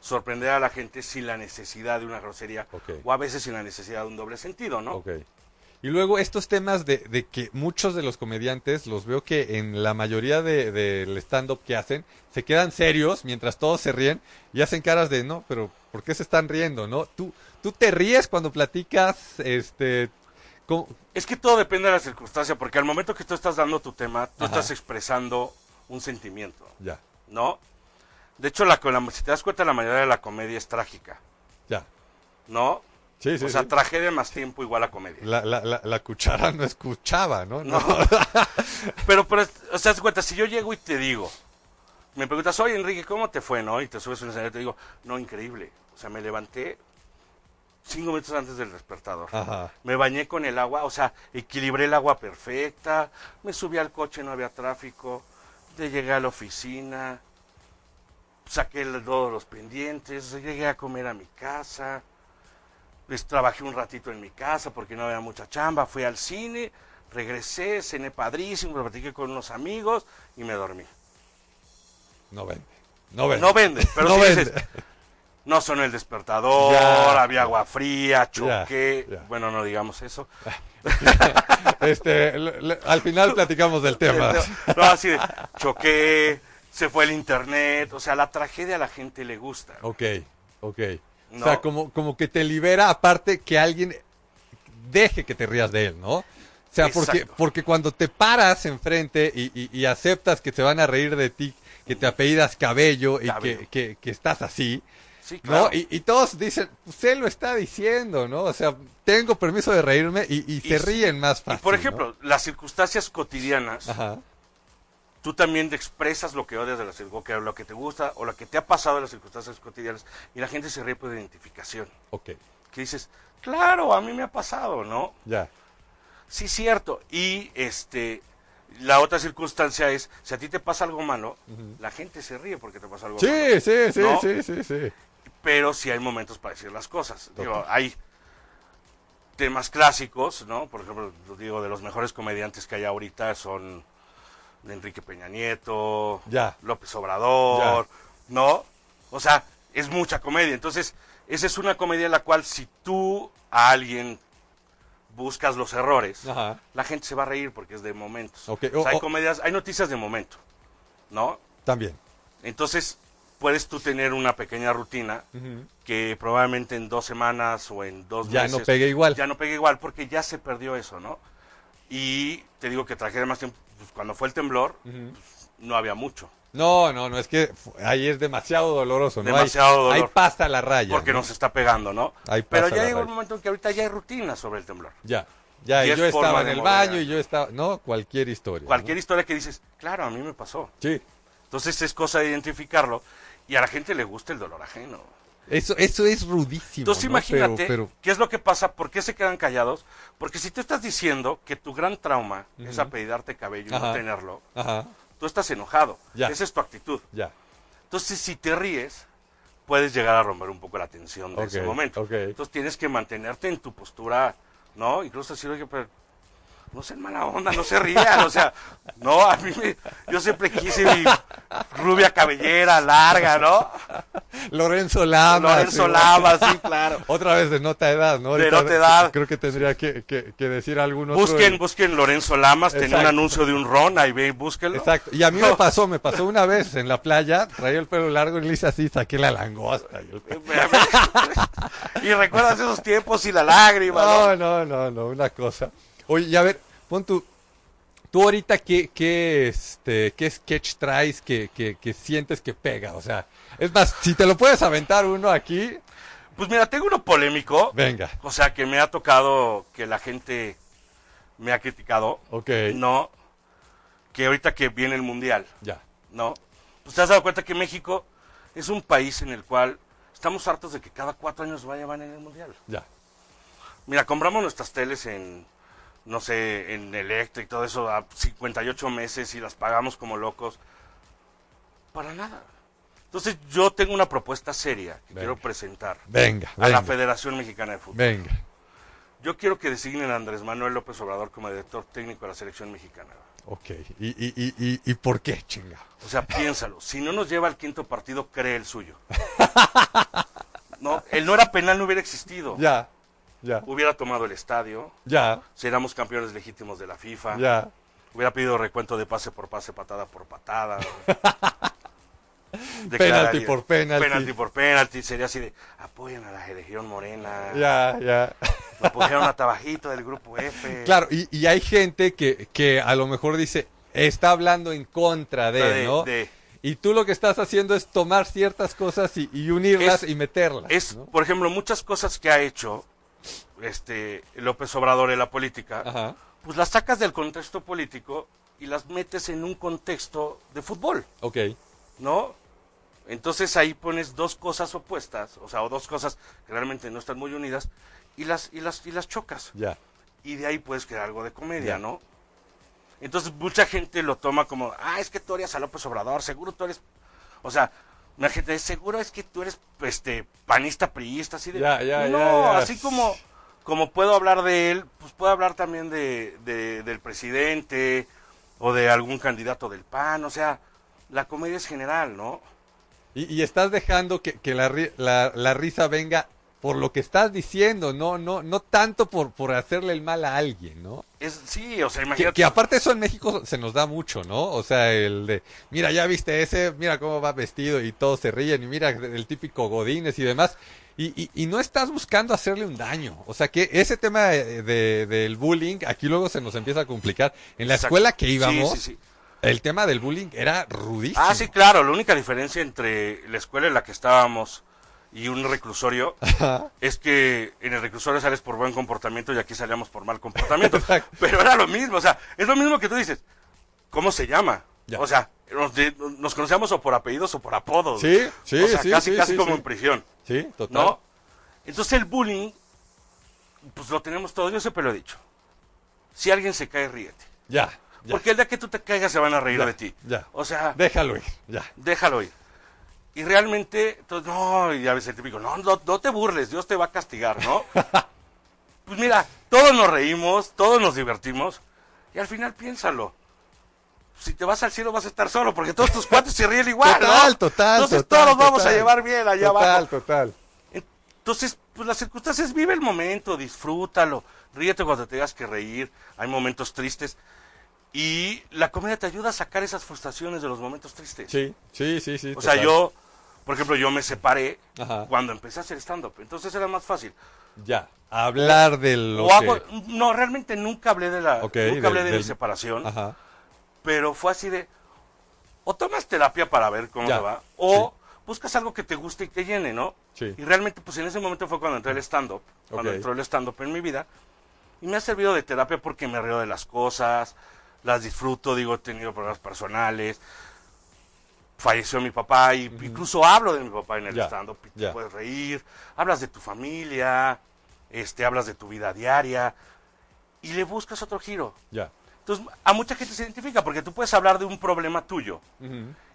S9: sorprender a la gente sin la necesidad de una grosería o a veces sin la necesidad de un doble sentido, ¿no?
S10: Ok. Y luego estos temas de, de que muchos de los comediantes, los veo que en la mayoría de- del stand-up que hacen, se quedan serios mientras todos se ríen y hacen caras de, no, pero ¿por qué se están riendo, no? Tú, tú te ríes cuando platicas, este... ¿cómo?
S9: Es que todo depende de la circunstancia, porque al momento que tú estás dando tu tema, tú
S10: Ajá.
S9: estás expresando un sentimiento,
S10: Ya,
S9: ¿no? De hecho, la, la- si te das cuenta, la mayoría de la comedia es trágica,
S10: ya.
S9: ¿no?
S10: Sí, sí,
S9: o sea,
S10: sí.
S9: tragedia más tiempo igual a comedia.
S10: La, la, la, la cuchara no escuchaba, ¿no?
S9: No. pero, pero, o sea, das cuenta, si yo llego y te digo, me preguntas, oye Enrique, ¿cómo te fue, no? Y te subes a un escenario y te digo, no, increíble. O sea, me levanté cinco minutos antes del despertador.
S10: Ajá.
S9: Me bañé con el agua, o sea, equilibré el agua perfecta, me subí al coche, no había tráfico, ya llegué a la oficina, saqué todos los pendientes, llegué a comer a mi casa, les trabajé un ratito en mi casa porque no había mucha chamba, fui al cine, regresé, cené padrísimo, platiqué con unos amigos y me dormí.
S10: No vende. No vende.
S9: No vende, pero
S10: no
S9: si
S10: vende.
S9: dices, no sonó el despertador,
S10: Ya,
S9: había agua fría, choqué,
S10: ya.
S9: bueno, no digamos eso.
S10: Este, le- le- al final platicamos del tema.
S9: No, así de, choqué, se fue el internet, o sea, la tragedia a la gente le gusta.
S10: Ok, ok. O sea, como, como que te libera, aparte que alguien deje que te rías de él, ¿no? O sea, porque, porque cuando te paras enfrente y, y, y aceptas que se van a reír de ti, que te apellidas cabello y
S9: Cabello.
S10: que, que, que estás así,
S9: Sí,
S10: ¿no? Y, y todos dicen, pues él lo está diciendo, ¿no? O sea, tengo permiso de reírme y, y se
S9: Y-
S10: ríen más
S9: Y
S10: fácil.
S9: por
S10: ¿no?
S9: ejemplo, las circunstancias cotidianas,
S10: Ajá,
S9: tú también te expresas lo que odias de la cir- o lo que te gusta o lo que te ha pasado en las circunstancias cotidianas y la gente se ríe por identificación.
S10: ok,
S9: Que dices, claro, a mí me ha pasado, ¿no?
S10: ya.
S9: Sí, cierto. Y este, la otra circunstancia es, si a ti te pasa algo malo, la gente se ríe porque te pasa algo malo.
S10: Sí, sí, sí,
S9: ¿no?
S10: sí, sí, sí.
S9: Pero sí hay momentos para decir las cosas. Digo, hay temas clásicos, ¿no? Por ejemplo, digo, de los mejores comediantes que hay ahorita son de Enrique Peña Nieto,
S10: Ya.
S9: López Obrador, ¿no? O sea, es mucha comedia. Entonces, esa es una comedia en la cual si tú a alguien buscas los errores,
S10: Ajá.
S9: la gente se va a reír porque es de momentos. O sea, hay comedias, hay noticias de momento, ¿no?
S10: También.
S9: Entonces, puedes tú tener una pequeña rutina que probablemente en dos semanas o en dos
S10: Ya
S9: meses...
S10: no pegue igual.
S9: Ya no pegue igual porque ya se perdió eso, ¿no? Y te digo que traje más tiempo, pues, cuando fue el temblor, pues, no había mucho,
S10: No, no, no, es que ahí es demasiado doloroso, ¿no?
S9: Demasiado
S10: ahí,
S9: dolor.
S10: Ahí pasa la raya.
S9: porque
S10: ¿no?
S9: nos está pegando, ¿no?
S10: Ahí
S9: Pero
S10: pasa
S9: ya llegó un momento en que ahorita ya hay rutinas sobre el temblor.
S10: Ya, ya,
S9: Y
S10: yo estaba en el baño y yo estaba... No, cualquier historia.
S9: Cualquier historia que dices, claro, a mí me pasó.
S10: Sí.
S9: Entonces es cosa de identificarlo y a la gente le gusta el dolor ajeno.
S10: Eso, eso es rudísimo,
S9: Entonces
S10: ¿no?
S9: imagínate
S10: Pero, pero-
S9: qué es lo que pasa, por qué se quedan callados, porque si tú estás diciendo que tu gran trauma es
S10: Ujú.
S9: apellidarte cabello y no tenerlo,
S10: Ajá,
S9: tú estás enojado.
S10: Ya.
S9: Esa es tu actitud.
S10: ya.
S9: Entonces si te ríes, puedes llegar a romper un poco la tensión de ese momento. Entonces tienes que mantenerte en tu postura, ¿no? Incluso decir, oye, pero no sean mala onda, no se rían, o sea, no, a mí me, yo siempre quise mi rubia cabellera larga, ¿no?
S10: Lorenzo Lamas.
S9: Lorenzo
S10: sí,
S9: Lamas, sí, claro.
S10: Otra vez de nota edad, ¿no?
S9: De nota edad.
S10: Creo que tendría que, que- que decir algún otro.
S9: Busquen, busquen Lorenzo Lamas, tenía un anuncio de un ron, ahí ve, búsquenlo.
S10: Exacto. Y a mí me pasó, me pasó una vez en la playa, traía el pelo largo y le hice así, saqué la langosta. Y, el pe-
S9: y recuerdas esos tiempos y la lágrima, ¿no?
S10: no, no, no, no, una cosa. Oye, y a ver, pon tu, tú ahorita qué, qué, este, qué sketch traes que, que, que sientes que pega, o sea, es más, si te lo puedes aventar uno aquí,
S9: Pues mira, tengo uno polémico.
S10: venga,
S9: O sea, que me ha tocado que la gente me ha criticado.
S10: ok,
S9: No. Que ahorita que viene el mundial,
S10: ya,
S9: ¿no? Pues te has dado cuenta que México es un país en el cual estamos hartos de que cada cuatro años vaya van en el mundial.
S10: ya,
S9: Mira, compramos nuestras teles en, no sé, en Electra y todo eso a 58 meses y las pagamos como locos. Para nada. Entonces yo tengo una propuesta seria que
S10: Venga.
S9: quiero presentar
S10: venga,
S9: a la Federación Mexicana de Fútbol.
S10: venga,
S9: Yo quiero que designen a Andrés Manuel López Obrador como director técnico de la selección mexicana.
S10: ok, y, y, y, y, y por qué, chinga,
S9: O sea, piénsalo. Si no nos lleva al quinto partido, cree el suyo. No, el no era penal no hubiera existido.
S10: ya, ya,
S9: Hubiera tomado el estadio,
S10: ya,
S9: seríamos campeones legítimos de la FIFA.
S10: ya,
S9: Hubiera pedido recuento de pase por pase, patada por patada.
S10: Penalti por penalti.
S9: Penalti por penalti. Sería así de, apoyen a la Legión Morena.
S10: ya, ya.
S9: Apoyaron a Tabajito del grupo F.
S10: Claro, y, y hay gente que, que a lo mejor dice, está hablando en contra de,
S9: De-
S10: ¿no?
S9: de-
S10: Y tú lo que estás haciendo es tomar ciertas cosas y, y unirlas
S9: Es-
S10: y meterlas.
S9: Es,
S10: ¿no?
S9: por ejemplo, muchas cosas que ha hecho este López Obrador en la política,
S10: Ajá.
S9: pues las sacas del contexto político y las metes en un contexto de fútbol,
S10: Ok,
S9: ¿no? Entonces ahí pones dos cosas opuestas, o sea, o dos cosas que realmente no están muy unidas y las y las y las chocas.
S10: ya.
S9: Y de ahí puedes crear algo de comedia,
S10: Ya.
S9: ¿no? Entonces mucha gente lo toma como, ah, es que tú eres a López Obrador, seguro tú eres, o sea, la gente dice, seguro es que tú eres, este, panista, priista, así de,
S10: Ya, ya,
S9: no,
S10: ya.
S9: así como, como puedo hablar de él, pues puedo hablar también de, de- del presidente o de algún candidato del PAN, o sea, la comedia es general, ¿no?
S10: Y, y estás dejando que, que la, la, la risa venga por lo que estás diciendo, no, no, no tanto por, por hacerle el mal a alguien, ¿no?
S9: Es, sí, o sea,
S10: Que,
S9: imagínate.
S10: que aparte eso en México se nos da mucho, ¿no? O sea, el de, mira, ya viste ese, mira cómo va vestido y todos se ríen y mira el típico Godines y demás. Y, y, y no estás buscando hacerle un daño. O sea, que ese tema de, de- del bullying, aquí luego se nos empieza a complicar. En la
S9: Exacto.
S10: escuela que íbamos,
S9: sí, sí.
S10: el tema del bullying era rudísimo.
S9: Ah, sí, claro. La única diferencia entre la escuela en la que estábamos y un reclusorio
S10: Ajá.
S9: es que en el reclusorio sales por buen comportamiento y aquí salíamos por mal comportamiento. Pero era lo mismo, o sea, es lo mismo que tú dices. ¿Cómo se llama?
S10: Ya.
S9: O sea, nos, de- nos conocíamos o por apellidos o por apodos.
S10: Sí, sí,
S9: o sea,
S10: sí,
S9: casi,
S10: sí,
S9: casi
S10: sí,
S9: como en prisión.
S10: Sí, total.
S9: ¿No? Entonces el bullying, pues lo tenemos todos. Yo siempre lo he dicho. Si alguien se cae, ríete.
S10: Ya, ya.
S9: Porque el día que tú te caigas se van a reír
S10: Ya,
S9: de ti.
S10: ya.
S9: O sea,
S10: Déjalo ir, ya.
S9: déjalo ir. Y realmente, entonces, no, y a veces el típico, no, no, no te burles, Dios te va a castigar, ¿no? pues mira, todos nos reímos, todos nos divertimos, y al final piénsalo. Si te vas al cielo vas a estar solo, porque todos tus cuates se ríen igual,
S10: Total,
S9: ¿no?
S10: total,
S9: Entonces
S10: total,
S9: todos vamos a
S10: total.
S9: llevar bien allá
S10: total,
S9: abajo.
S10: total.
S9: Entonces, pues las circunstancias, vive el momento, disfrútalo, ríete cuando te tengas que reír, hay momentos tristes, y la comedia te ayuda a sacar esas frustraciones de los momentos tristes.
S10: Sí, sí, sí, sí.
S9: O sea,
S10: total.
S9: yo, por ejemplo, yo me separé
S10: Ajá.
S9: cuando empecé a hacer stand-up. Entonces era más fácil.
S10: Ya. Hablar de lo
S9: o
S10: que...
S9: hago, no, realmente nunca hablé de la,
S10: Ok,
S9: nunca
S10: del-
S9: hablé de mi
S10: del-
S9: separación,
S10: Ajá.
S9: Pero fue así de, o tomas terapia para ver cómo
S10: Ya,
S9: te va, o buscas algo que te guste y te llene, ¿no?
S10: Sí.
S9: Y realmente, pues en ese momento fue cuando entré el stand-up, cuando entró el stand-up en mi vida, y me ha servido de terapia porque me río de las cosas, las disfruto, digo, he tenido problemas personales, falleció mi papá y incluso hablo de mi papá en el stand-up y te puedes reír, hablas de tu familia, este, hablas de tu vida diaria y le buscas otro giro.
S10: Ya.
S9: Entonces, a mucha gente se identifica porque tú puedes hablar de un problema tuyo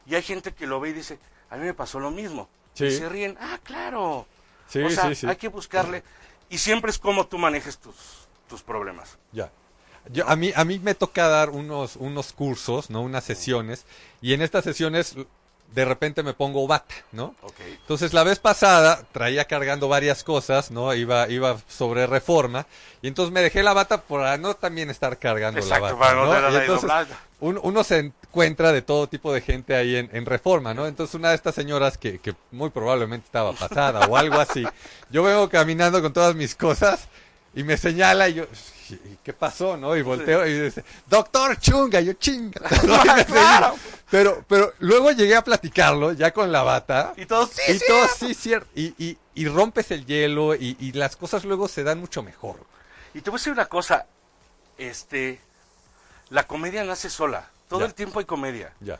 S9: y hay gente que lo ve y dice, a mí me pasó lo mismo.
S10: Sí.
S9: Y se ríen, ah, claro.
S10: Sí,
S9: o sea,
S10: sí, sí.
S9: hay que buscarle. Y siempre es como tú manejes tus, tus problemas.
S10: Ya. Yo, a, mí, a mí me toca dar unos, unos cursos, ¿no? Unas sesiones. Y en estas sesiones, de repente me pongo bata, ¿no?
S9: Ok.
S10: Entonces, la vez pasada traía cargando varias cosas, ¿no? Iba, iba sobre reforma. Y entonces me dejé la bata para no también estar cargando
S9: Exacto,
S10: la bata.
S9: para no
S10: ¿no?
S9: tenerla
S10: Y
S9: ahí
S10: entonces,
S9: doblada.
S10: un- uno se encuentra de todo tipo de gente ahí en, en reforma, ¿no? Entonces una de estas señoras que, que muy probablemente estaba pasada o algo así, yo vengo caminando con todas mis cosas y me señala y yo, "¿Y ¿qué pasó, no? Y volteo y dice, doctor Chunga, y yo chinga. Pero, pero luego llegué a platicarlo ya con la bata.
S9: Y todos, sí,
S10: y todos, sí, cierto. Y, y, y rompes el hielo y, y las cosas luego se dan mucho mejor.
S9: Y te voy a decir una cosa, este, la comedia nace sola. Todo
S10: Ya.
S9: el tiempo hay comedia.
S10: Ya.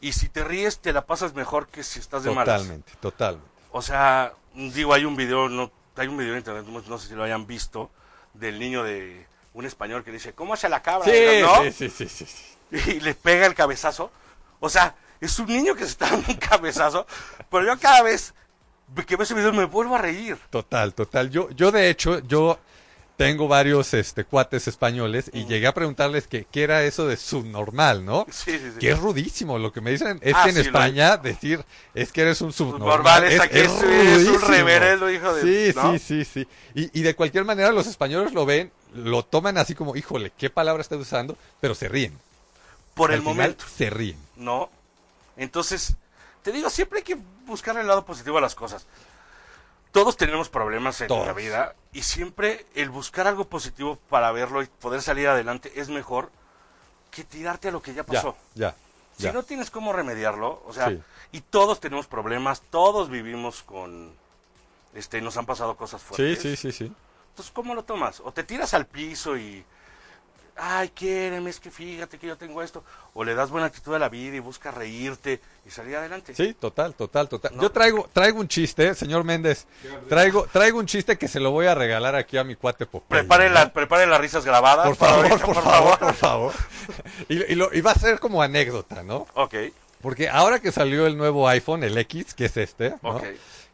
S9: Y si te ríes, te la pasas mejor que si estás de malas.
S10: Totalmente, totalmente.
S9: O sea, digo, hay un video, no, hay un video en internet, no, sé si lo hayan visto, del niño de un español que dice, ¿cómo hace la cabra?
S10: Sí,
S9: ¿No?
S10: sí, sí, sí, sí, sí.
S9: Y le pega el cabezazo. O sea, es un niño que se está dando un cabezazo, pero yo cada vez que veo ese video me vuelvo a reír.
S10: Total, total. Yo, yo de hecho, yo tengo varios este, cuates españoles y llegué a preguntarles que, qué era eso de subnormal, ¿no?
S9: Sí, sí, sí.
S10: Que es rudísimo. Lo que me dicen es
S9: Ah,
S10: que en
S9: sí,
S10: España decir es que eres un subnormal.
S9: Subnormal es aquí, es- es un reverendo hijo de-
S10: Sí,
S9: ¿no?
S10: sí, sí, sí. Y, y de cualquier manera los españoles lo ven, lo toman así como, híjole, ¿qué palabra estás usando? Pero se ríen.
S9: Por
S10: Al
S9: el
S10: final,
S9: momento.
S10: Se ríen.
S9: ¿no? Entonces, te digo, siempre hay que buscar el lado positivo a las cosas. Todos tenemos problemas en
S10: Todos.
S9: la vida y siempre el buscar algo positivo para verlo y poder salir adelante es mejor que tirarte a lo que ya
S10: Ya,
S9: pasó.
S10: ya.
S9: Si no tienes cómo remediarlo, o sea,
S10: Sí.
S9: y todos tenemos problemas, todos vivimos con, este, nos han pasado cosas
S10: Sí,
S9: fuertes.
S10: sí, sí, sí.
S9: Entonces, ¿cómo lo tomas? O te tiras al piso y, ay, quiéreme, es que fíjate que yo tengo esto. O le das buena actitud a la vida y buscas reírte y salir adelante.
S10: Sí, total, total, total.
S9: No.
S10: Yo traigo, traigo un chiste, señor Méndez. Traigo, traigo un chiste que se lo voy a regalar aquí a mi cuate Popeye.
S9: Prepare,
S10: ¿no?
S9: la- prepare las risas grabadas.
S10: Por favor,
S9: ahorita,
S10: por favor, por favor. Y, y lo- y va a ser como anécdota, ¿no?
S9: Ok,
S10: Porque ahora que salió el nuevo iPhone, el X, que es este, ¿no?
S9: ok.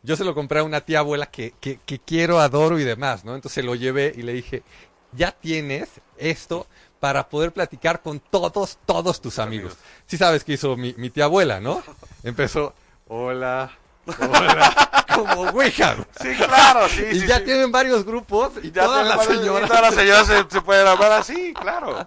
S10: yo se lo compré a una tía abuela que, que, que quiero, adoro y demás, ¿no? Entonces lo llevé y le dije, ya tienes esto para poder platicar con todos, todos tus amigos. Sí sabes qué hizo mi, mi tía abuela, ¿no? Empezó, hola, hola, como Ouija.
S9: Sí, claro, sí,
S10: Y
S9: sí,
S10: ya
S9: sí.
S10: tienen varios grupos y
S9: Ya
S10: todas las señoras.
S9: Todas las señoras se, se pueden amar así, claro.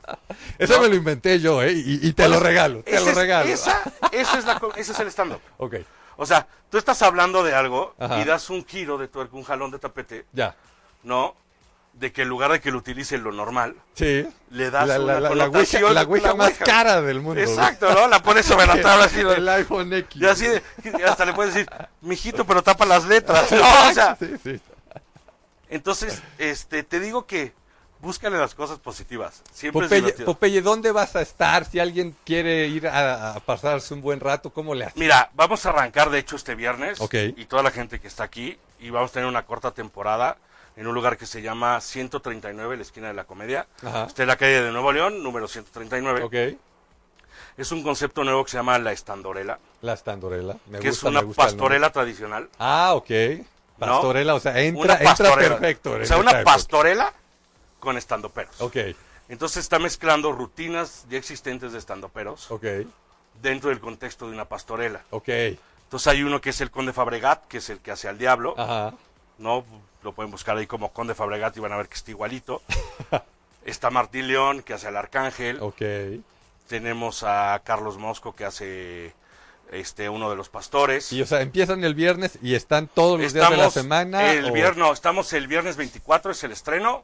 S10: Eso
S9: ¿no?
S10: me lo inventé yo, ¿eh? Y, y te lo regalo, te lo
S9: es-
S10: regalo.
S9: Esa, esa es la, ese es el stand-up.
S10: Ok,
S9: O sea, tú estás hablando de algo
S10: Ajá.
S9: y das un giro de tuerca, un jalón de tapete,
S10: ya.
S9: ¿no? De que en lugar de que lo utilice lo normal,
S10: Sí.
S9: le das
S10: la,
S9: una
S10: la, la, la ouija, la ouija más
S9: ouija.
S10: cara del mundo.
S9: Exacto, ¿no? La pones sobre la tabla así.
S10: El iPhone X.
S9: Y así, hasta le puedes decir, mijito, pero tapa las letras. No, o sea,
S10: Sí, sí.
S9: entonces, este, te digo que búscale las cosas positivas. Siempre es
S10: Popeye,
S9: divertido.
S10: Popeye, ¿dónde vas a estar? Si alguien quiere ir a, a pasarse un buen rato, ¿cómo le haces?
S9: Mira, vamos a arrancar de hecho este viernes.
S10: Ok.
S9: Y toda la gente que está aquí. Y vamos a tener una corta temporada en un lugar que se llama 139, la esquina de la comedia.
S10: Ajá.
S9: Está en la calle de Nuevo León, número 139.
S10: Ok.
S9: Es un concepto nuevo que se llama la estandorela,
S10: La estandorela. Me
S9: que
S10: gusta,
S9: es una
S10: me gusta
S9: pastorela tradicional.
S10: Ah, ok. Pastorela, o sea, entra, entra perfecto.
S9: O sea, una pastorela con estandoperos.
S10: Ok,
S9: Entonces está mezclando rutinas ya existentes de estandoperos
S10: ok,
S9: dentro del contexto de una pastorela.
S10: ok.
S9: Entonces hay uno que es el Conde Fabregat, que es el que hace al diablo.
S10: Ajá.
S9: ¿no? Lo pueden buscar ahí como Conde Fabregat y van a ver que está igualito. está Martín León, que hace al Arcángel.
S10: Ok.
S9: Tenemos a Carlos Mosco, que hace este uno de los pastores.
S10: Y o sea, empiezan el viernes y están todos los días de la semana.
S9: El
S10: o-
S9: viernes, no, estamos el viernes 24, es el estreno.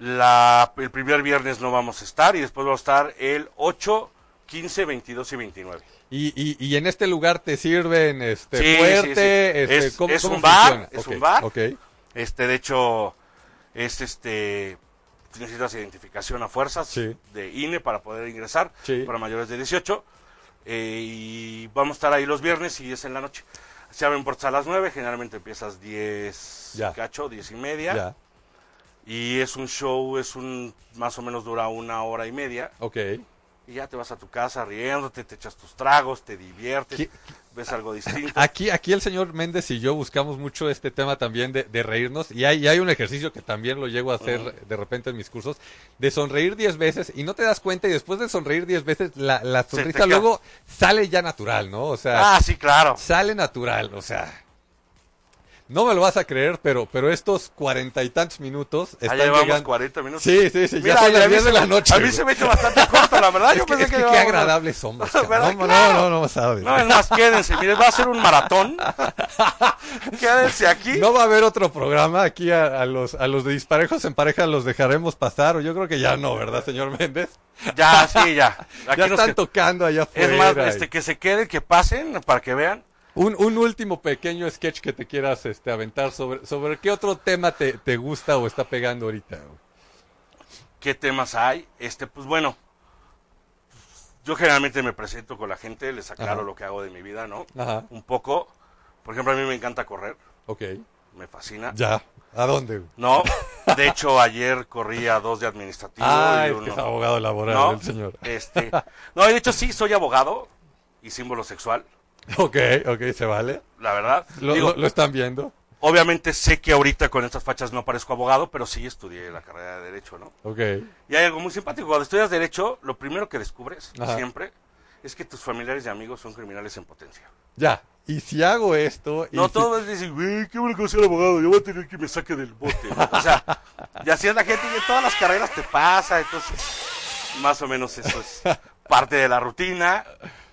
S9: La, el primer viernes no vamos a estar y después vamos a estar el 8, 15, 22 y 29.
S10: Y, y, y en este lugar te sirven este
S9: Sí,
S10: fuerte,
S9: sí.
S10: este,
S9: Es-
S10: ¿cómo-
S9: es
S10: cómo
S9: un bar,
S10: funciona?
S9: es
S10: Ok,
S9: un bar.
S10: Ok,
S9: Este, de hecho, es este. Necesitas identificación a fuerzas de INE para poder ingresar para mayores de 18. eh, y vamos a estar ahí los viernes y es en la noche. Se abren puertas a las 9, generalmente empiezas 10
S10: Ya.
S9: cacho, 10 y media.
S10: ya,
S9: Y es un show, es un. Más o menos dura una hora y media.
S10: ok.
S9: Y ya te vas a tu casa riéndote, te echas tus tragos, te diviertes,
S10: ¿Qué-
S9: ves algo distinto.
S10: Aquí, aquí el señor Méndez y yo buscamos mucho este tema también de, de reírnos y hay, y hay un ejercicio que también lo llego a hacer de repente en mis cursos, de sonreír 10 veces y no te das cuenta y después de sonreír 10 veces la, la sonrisa luego sale ya natural, ¿no? O sea,
S9: Ah, sí, claro.
S10: sale natural, o sea... No me lo vas a creer, pero, pero estos cuarenta y tantos minutos están
S9: llevamos
S10: llegando...
S9: 40 minutos.
S10: Sí, sí, sí,
S9: Mira,
S10: ya son las
S9: a mí
S10: 10 de la noche.
S9: A mí
S10: güey.
S9: se me hecho bastante corto, la verdad. Yo
S10: Es que,
S9: pensé
S10: es
S9: que
S10: que qué agradables somos. No, no,
S9: Claro.
S10: no, no sabes.
S9: No, es más, quédense. Miren, va a ser un maratón. quédense aquí.
S10: No va a haber otro programa aquí a, a los a los de disparejos en pareja los dejaremos pasar o yo creo que ya no, ¿verdad, señor Méndez?
S9: Ya, sí, ya. Aquí
S10: ya están
S9: que-
S10: tocando allá afuera.
S9: Es más,
S10: y-
S9: este, que se queden, que pasen para que vean.
S10: Un, un último pequeño sketch que te quieras este aventar sobre sobre qué otro tema te, te gusta o está pegando ahorita.
S9: qué temas hay. Este, pues bueno, yo generalmente me presento con la gente, les aclaro
S10: Ajá.
S9: lo que hago de mi vida, ¿no?
S10: Ajá.
S9: Un poco. Por ejemplo, a mí me encanta correr,
S10: Ok.
S9: me fascina.
S10: Ya. ¿A dónde?
S9: No, de hecho ayer corrí a dos de administrativo
S10: Ah,
S9: y
S10: es
S9: uno.
S10: que es abogado laboral
S9: ¿No?
S10: el señor.
S9: Este, no, de hecho sí soy abogado y símbolo sexual,
S10: Ok, ok, se vale.
S9: la verdad.
S10: Lo,
S9: Digo,
S10: lo- lo están viendo.
S9: obviamente sé que ahorita con estas fachas no parezco abogado, pero sí estudié la carrera de derecho, ¿no?
S10: Ok.
S9: Y hay algo muy simpático. Cuando estudias Derecho, lo primero que descubres,
S10: Ajá.
S9: siempre, es que tus familiares y amigos son criminales en potencia.
S10: Ya. Y si hago esto y
S9: No
S10: si-
S9: todos dicen, güey, qué bueno que ser abogado, yo voy a tener que me saque del bote. ¿no? O sea, y así es la gente y en todas las carreras te pasa. Entonces, más o menos eso es parte de la rutina,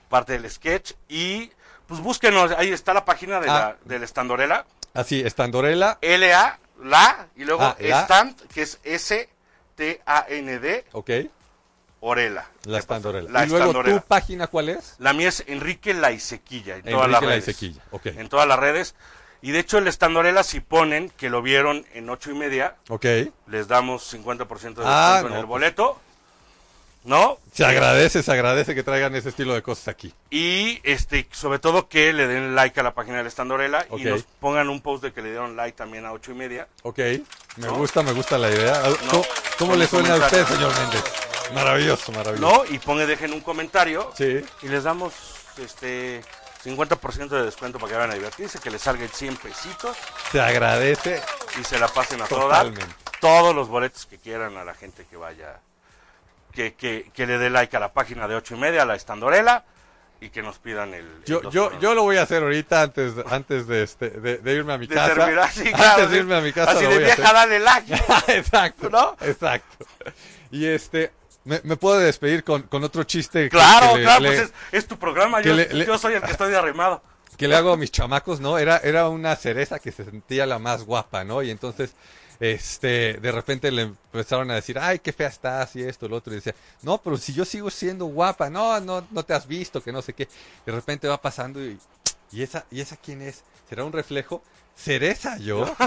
S9: parte del sketch. Y pues búsquenos, ahí está la página de
S10: Ah.
S9: la, del Estandorela,
S10: Así, Estandorela.
S9: L-A, la, y luego
S10: Ah, la.
S9: Stand, que es S-T-A-N-D,
S10: Ok.
S9: Orela.
S10: La Estandorela.
S9: La
S10: y luego
S9: Estandorela.
S10: tu página cuál es?
S9: La mía es Enrique Laisequilla, en todas
S10: Enrique
S9: las redes.
S10: Laisequilla, ok.
S9: En todas las redes. Y de hecho, el Estandorela, si ponen que lo vieron en ocho y media,
S10: Ok.
S9: les damos 50% de descuento
S10: Ah,
S9: en
S10: no,
S9: el
S10: pues.
S9: boleto. ¿No?
S10: Se agradece, se agradece que traigan ese estilo de cosas aquí.
S9: Y este, sobre todo que le den like a la página del Estandorela
S10: Ok.
S9: y nos pongan un post de que le dieron like también a ocho y media.
S10: Ok. Me
S9: ¿No?
S10: gusta, me gusta la idea.
S9: No.
S10: ¿Cómo, le suena a usted, señor Méndez? Maravilloso, maravilloso.
S9: ¿No? Y pongan, dejen un comentario.
S10: Sí.
S9: Y les damos este 50% de descuento para que vayan a divertirse, que les salgan 100 pesitos.
S10: Se agradece.
S9: y se la pasen a toda.
S10: Totalmente.
S9: Todos los boletos que quieran a la gente que vaya, que, que, que le dé like a la página de ocho y media, a la estandorela, y que nos pidan el. el
S10: Yo, yo,
S9: por
S10: yo lo voy a hacer ahorita antes, antes de, este, de, de irme a mi
S9: de
S10: casa.
S9: terminar, sí,
S10: antes
S9: claro,
S10: de
S9: sí.
S10: irme a mi casa.
S9: Así
S10: lo
S9: de
S10: voy a
S9: vieja,
S10: hacer.
S9: dale like.
S10: exacto,
S9: ¿No?
S10: Exacto. Y este, me, me puedo despedir con, con otro chiste.
S9: Claro,
S10: que le-
S9: claro,
S10: le-
S9: pues es, es tu programa, yo,
S10: le- le-
S9: yo soy el que estoy de arrimado.
S10: que le hago a mis chamacos, ¿no? Era, era una cereza que se sentía la más guapa, ¿no? Y entonces, este, de repente le empezaron a decir, ay, qué fea estás y esto, lo otro. Y decía, no, pero si yo sigo siendo guapa, no, no, no te has visto, que no sé qué. De repente va pasando y, ¿y esa, ¿y esa quién es? ¿Será un reflejo? ¿Cereza yo?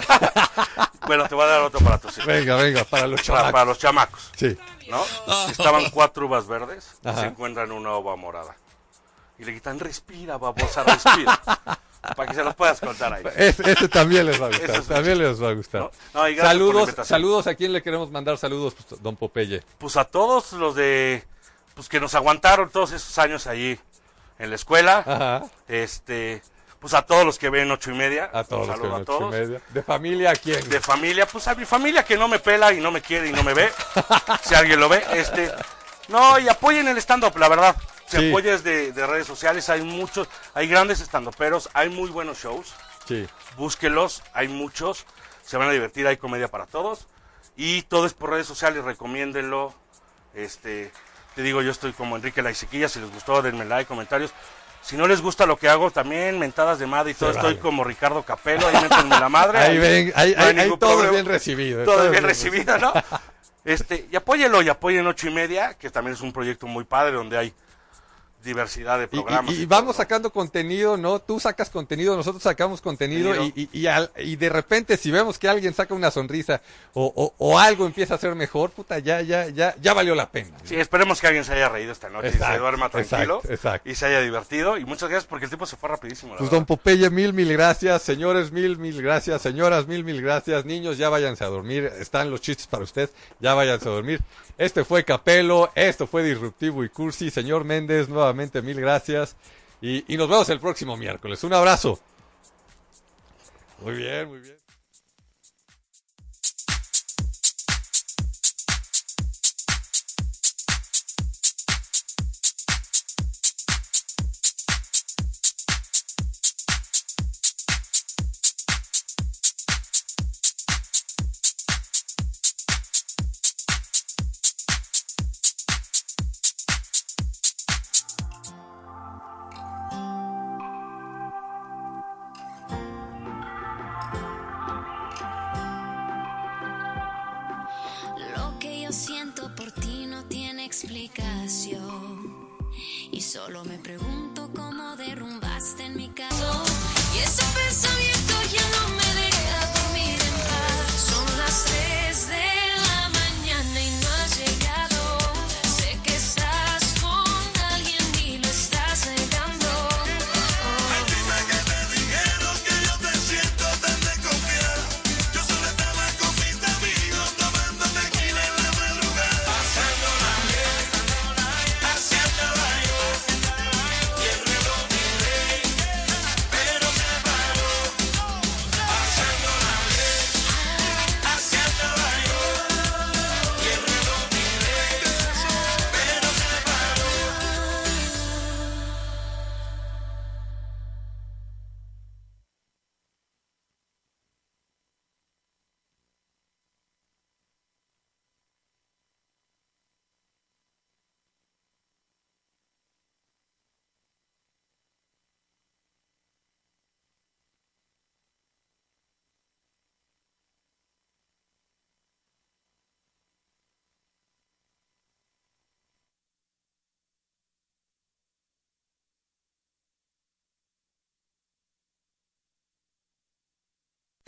S9: Bueno, te voy a dar otro para tus hijos.
S10: venga, venga, para los
S9: Para,
S10: chamacos.
S9: para los chamacos,
S10: Sí.
S9: ¿no? Estaban cuatro uvas verdes y
S10: Ajá.
S9: se encuentran una uva morada. Y le quitan, respira, babosa, respira. para que se los puedas contar ahí.
S10: Ese también les va a gustar,
S9: es-
S10: también les va a gustar. Saludos, saludos, ¿a quién le queremos mandar saludos, pues, don Popeye?
S9: pues a todos los de pues que nos aguantaron todos esos años ahí en la escuela
S10: Ajá.
S9: este pues a todos los que ven ocho y media
S10: A todos los que ven
S9: a
S10: ocho y
S9: todos
S10: media. ¿De familia a quién?
S9: de familia pues a mi familia que no me pela y no me quiere y no me ve si alguien lo ve este no y apoyen el stand up la verdad si
S10: Sí.
S9: apoyas de, de redes sociales hay muchos hay grandes estandoperos hay muy buenos shows
S10: Sí.
S9: búsquelos, hay muchos, se van a divertir, hay comedia para todos y todo es por redes sociales, recomiéndenlo. Este, te digo, yo estoy como Enrique Laisequilla, si les gustó denme like, comentarios. Si no les gusta lo que hago, también mentadas de madre y todo,
S10: Se
S9: estoy como Ricardo Capelo, ahí métanme la madre.
S10: Ahí ven, ahí,
S9: no hay
S10: ahí- todo es
S9: problema.
S10: bien recibido.
S9: Todo es bien recibido, ¿no? Este, y apóyenlo y apoyen ocho y media, que también es un proyecto muy padre donde hay diversidad de
S10: Y,
S9: programas.
S10: y- y vamos sacando contenido, ¿no? Tú sacas contenido, nosotros sacamos contenido y, al- y de repente si vemos que alguien saca una sonrisa o, o- o algo empieza a ser mejor, puta, ya, ya, ya, ya valió la pena.
S9: Sí, esperemos que alguien se haya reído esta noche y se duerma tranquilo
S10: exacto, exacto.
S9: y se haya divertido. Y muchas gracias porque el tiempo se fue rapidísimo. la
S10: Pues
S9: verdad.
S10: don Popeye, mil, mil gracias. Señores, mil, mil gracias. Señoras, mil, mil gracias. Niños, ya váyanse a dormir. Están los chistes para usted. Ya váyanse a dormir. Este fue Capelo. Esto fue Disruptivo y Cursi. Señor Méndez, nuevamente mil gracias. Y, y nos vemos el próximo miércoles. Un abrazo. Muy bien, muy bien.
S5: Explicación. Y solo me pregunto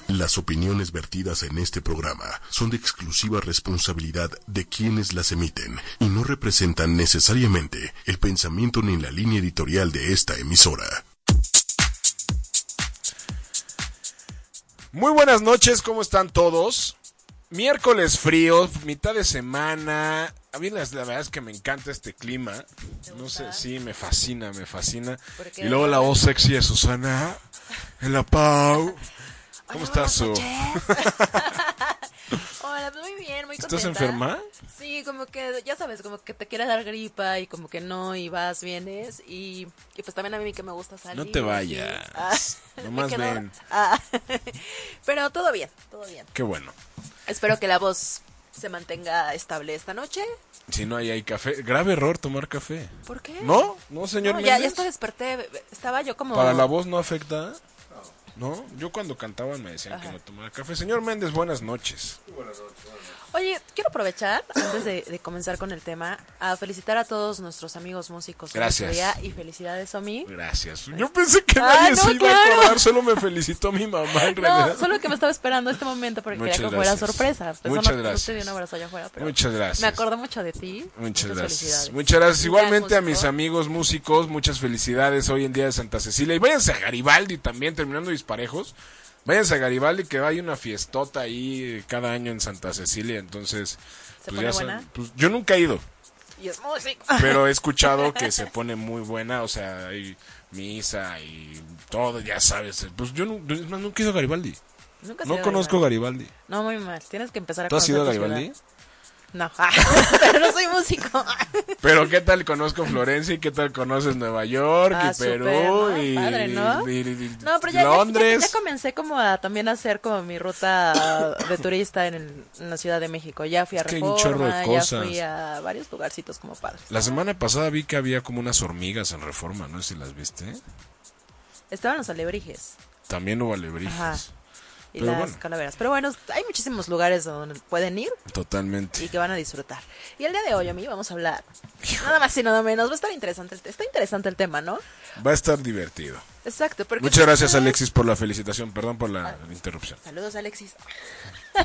S5: Las
S1: opiniones vertidas en este programa son de exclusiva responsabilidad de quienes las emiten y no representan necesariamente el pensamiento ni la línea editorial de esta emisora.
S11: Muy buenas noches, ¿cómo están todos? Miércoles frío, mitad de semana. A mí la, la verdad es que me encanta este clima. No sé, sí, me fascina, me fascina. Y luego la voz sexy de Susana en la Pau. ¿Cómo estás, Su?
S12: Hola, muy bien, muy contenta.
S11: ¿Estás enferma?
S12: Sí, como que, ya sabes, como que te quiere dar gripa y como que no, y vas, vienes, y, y pues también a mí que me gusta salir.
S11: No te vayas.
S12: Ah,
S11: Nomás ven.
S12: Ah, pero todo bien, todo bien.
S11: Qué bueno.
S12: Espero que la voz se mantenga estable esta noche.
S11: Si no hay, hay café. Grave error tomar café.
S12: ¿Por qué?
S11: ¿No? ¿No, señor
S12: No, ya, ya desperté, estaba yo como...
S11: ¿Para la voz no afecta? ¿No? Yo cuando cantaban me decían que no tomara café. Señor Méndez, buenas noches.
S12: Oye, quiero aprovechar, antes de, de comenzar con el tema, a felicitar a todos nuestros amigos músicos.
S11: Gracias.
S12: y felicidades, Omi.
S11: Gracias. Yo pensé que
S12: Ah,
S11: nadie
S12: no,
S11: se iba a
S12: claro.
S11: acordar, solo me felicitó mi mamá en realidad.
S12: No, solo que me estaba esperando este momento porque
S11: Muchas
S12: quería que fuera
S11: gracias.
S12: sorpresa. Pues
S11: Muchas
S12: no, no
S11: gracias.
S12: te di un abrazo allá afuera, pero
S11: Muchas gracias.
S12: Me acordé mucho de ti.
S11: Muchas gracias.
S12: felicidades.
S11: Muchas gracias.
S12: Un gran
S11: Igualmente a mis amigos músicos, muchas felicidades hoy en día de Santa Cecilia. Y váyanse a Garibaldi también, terminando disparejos. Váyanse a Garibaldi que hay una fiestota ahí cada año en Santa Cecilia. Entonces,
S12: ¿Se
S11: pues
S12: pone
S11: ya
S12: buena?
S11: pues, yo nunca he ido.
S12: Y es músico.
S11: pero he escuchado que se pone muy buena, o sea, hay misa y todo, ya sabes. Pues yo no, es más, nunca he ido a Garibaldi.
S12: Nunca
S11: no conozco Garibaldi.
S12: No, muy mal. Tienes que empezar a
S11: ¿Tú has ido a Garibaldi?
S12: ciudad. No, pero no soy músico.
S11: Pero ¿qué tal conozco Florencia y qué tal conoces Nueva York
S12: Ah,
S11: y Perú y,
S12: Padre, ¿no?
S11: y- y-
S12: No, pero ya, ya-
S11: Londres?
S12: Ya, ya comencé como a también a hacer como mi ruta de turista en, el- en la Ciudad de México. Ya fui a
S11: un
S12: Reforma,
S11: chorro de
S12: ya fui a varios lugarcitos como padres.
S11: La semana pasada vi que había como unas hormigas en Reforma, no sé si las viste.
S12: Estaban los alebrijes.
S11: También hubo alebrijes.
S12: Ajá. Y
S11: Pero
S12: las
S11: bueno.
S12: calaveras. Pero bueno, hay muchísimos lugares donde pueden ir
S11: Totalmente.
S12: y que van a disfrutar. Y el día de hoy, a mí vamos a hablar nada más y nada menos. Va a estar interesante, el- está interesante el tema, ¿no?
S11: Va a estar divertido.
S12: Exacto. Porque
S11: Muchas gracias,
S12: ustedes-
S11: Alexis, por la felicitación. Perdón por la interrupción.
S12: Saludos, Alexis.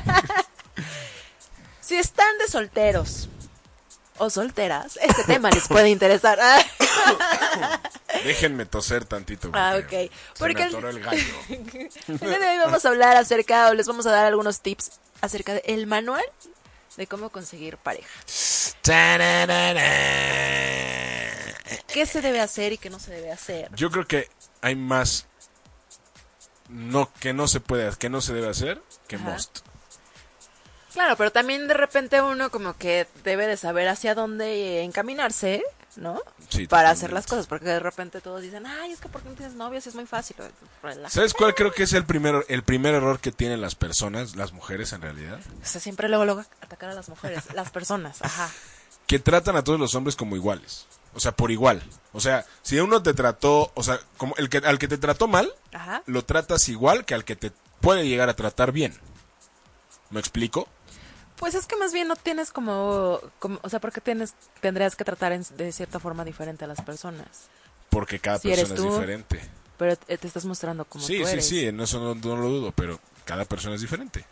S12: si están de solteros o solteras, este tema les puede interesar.
S11: Déjenme toser tantito.
S12: Ah, ok.
S11: Se
S12: Porque
S11: me
S12: el-
S11: atoró el gallo.
S12: El día de hoy vamos a hablar acerca, o les vamos a dar algunos tips acerca del manual de cómo conseguir pareja. ¿Qué se debe hacer y qué no se debe hacer?
S11: Yo creo que hay más no que no se puede, que no se debe hacer que
S12: Ajá.
S11: must.
S12: Claro, pero también de repente uno como que debe de saber hacia dónde encaminarse, ¿no?
S11: Sí,
S12: Para hacer las cosas, porque de repente todos dicen, ay, es que porque no tienes novios es muy fácil.
S11: ¿Sabes cuál creo que es el primer el primer error que tienen las personas, las mujeres en realidad?
S12: O sea, siempre luego, luego atacar a las mujeres, las personas, ajá.
S11: Que tratan a todos los hombres como iguales. O sea, por igual. O sea, si uno te trató, o sea, como el que al que te trató mal,
S12: Ajá.
S11: lo tratas igual que al que te puede llegar a tratar bien. ¿Me explico?
S12: Pues es que más bien no tienes como, como o sea, porque tienes, tendrías que tratar en- de cierta forma diferente a las personas.
S11: Porque cada
S12: Si
S11: persona es diferente.
S12: Pero te te estás mostrando como
S11: Sí,
S12: tú
S11: sí,
S12: eres.
S11: sí, en eso no, no lo dudo, pero cada persona es diferente.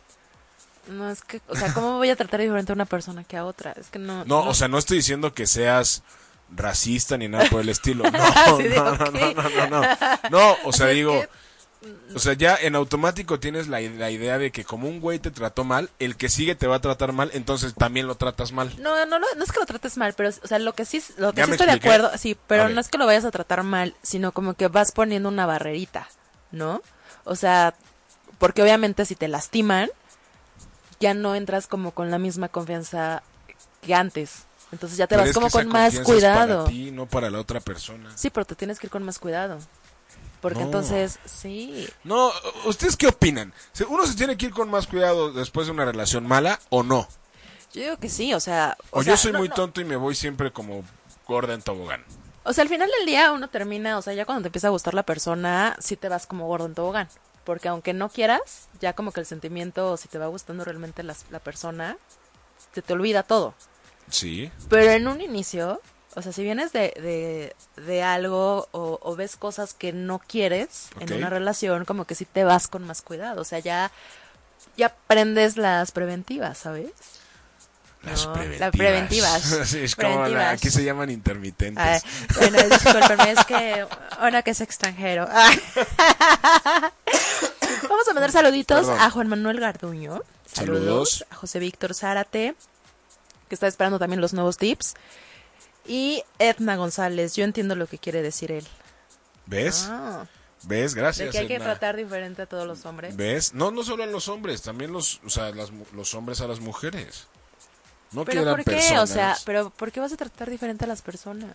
S12: No es que, o sea, ¿cómo voy a tratar diferente a una persona que a otra? Es que no.
S11: No, o sea, no estoy diciendo que seas racista ni nada por el estilo. No,
S12: Sí,
S11: no, no, no, no, no, no. No, o sea, digo,
S12: que-
S11: o sea, ya en automático tienes la, la idea de que como un güey te trató mal, el que sigue te va a tratar mal, entonces también lo tratas mal.
S12: No, no, no, no es que lo trates mal, pero, o sea, lo que sí, lo que sí estoy de acuerdo, sí, pero no es que lo vayas a tratar mal, sino como que vas poniendo una barrerita, ¿no? O sea, porque obviamente si te lastiman, ya no entras como con la misma confianza que antes. Entonces ya te
S11: Pero
S12: vas como con más
S11: confianza es
S12: cuidado.
S11: para ti, no para la otra persona.
S12: Sí, pero te tienes que ir con más cuidado. Porque
S11: No.
S12: entonces, sí.
S11: No, ¿ustedes qué opinan? ¿Se- ¿Uno se tiene que ir con más cuidado después de una relación mala o no?
S12: Yo digo que sí, o sea...
S11: O,
S12: sea,
S11: yo soy
S12: no,
S11: muy
S12: no.
S11: tonto y me voy siempre como gorda en tobogán.
S12: O sea, al final del día uno termina, o sea, ya cuando te empieza a gustar la persona, sí te vas como gordo en tobogán. Porque aunque no quieras, ya como que el sentimiento, si te va gustando realmente las- la persona, se te olvida todo.
S11: Sí.
S12: Pero en un inicio, o sea, si vienes de, de, de algo o, o ves cosas que no quieres
S11: Ok.
S12: en una relación, como que sí te vas con más cuidado. O sea, ya, ya aprendes las preventivas, ¿sabes?
S11: Las
S12: No,
S11: preventivas.
S12: Las preventivas.
S11: Sí, es como la-
S12: Preventivas.
S11: aquí se llaman intermitentes.
S12: Ay, bueno, discúlpenme, es que ahora que es extranjero. Vamos a mandar saluditos
S11: Perdón.
S12: a Juan Manuel Garduño. Saludos.
S11: Saludos.
S12: A José Víctor Zárate, que está esperando también los nuevos tips. Y Edna González, yo entiendo lo que quiere decir él.
S11: ¿Ves?
S12: Ah,
S11: ¿Ves?
S12: de
S11: Gracias.
S12: que hay que
S11: Edna.
S12: tratar diferente a todos los hombres.
S11: ¿Ves? No, no solo a los hombres, también los, o sea, las mu- los hombres a las mujeres. No
S12: Pero ¿por qué?
S11: personas.
S12: O sea, pero ¿por qué vas a tratar diferente a las personas?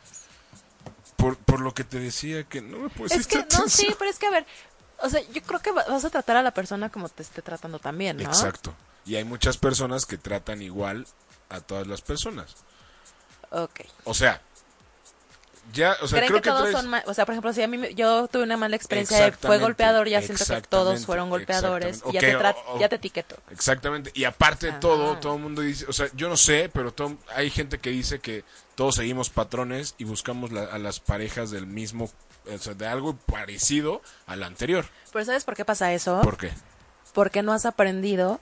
S11: por, por lo que te decía que no me puedes
S12: es que, no, sí, pero es que a ver, o sea, yo creo que va- vas a tratar a la persona como te esté tratando también, ¿no?
S11: Exacto. Y hay muchas personas que tratan igual a todas las personas.
S12: Ok.
S11: O sea, ya, o sea,
S12: ¿Creen
S11: creo
S12: que, todos
S11: traes-
S12: son O sea, por ejemplo, si a mí yo tuve una mala experiencia de fue golpeador, ya siento que todos fueron golpeadores y ya, te
S11: o- o-
S12: ya te etiqueto.
S11: Exactamente. Y aparte de todo, todo el mundo dice, o sea, yo no sé, pero todo- hay gente que dice que todos seguimos patrones y buscamos la- a las parejas del mismo, o sea, de algo parecido al anterior.
S12: Pero ¿sabes por qué pasa eso?
S11: ¿Por qué?
S12: Porque no has aprendido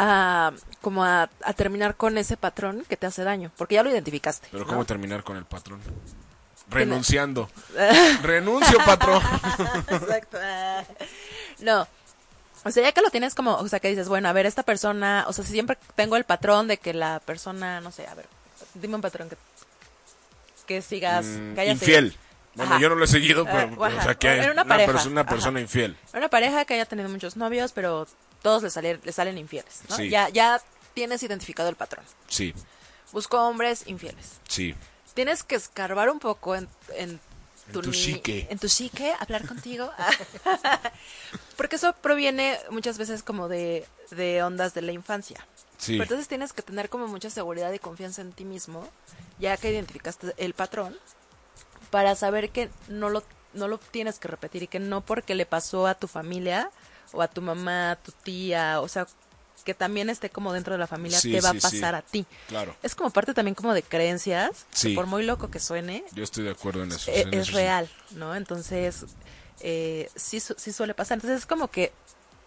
S12: a como a, a terminar con ese patrón que te hace daño, porque ya lo identificaste.
S11: Pero
S12: ¿no?
S11: ¿cómo terminar con el patrón? Renunciando. Renuncio, patrón.
S12: Exacto. No. O sea, ya que lo tienes como, o sea, que dices, bueno, a ver, esta persona, o sea, si siempre tengo el patrón de que la persona, no sé, a ver, dime un patrón que, que sigas,
S11: Mm,
S12: que hayas
S11: infiel.
S12: seguido.
S11: Bueno,
S12: Ajá.
S11: yo no lo he seguido,
S12: Ah,
S11: pero, o sea, que
S12: una
S11: una,
S12: pareja,
S11: persona, una persona infiel.
S12: Una pareja que haya tenido muchos novios, pero todos le, salir- le salen infieles, ¿no?
S11: Sí.
S12: Ya, ya tienes identificado el patrón.
S11: Sí,
S12: Busco hombres infieles.
S11: sí.
S12: Tienes que escarbar un poco en, en tu,
S11: tu
S12: ni-
S11: psique.
S12: En tu psique, hablar contigo. Porque eso proviene muchas veces como de, de ondas de la infancia.
S11: Sí.
S12: Pero entonces tienes que tener como mucha seguridad y confianza en ti mismo, ya que identificaste el patrón, para saber que no lo, no lo tienes que repetir y que no porque le pasó a tu familia o a tu mamá, a tu tía, o sea, que también esté como dentro de la familia,
S11: Sí,
S12: te va
S11: sí,
S12: a pasar
S11: sí.
S12: a ti.
S11: Claro.
S12: Es como parte también como de creencias, que por muy loco que suene,
S11: Yo estoy de acuerdo en eso.
S12: e-
S11: en
S12: es
S11: eso
S12: real, ¿no? Entonces, eh, sí, sí suele pasar. Entonces es como que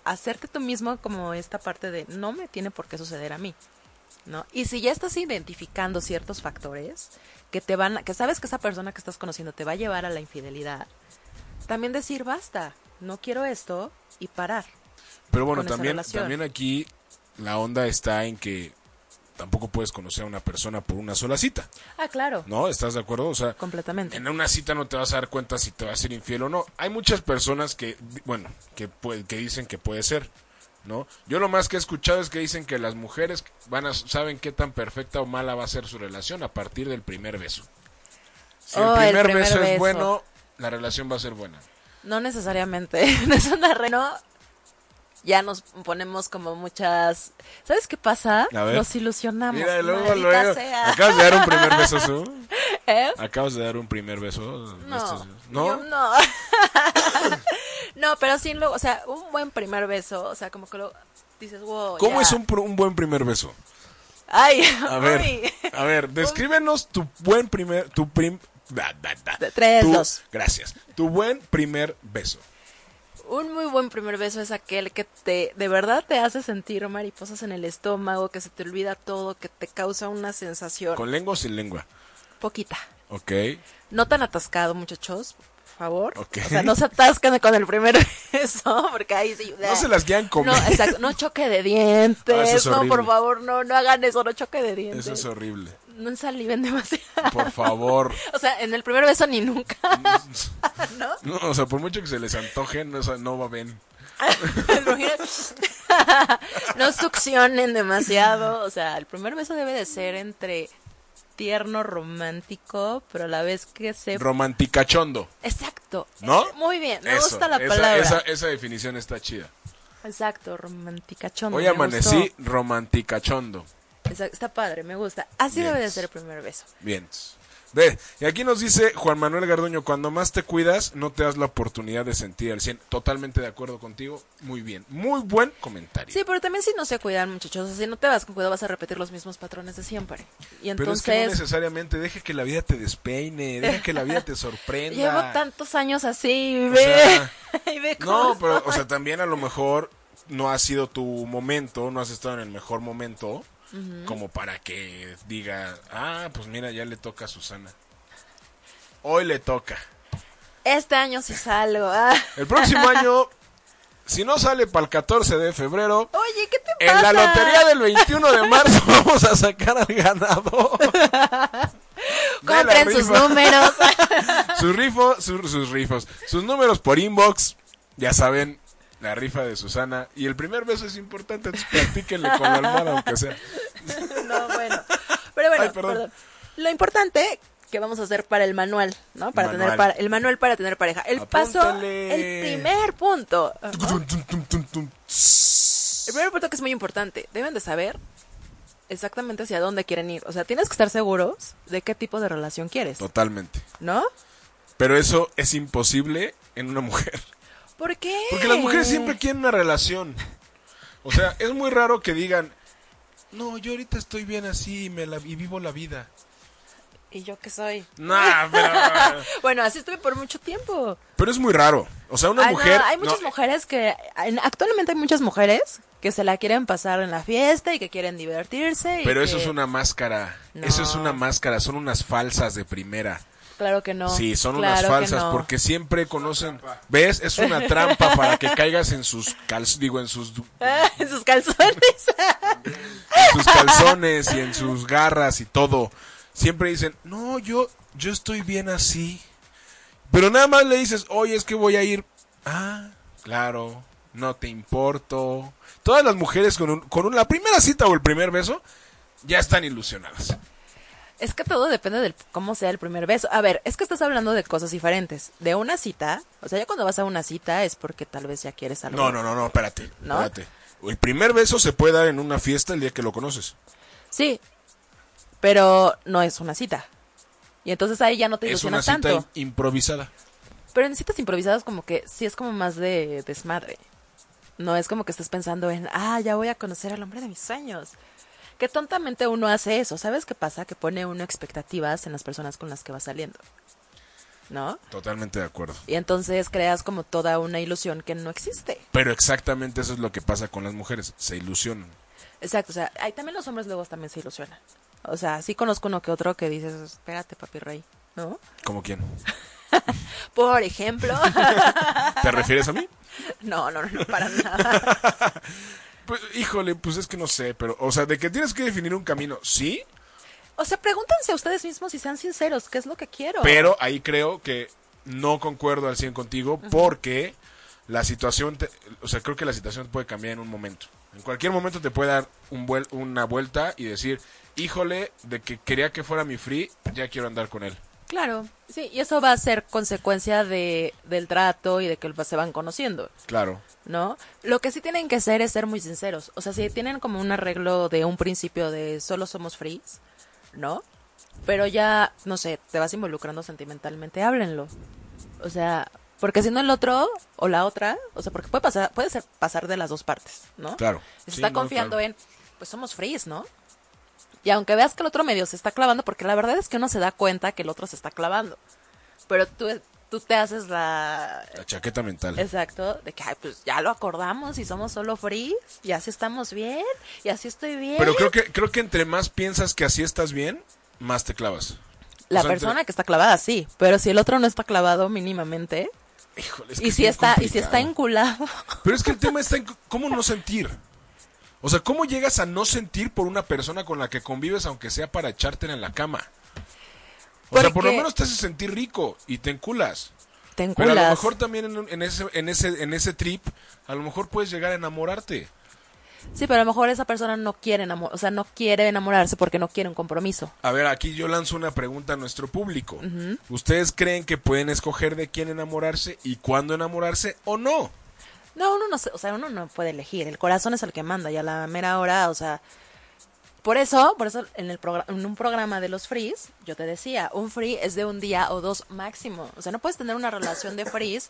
S12: hacerte tú mismo como esta parte de no me tiene por qué suceder a mí, ¿no? Y si ya estás identificando ciertos factores que te van, que sabes que esa persona que estás conociendo te va a llevar a la infidelidad, también decir basta, no quiero esto y parar.
S11: Pero bueno, también, también aquí la onda está en que tampoco puedes conocer a una persona por una sola cita,
S12: Ah, claro.
S11: ¿no? ¿Estás de acuerdo? O sea,
S12: Completamente.
S11: en una cita no te vas a dar cuenta si te va a ser infiel o no. Hay muchas personas que, bueno, que, que dicen que puede ser, ¿no? Yo lo más que he escuchado es que dicen que las mujeres van a, saben qué tan perfecta o mala va a ser su relación a partir del primer beso. Si
S12: Oh,
S11: el
S12: el
S11: primer, beso, es bueno, la relación va a ser buena.
S12: No necesariamente. En ese terreno ya nos ponemos como muchas... ¿Sabes qué pasa? Nos ilusionamos.
S11: Mira, luego, luego.
S12: sea.
S11: Acabas de dar un primer beso, Su.
S12: ¿Eh?
S11: Acabas de dar un primer beso.
S12: No,
S11: Estos- ¿No?
S12: no. no, pero sí, lo, o sea, un buen primer beso, o sea, como que lo dices, wow.
S11: ¿Cómo
S12: ya.
S11: es un, un buen primer beso?
S12: Ay,
S11: A ver,
S12: uy.
S11: a ver, descríbenos tu buen primer, tu prim.
S12: Tres,
S11: Tu-
S12: dos.
S11: Gracias. Tu buen primer beso.
S12: Un muy buen primer beso es aquel que te, de verdad te hace sentir mariposas en el estómago, que se te olvida todo, que te causa una sensación
S11: ¿Con lengua o sin lengua?
S12: poquita.
S11: Ok.
S12: No tan atascado, muchachos, por favor.
S11: Ok.
S12: O sea, no se atascan con el primer beso, porque ahí sí.
S11: No se las quieran comer.
S12: No, exacto, no choque de dientes.
S11: Ah, eso es
S12: no, por favor, no, no hagan eso, no choque de dientes.
S11: Eso es horrible.
S12: No ensaliven demasiado.
S11: Por favor.
S12: O sea, en el primer beso ni nunca. ¿No?
S11: No, o sea, por mucho que se les antoje, no, o sea, no va bien.
S12: no succionen demasiado. O sea, el primer beso debe de ser entre tierno, romántico, pero a la vez que se...
S11: Romanticachondo.
S12: Exacto.
S11: ¿No?
S12: Muy bien, me
S11: Eso,
S12: gusta la
S11: esa-
S12: palabra.
S11: Esa, esa definición está chida.
S12: Exacto, romanticachondo.
S11: Hoy amanecí romanticachondo.
S12: Está padre, me gusta. Así
S11: Bien.
S12: debe de ser el primer beso.
S11: Bien. Ve, y aquí nos dice Juan Manuel Garduño, cuando más te cuidas, no te das la oportunidad de sentir el 100. Totalmente de acuerdo contigo. Muy bien. Muy buen comentario.
S12: Sí, pero también si no se cuidan, muchachos, o sea, si no te vas con cuidado vas a repetir los mismos patrones de siempre. Y
S11: Pero es que no
S12: entonces
S11: necesariamente, deja que la vida te despeine, deja que la vida te sorprenda.
S12: llevo tantos años así, y
S11: O
S12: ve,
S11: sea,
S12: y ve cómo
S11: No, pero, o sea, también a lo mejor no ha sido tu momento, no has estado en el mejor momento, Como para que diga, ah, pues mira, ya le toca a Susana. Hoy le toca.
S12: Este año sí salgo. ah.
S11: El próximo año, si no sale para el 14 de febrero,
S12: Oye, ¿qué te
S11: en la lotería del 21 de marzo vamos a sacar al ganador.
S12: Compren sus números.
S11: sus rifos, sus, sus rifos, sus números por inbox, ya saben, la rifa de Susana. Y el primer beso es importante, entonces practíquenle con la almohada, aunque sea.
S12: no, bueno. Pero bueno,
S11: Ay, perdón.
S12: perdón. Lo importante que vamos a hacer para el manual, ¿no? Para
S11: Manual.
S12: tener para, el manual para tener pareja. El paso, el primer punto. El primer punto que es muy importante. Deben de saber exactamente hacia dónde quieren ir. O sea, tienes que estar seguros de qué tipo de relación quieres,
S11: Totalmente.
S12: ¿no?
S11: Pero eso es imposible en una mujer.
S12: ¿Por qué?
S11: Porque las mujeres siempre quieren una relación. O sea, es muy raro que digan, no, yo ahorita estoy bien así y, me la, y vivo la vida.
S12: ¿Y yo qué soy?
S11: Nah, pero...
S12: bueno, así estuve por mucho tiempo.
S11: Pero es muy raro. O sea, una
S12: Ay, no,
S11: mujer...
S12: hay muchas
S11: no,
S12: mujeres que. en- Actualmente hay muchas mujeres que se la quieren pasar en la fiesta y que quieren divertirse. y
S11: Pero eso
S12: que-
S11: es una máscara.
S12: No.
S11: Eso es una máscara. Son unas falsas de primera.
S12: Claro que no.
S11: Sí, son
S12: Claro
S11: unas falsas
S12: no.
S11: porque siempre conocen. ¿Ves? Es una trampa para que caigas en sus cal... digo en sus
S12: en sus calzones.
S11: en sus calzones y en sus garras y todo. Siempre dicen, "No, yo yo estoy bien así." Pero nada más le dices, "Oye, es que voy a ir." Ah, claro. No te importo. Todas las mujeres con, un- con un- la primera cita o el primer beso ya están ilusionadas.
S12: Es que todo depende de cómo sea el primer beso. A ver, es que estás hablando de cosas diferentes. De una cita, o sea, ya cuando vas a una cita es porque tal vez ya quieres algo.
S11: No, no, no, no, espérate.
S12: ¿No?
S11: Espérate. El primer beso se puede dar en una fiesta el día que lo conoces.
S12: Sí, pero no es una cita. Y entonces ahí ya no te
S11: Es una
S12: ilusionas
S11: cita
S12: tanto.
S11: im- improvisada.
S12: Pero en citas improvisadas como que sí es como más de desmadre. No es como que estés pensando en, ah, ya voy a conocer al hombre de mis sueños. Que tontamente uno hace eso. ¿Sabes qué pasa? Que pone uno expectativas en las personas con las que va saliendo. ¿No?
S11: Totalmente de acuerdo.
S12: Y entonces creas como toda una ilusión que no existe.
S11: Pero exactamente eso es lo que pasa con las mujeres. Se ilusionan.
S12: Exacto, o sea, ahí también los hombres luego también se ilusionan. O sea, sí conozco uno que otro que dices, espérate, papi rey, ¿no?
S11: ¿Como quién?
S12: Por ejemplo.
S11: ¿Te refieres a mí?
S12: No, no, no, para nada.
S11: Pues, híjole, pues es que no sé, pero, o sea, de que tienes que definir un camino, sí,
S12: O sea, pregúntense a ustedes mismos y sean sinceros, ¿qué es lo que quiero?
S11: pero ahí creo que no concuerdo al 100 contigo porque la situación, te- o sea, creo que la situación puede cambiar en un momento. En cualquier momento te puede dar un vuel- una vuelta y decir, híjole, de que quería que fuera mi free, ya quiero andar con él.
S12: Claro, sí, y eso va a ser consecuencia de, del trato y de que se van conociendo,
S11: Claro.
S12: ¿no? Lo que sí tienen que hacer es ser muy sinceros. O sea, si tienen como un arreglo de un principio de solo somos frees, ¿no? Pero ya, no sé, te vas involucrando sentimentalmente, háblenlo. O sea, porque si no el otro o la otra, o sea, porque puede pasar, puede ser pasar de las dos partes, ¿no?
S11: Claro.
S12: Se
S11: Sí,
S12: está
S11: no,
S12: confiando
S11: claro.
S12: en, pues somos frees, ¿no? Y aunque veas que el otro medio se está clavando, porque la verdad es que uno se da cuenta que el otro se está clavando. Pero tú, tú te haces la...
S11: La chaqueta mental.
S12: Exacto, de que, ay, pues ya lo acordamos y somos solo y así estamos bien, y así estoy bien.
S11: Pero creo que, creo que entre más piensas que así estás bien, más te clavas.
S12: La
S11: O sea,
S12: persona
S11: entre-
S12: que está clavada, sí, pero si el otro no está clavado mínimamente,
S11: Híjole, es que
S12: y si está, y si está enculado,
S11: Pero es que el tema está en cómo no sentir. O sea, ¿cómo llegas a no sentir por una persona con la que convives aunque sea para echártela en la cama? O sea, por lo menos te hace sentir rico y te enculas.
S12: te
S11: Pero a lo
S12: enculas.
S11: mejor también en, en ese, en, ese, en ese trip, a lo mejor puedes llegar a enamorarte.
S12: Sí, pero a lo mejor esa persona no quiere enamor, o sea, no quiere enamorarse porque no quiere un compromiso.
S11: A ver, aquí yo lanzo una pregunta a nuestro público. ¿Ustedes creen que pueden escoger de quién enamorarse y cuándo enamorarse o no?
S12: No, uno no, se- o sea, uno no puede elegir. El corazón es el que manda y a la mera hora, o sea, por eso, por eso en el en un programa de los frees, yo te decía, un free es de un día o dos máximo. O sea, no puedes tener una relación de frees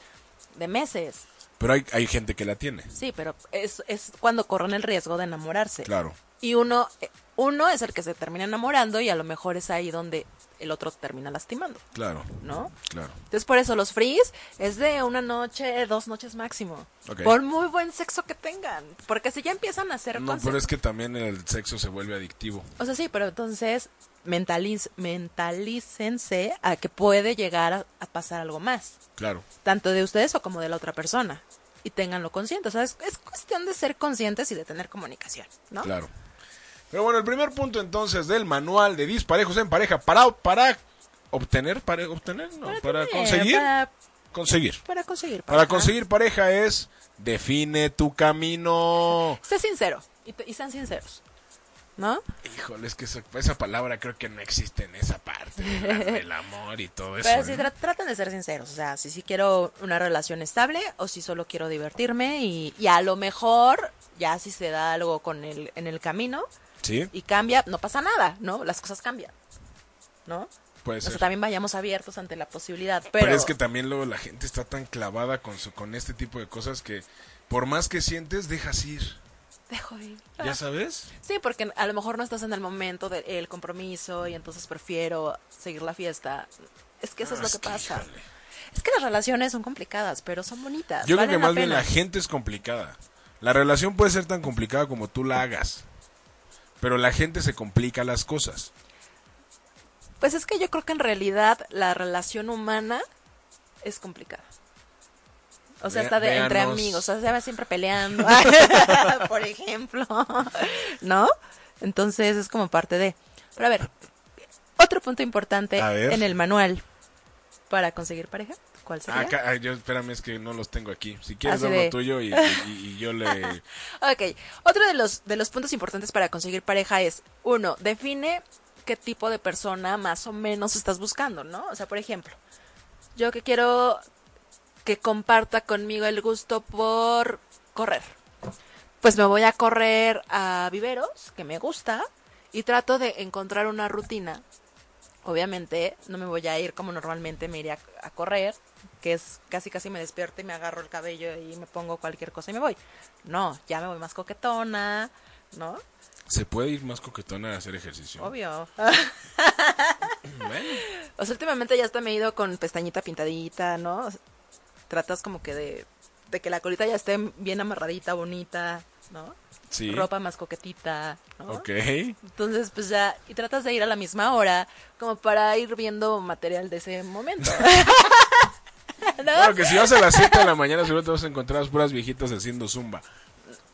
S12: de meses.
S11: Pero hay, hay gente que la tiene.
S12: Sí, pero es, es cuando corren el riesgo de enamorarse.
S11: Claro.
S12: Y uno, eh, uno es el que se termina enamorando y a lo mejor es ahí donde el otro termina lastimando,
S11: Claro.
S12: ¿no?
S11: Claro.
S12: Entonces por eso los frees es de una noche, dos noches máximo. Por muy buen sexo que tengan. Porque si ya empiezan a hacer
S11: No, pero es que también el sexo se vuelve adictivo.
S12: O sea, sí, pero entonces mentaliz mentalícense a que puede llegar a, a pasar algo más.
S11: Claro.
S12: Tanto de ustedes o como de la otra persona. Y ténganlo consciente. O sea, es, es cuestión de ser conscientes y de tener comunicación, ¿no?
S11: Claro. Pero bueno, el primer punto entonces del manual de disparejos en pareja para, para obtener, para obtener, no, para,
S12: tener,
S11: conseguir,
S12: Para,
S11: conseguir.
S12: para conseguir.
S11: Para
S12: pareja.
S11: conseguir pareja es define tu camino.
S12: Sé sincero. Y, y sean sinceros. ¿No?
S11: Híjole, es que esa, esa palabra creo que no existe en esa parte del amor y todo eso.
S12: Pero sí,
S11: ¿eh?
S12: tra- traten de ser sinceros. O sea, si sí quiero una relación estable o si solo quiero divertirme y, y a lo mejor ya si se da algo con el, en el camino
S11: Sí,
S12: y cambia, no pasa nada, ¿no? Las cosas cambian. ¿No?
S11: puede
S12: O sea,
S11: ser.
S12: también vayamos abiertos ante la posibilidad. Pero,
S11: Pero, es que también luego la gente está tan clavada con, su, con este tipo de cosas que por más que sientes, dejas ir.
S12: Dejo ir.
S11: ¿Ya sabes?
S12: Sí, porque a lo mejor no estás en el momento del compromiso y entonces prefiero seguir la fiesta. Es que eso es lo
S11: es
S12: que
S11: que,
S12: pasa. Es que las relaciones son complicadas, pero son bonitas.
S11: Yo creo que más bien la gente es complicada. La relación puede ser tan complicada como tú la hagas. Pero la gente se complica las cosas.
S12: Pues es que yo creo que en realidad la relación humana es complicada. O sea,
S11: Ve-
S12: está de, entre amigos, o sea, se va siempre peleando, por ejemplo, ¿no? Entonces es como parte de... Pero a ver, otro punto importante en el manual para conseguir pareja, ¿cuál sería?
S11: Acá, yo, espérame, es que no los tengo aquí. Si quieres,
S12: Así
S11: dar lo
S12: de-
S11: tuyo y, y- y yo le...
S12: Ok, otro de los, de los puntos importantes para conseguir pareja es, uno, define qué tipo de persona más o menos estás buscando, ¿no? O sea, por ejemplo, yo que quiero que comparta conmigo el gusto por correr. Pues me voy a correr a viveros, que me gusta, y trato de encontrar una rutina obviamente no me voy a ir como normalmente me iría a, a correr, que es casi casi me despierto y me agarro el cabello y me pongo cualquier cosa y me voy. No, ya me voy más coquetona, ¿no?
S11: ¿Se puede ir más coquetona a hacer ejercicio?
S12: Obvio.
S11: Bueno,
S12: O sea, últimamente ya hasta me he ido con pestañita pintadita, ¿no? Tratas como que de, de que la colita ya esté bien amarradita, bonita, ¿no?
S11: Sí.
S12: Ropa más coquetita, ¿no?
S11: ok.
S12: Entonces, pues ya, y tratas de ir a la misma hora, como para ir viendo material de ese momento. ¿No?
S11: Claro que si vas a las 7 de la mañana seguro te vas a encontrar las puras viejitas haciendo zumba.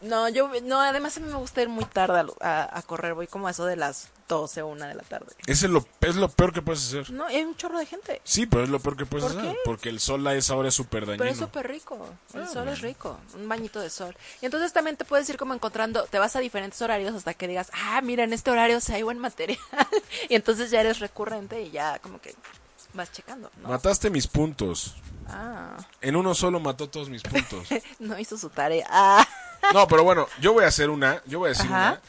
S12: No, yo, no, además a mí me gusta ir muy tarde a, a- a correr, voy como a eso de las 12 o 1 de la tarde.
S11: Ese es lo, es lo peor que puedes hacer.
S12: No, hay un chorro de gente.
S11: Sí, pero es lo peor que puedes
S12: ¿Por
S11: hacer.
S12: qué?
S11: Porque el sol a esa hora es súper dañino.
S12: Pero es súper rico. El
S11: Ah,
S12: sol es rico. Un bañito de sol. Y entonces también te puedes ir como encontrando, te vas a diferentes horarios hasta que digas, ah, mira, en este horario sí hay buen material. y entonces ya eres recurrente y ya como que vas checando, ¿no?
S11: Mataste mis puntos.
S12: Ah,
S11: En uno solo mató todos mis puntos.
S12: no hizo su tarea. Ah.
S11: No, pero bueno, yo voy a hacer una, yo voy a decir
S12: Ajá.
S11: una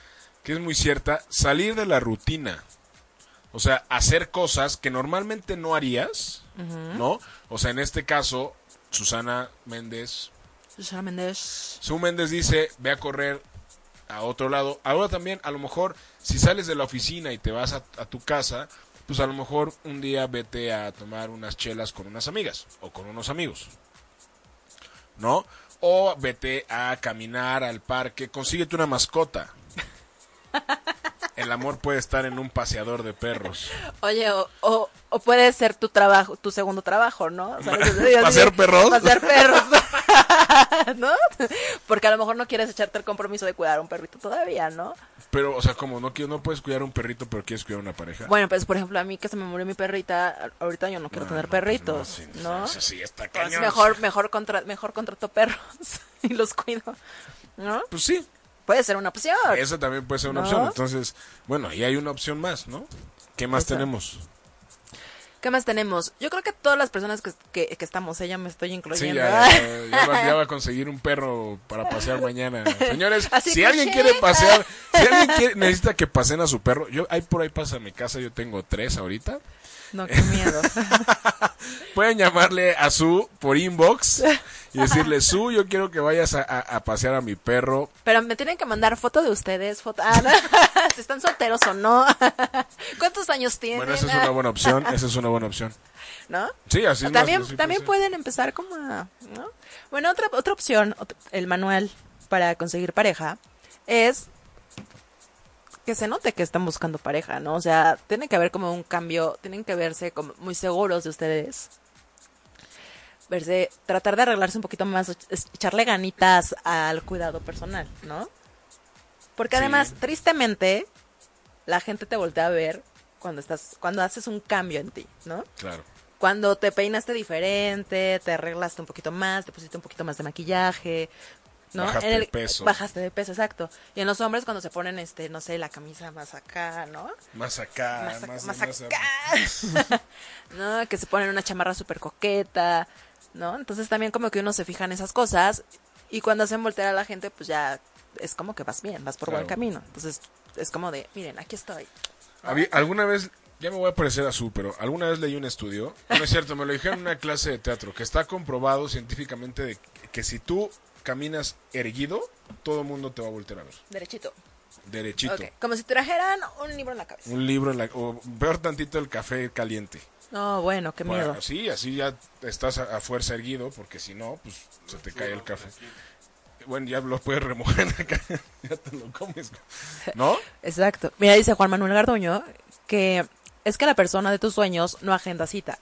S11: que es muy cierta, salir de la rutina. O sea, hacer cosas que normalmente no harías. ¿no? O sea, en este caso, Susana Méndez,
S12: Susana Méndez.
S11: Su Méndez dice, ve a correr a otro lado. Ahora también, a lo mejor, si sales de la oficina y te vas a, a tu casa, pues a lo mejor un día vete a tomar unas chelas con unas amigas o con unos amigos. ¿No? O vete a caminar al parque, consíguete una mascota. El amor puede estar en un paseador de perros.
S12: Oye, o, o, o puede ser tu trabajo, tu segundo trabajo, ¿no? O sea, yo- yo- yo-
S11: ¿Pasear perros?
S12: Perros. ¿No? Porque a lo mejor no quieres echarte el compromiso de cuidar a un perrito todavía, ¿no?
S11: Pero, o sea, como no, quiero- no puedes cuidar a un perrito, pero quieres cuidar a una pareja.
S12: Bueno, pues por ejemplo, a mí que se me murió mi perrita, ahorita yo no quiero tener perritos, ¿no?
S11: Eso sí, está
S12: Pues
S11: cañón.
S12: mejor, mejor, contra, mejor contrato perros y los cuido, ¿no?
S11: Pues sí.
S12: Puede ser una opción.
S11: Esa también puede ser una opción. Entonces, bueno, y hay una opción más, ¿no? ¿Qué más
S12: Esa.
S11: tenemos?
S12: ¿Qué más tenemos? Yo creo que todas las personas que, que, que estamos, ella me estoy
S11: Sí,
S12: incluyendo.
S11: ya, ya, ya va, ya va a conseguir un perro para pasear mañana. Señores,
S12: Así
S11: si alguien quiere pasear, si alguien quiere- necesita que pasen a su perro, yo ahí por ahí pasa mi casa, yo tengo tres ahorita.
S12: No, qué miedo.
S11: Pueden llamarle a su por inbox y decirle, Su, yo quiero que vayas a, a- a pasear a mi perro.
S12: Pero me tienen que mandar foto de ustedes, foto, ah, no, si están solteros o no. ¿Cuántos años tienen?
S11: Bueno, esa es una buena opción, esa es una buena opción.
S12: ¿No?
S11: Sí, así es
S12: también,
S11: más-
S12: también
S11: puede
S12: pueden empezar como a, ¿no? Bueno, otra, otra opción, el manual para conseguir pareja, es que se note que están buscando pareja, ¿no? O sea, tiene que haber como un cambio, tienen que verse como muy seguros de ustedes. Verse, tratar de arreglarse un poquito más, echarle ganitas al cuidado personal, ¿no? Porque
S13: Sí.
S12: además, tristemente, la gente te voltea a ver cuando estás, cuando haces un cambio en ti, ¿no?
S11: Claro.
S12: Cuando te peinaste diferente, te arreglaste un poquito más, te pusiste un poquito más de maquillaje, ¿no?
S11: Bajaste
S12: En
S11: de peso.
S12: Bajaste de peso, exacto. Y en los hombres cuando se ponen, este, no sé, la camisa más acá, ¿no?
S11: Más acá,
S12: Más
S11: más,
S12: más
S11: más-
S12: acá. ¿No? Que se ponen una chamarra súper coqueta, ¿no? Entonces también como que uno se fija en esas cosas y cuando hacen voltear a la gente, pues ya es como que vas bien, vas por buen camino. Entonces es como de, miren, aquí estoy.
S11: Alguna vez, ya me voy a parecer a su, pero alguna vez leí un estudio, no es cierto, me lo dijeron en una clase de teatro, que está comprobado científicamente de que si tú caminas erguido, todo el mundo te va a voltear a ver.
S12: Derechito.
S11: Derechito.
S12: Como si trajeran un libro en la cabeza.
S11: Un libro, en la, o peor tantito el café caliente.
S12: No, bueno, qué miedo.
S11: Bueno, sí, así ya estás a, a fuerza erguido, porque si no, pues se te cae el café. Bueno, ya lo puedes remojar acá, ya te lo comes. ¿No?
S12: Exacto. Mira, dice Juan Manuel Garduño que es que la persona de tus sueños no agenda cita.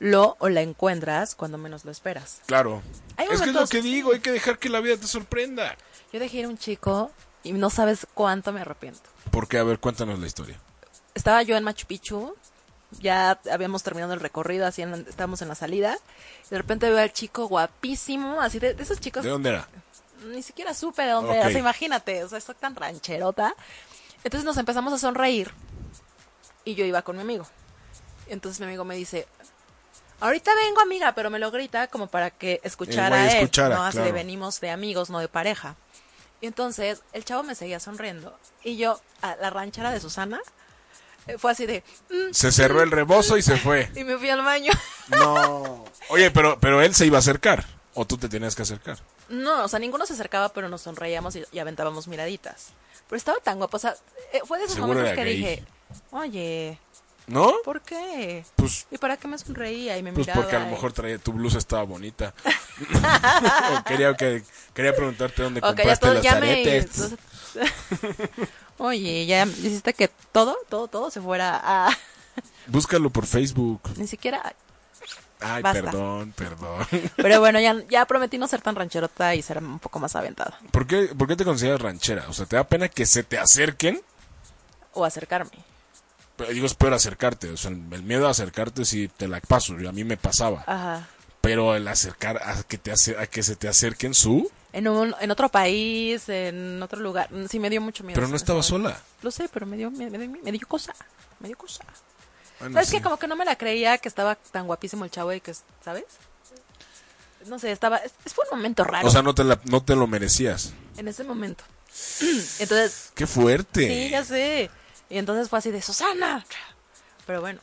S12: Lo o la encuentras cuando menos lo esperas.
S11: Claro.
S12: Hay
S11: es que es lo que digo, hay que dejar que la vida te sorprenda.
S12: Yo dejé ir a un chico y no sabes cuánto me arrepiento.
S11: ¿Por qué? A ver, cuéntanos la historia.
S12: Estaba yo en Machu Picchu, ya habíamos terminado el recorrido, así en- estábamos en la salida. Y de repente veo al chico guapísimo, así de, de esos chicos.
S11: ¿De dónde era?
S12: Ni siquiera supe de dónde era, o sea, imagínate, o sea, estoy tan rancherota. Entonces nos empezamos a sonreír y yo iba con mi amigo. Entonces mi amigo me dice, ahorita vengo amiga, pero me lo grita como para que escuchara a él,
S11: escuchara,
S12: ¿no? Así de
S11: claro.
S12: venimos de amigos, no de pareja. Y entonces el chavo me seguía sonriendo y yo, a la ranchera de Susana, eh, fue así de... mm,
S11: Se cerró el rebozo y se fue.
S12: y me fui al baño.
S11: No. Oye, pero, pero él se iba a acercar. O tú te tenías que acercar.
S12: No, o sea, ninguno se acercaba, pero nos sonreíamos y, y aventábamos miraditas. Pero estaba tan guapo, o sea, eh, fue de esos
S11: Seguro
S12: momentos que
S11: gay.
S12: dije, oye,
S11: ¿No?
S12: ¿por qué?
S11: Pues-
S12: ¿Y para qué me sonreía y me
S11: Pues
S12: miraba?
S11: porque a lo mejor traía tu blusa estaba bonita. o quería que quería preguntarte dónde
S12: Ok, ya
S11: compraste
S12: todo,
S11: las
S12: ya me...
S11: aretes.
S12: Oye, ya hiciste que todo, todo, todo se fuera a...
S11: Búscalo por Facebook.
S12: Ni siquiera...
S11: Ay,
S12: Basta.
S11: perdón, perdón.
S12: Pero bueno, ya, ya prometí no ser tan rancherota y ser un poco más aventada.
S11: ¿Por qué, ¿Por qué te consideras ranchera? O sea, ¿te da pena que se te acerquen?
S12: O acercarme.
S11: Digo, es peor acercarte. O sea, el miedo a acercarte sí te la paso. A mí me pasaba.
S12: Ajá.
S11: Pero el acercar a que, te ace- a que se te acerquen su...
S12: En, un, en otro país, en otro lugar. Sí, me dio mucho miedo.
S11: Pero no estaba sola.
S12: Lo sé, pero me dio, me, me dio, me dio cosa. Me dio cosa.
S11: Bueno,
S12: ¿Sabes
S11: sí.
S12: qué? Como que no me la creía que estaba tan guapísimo el chavo y que, ¿sabes? No sé, estaba... es- es- fue un momento raro.
S11: O sea, no te, la- no te lo merecías.
S12: En ese momento. Entonces...
S11: ¡Qué fuerte!
S12: Sí, ya sé. Y entonces fue así de Susana. Pero bueno,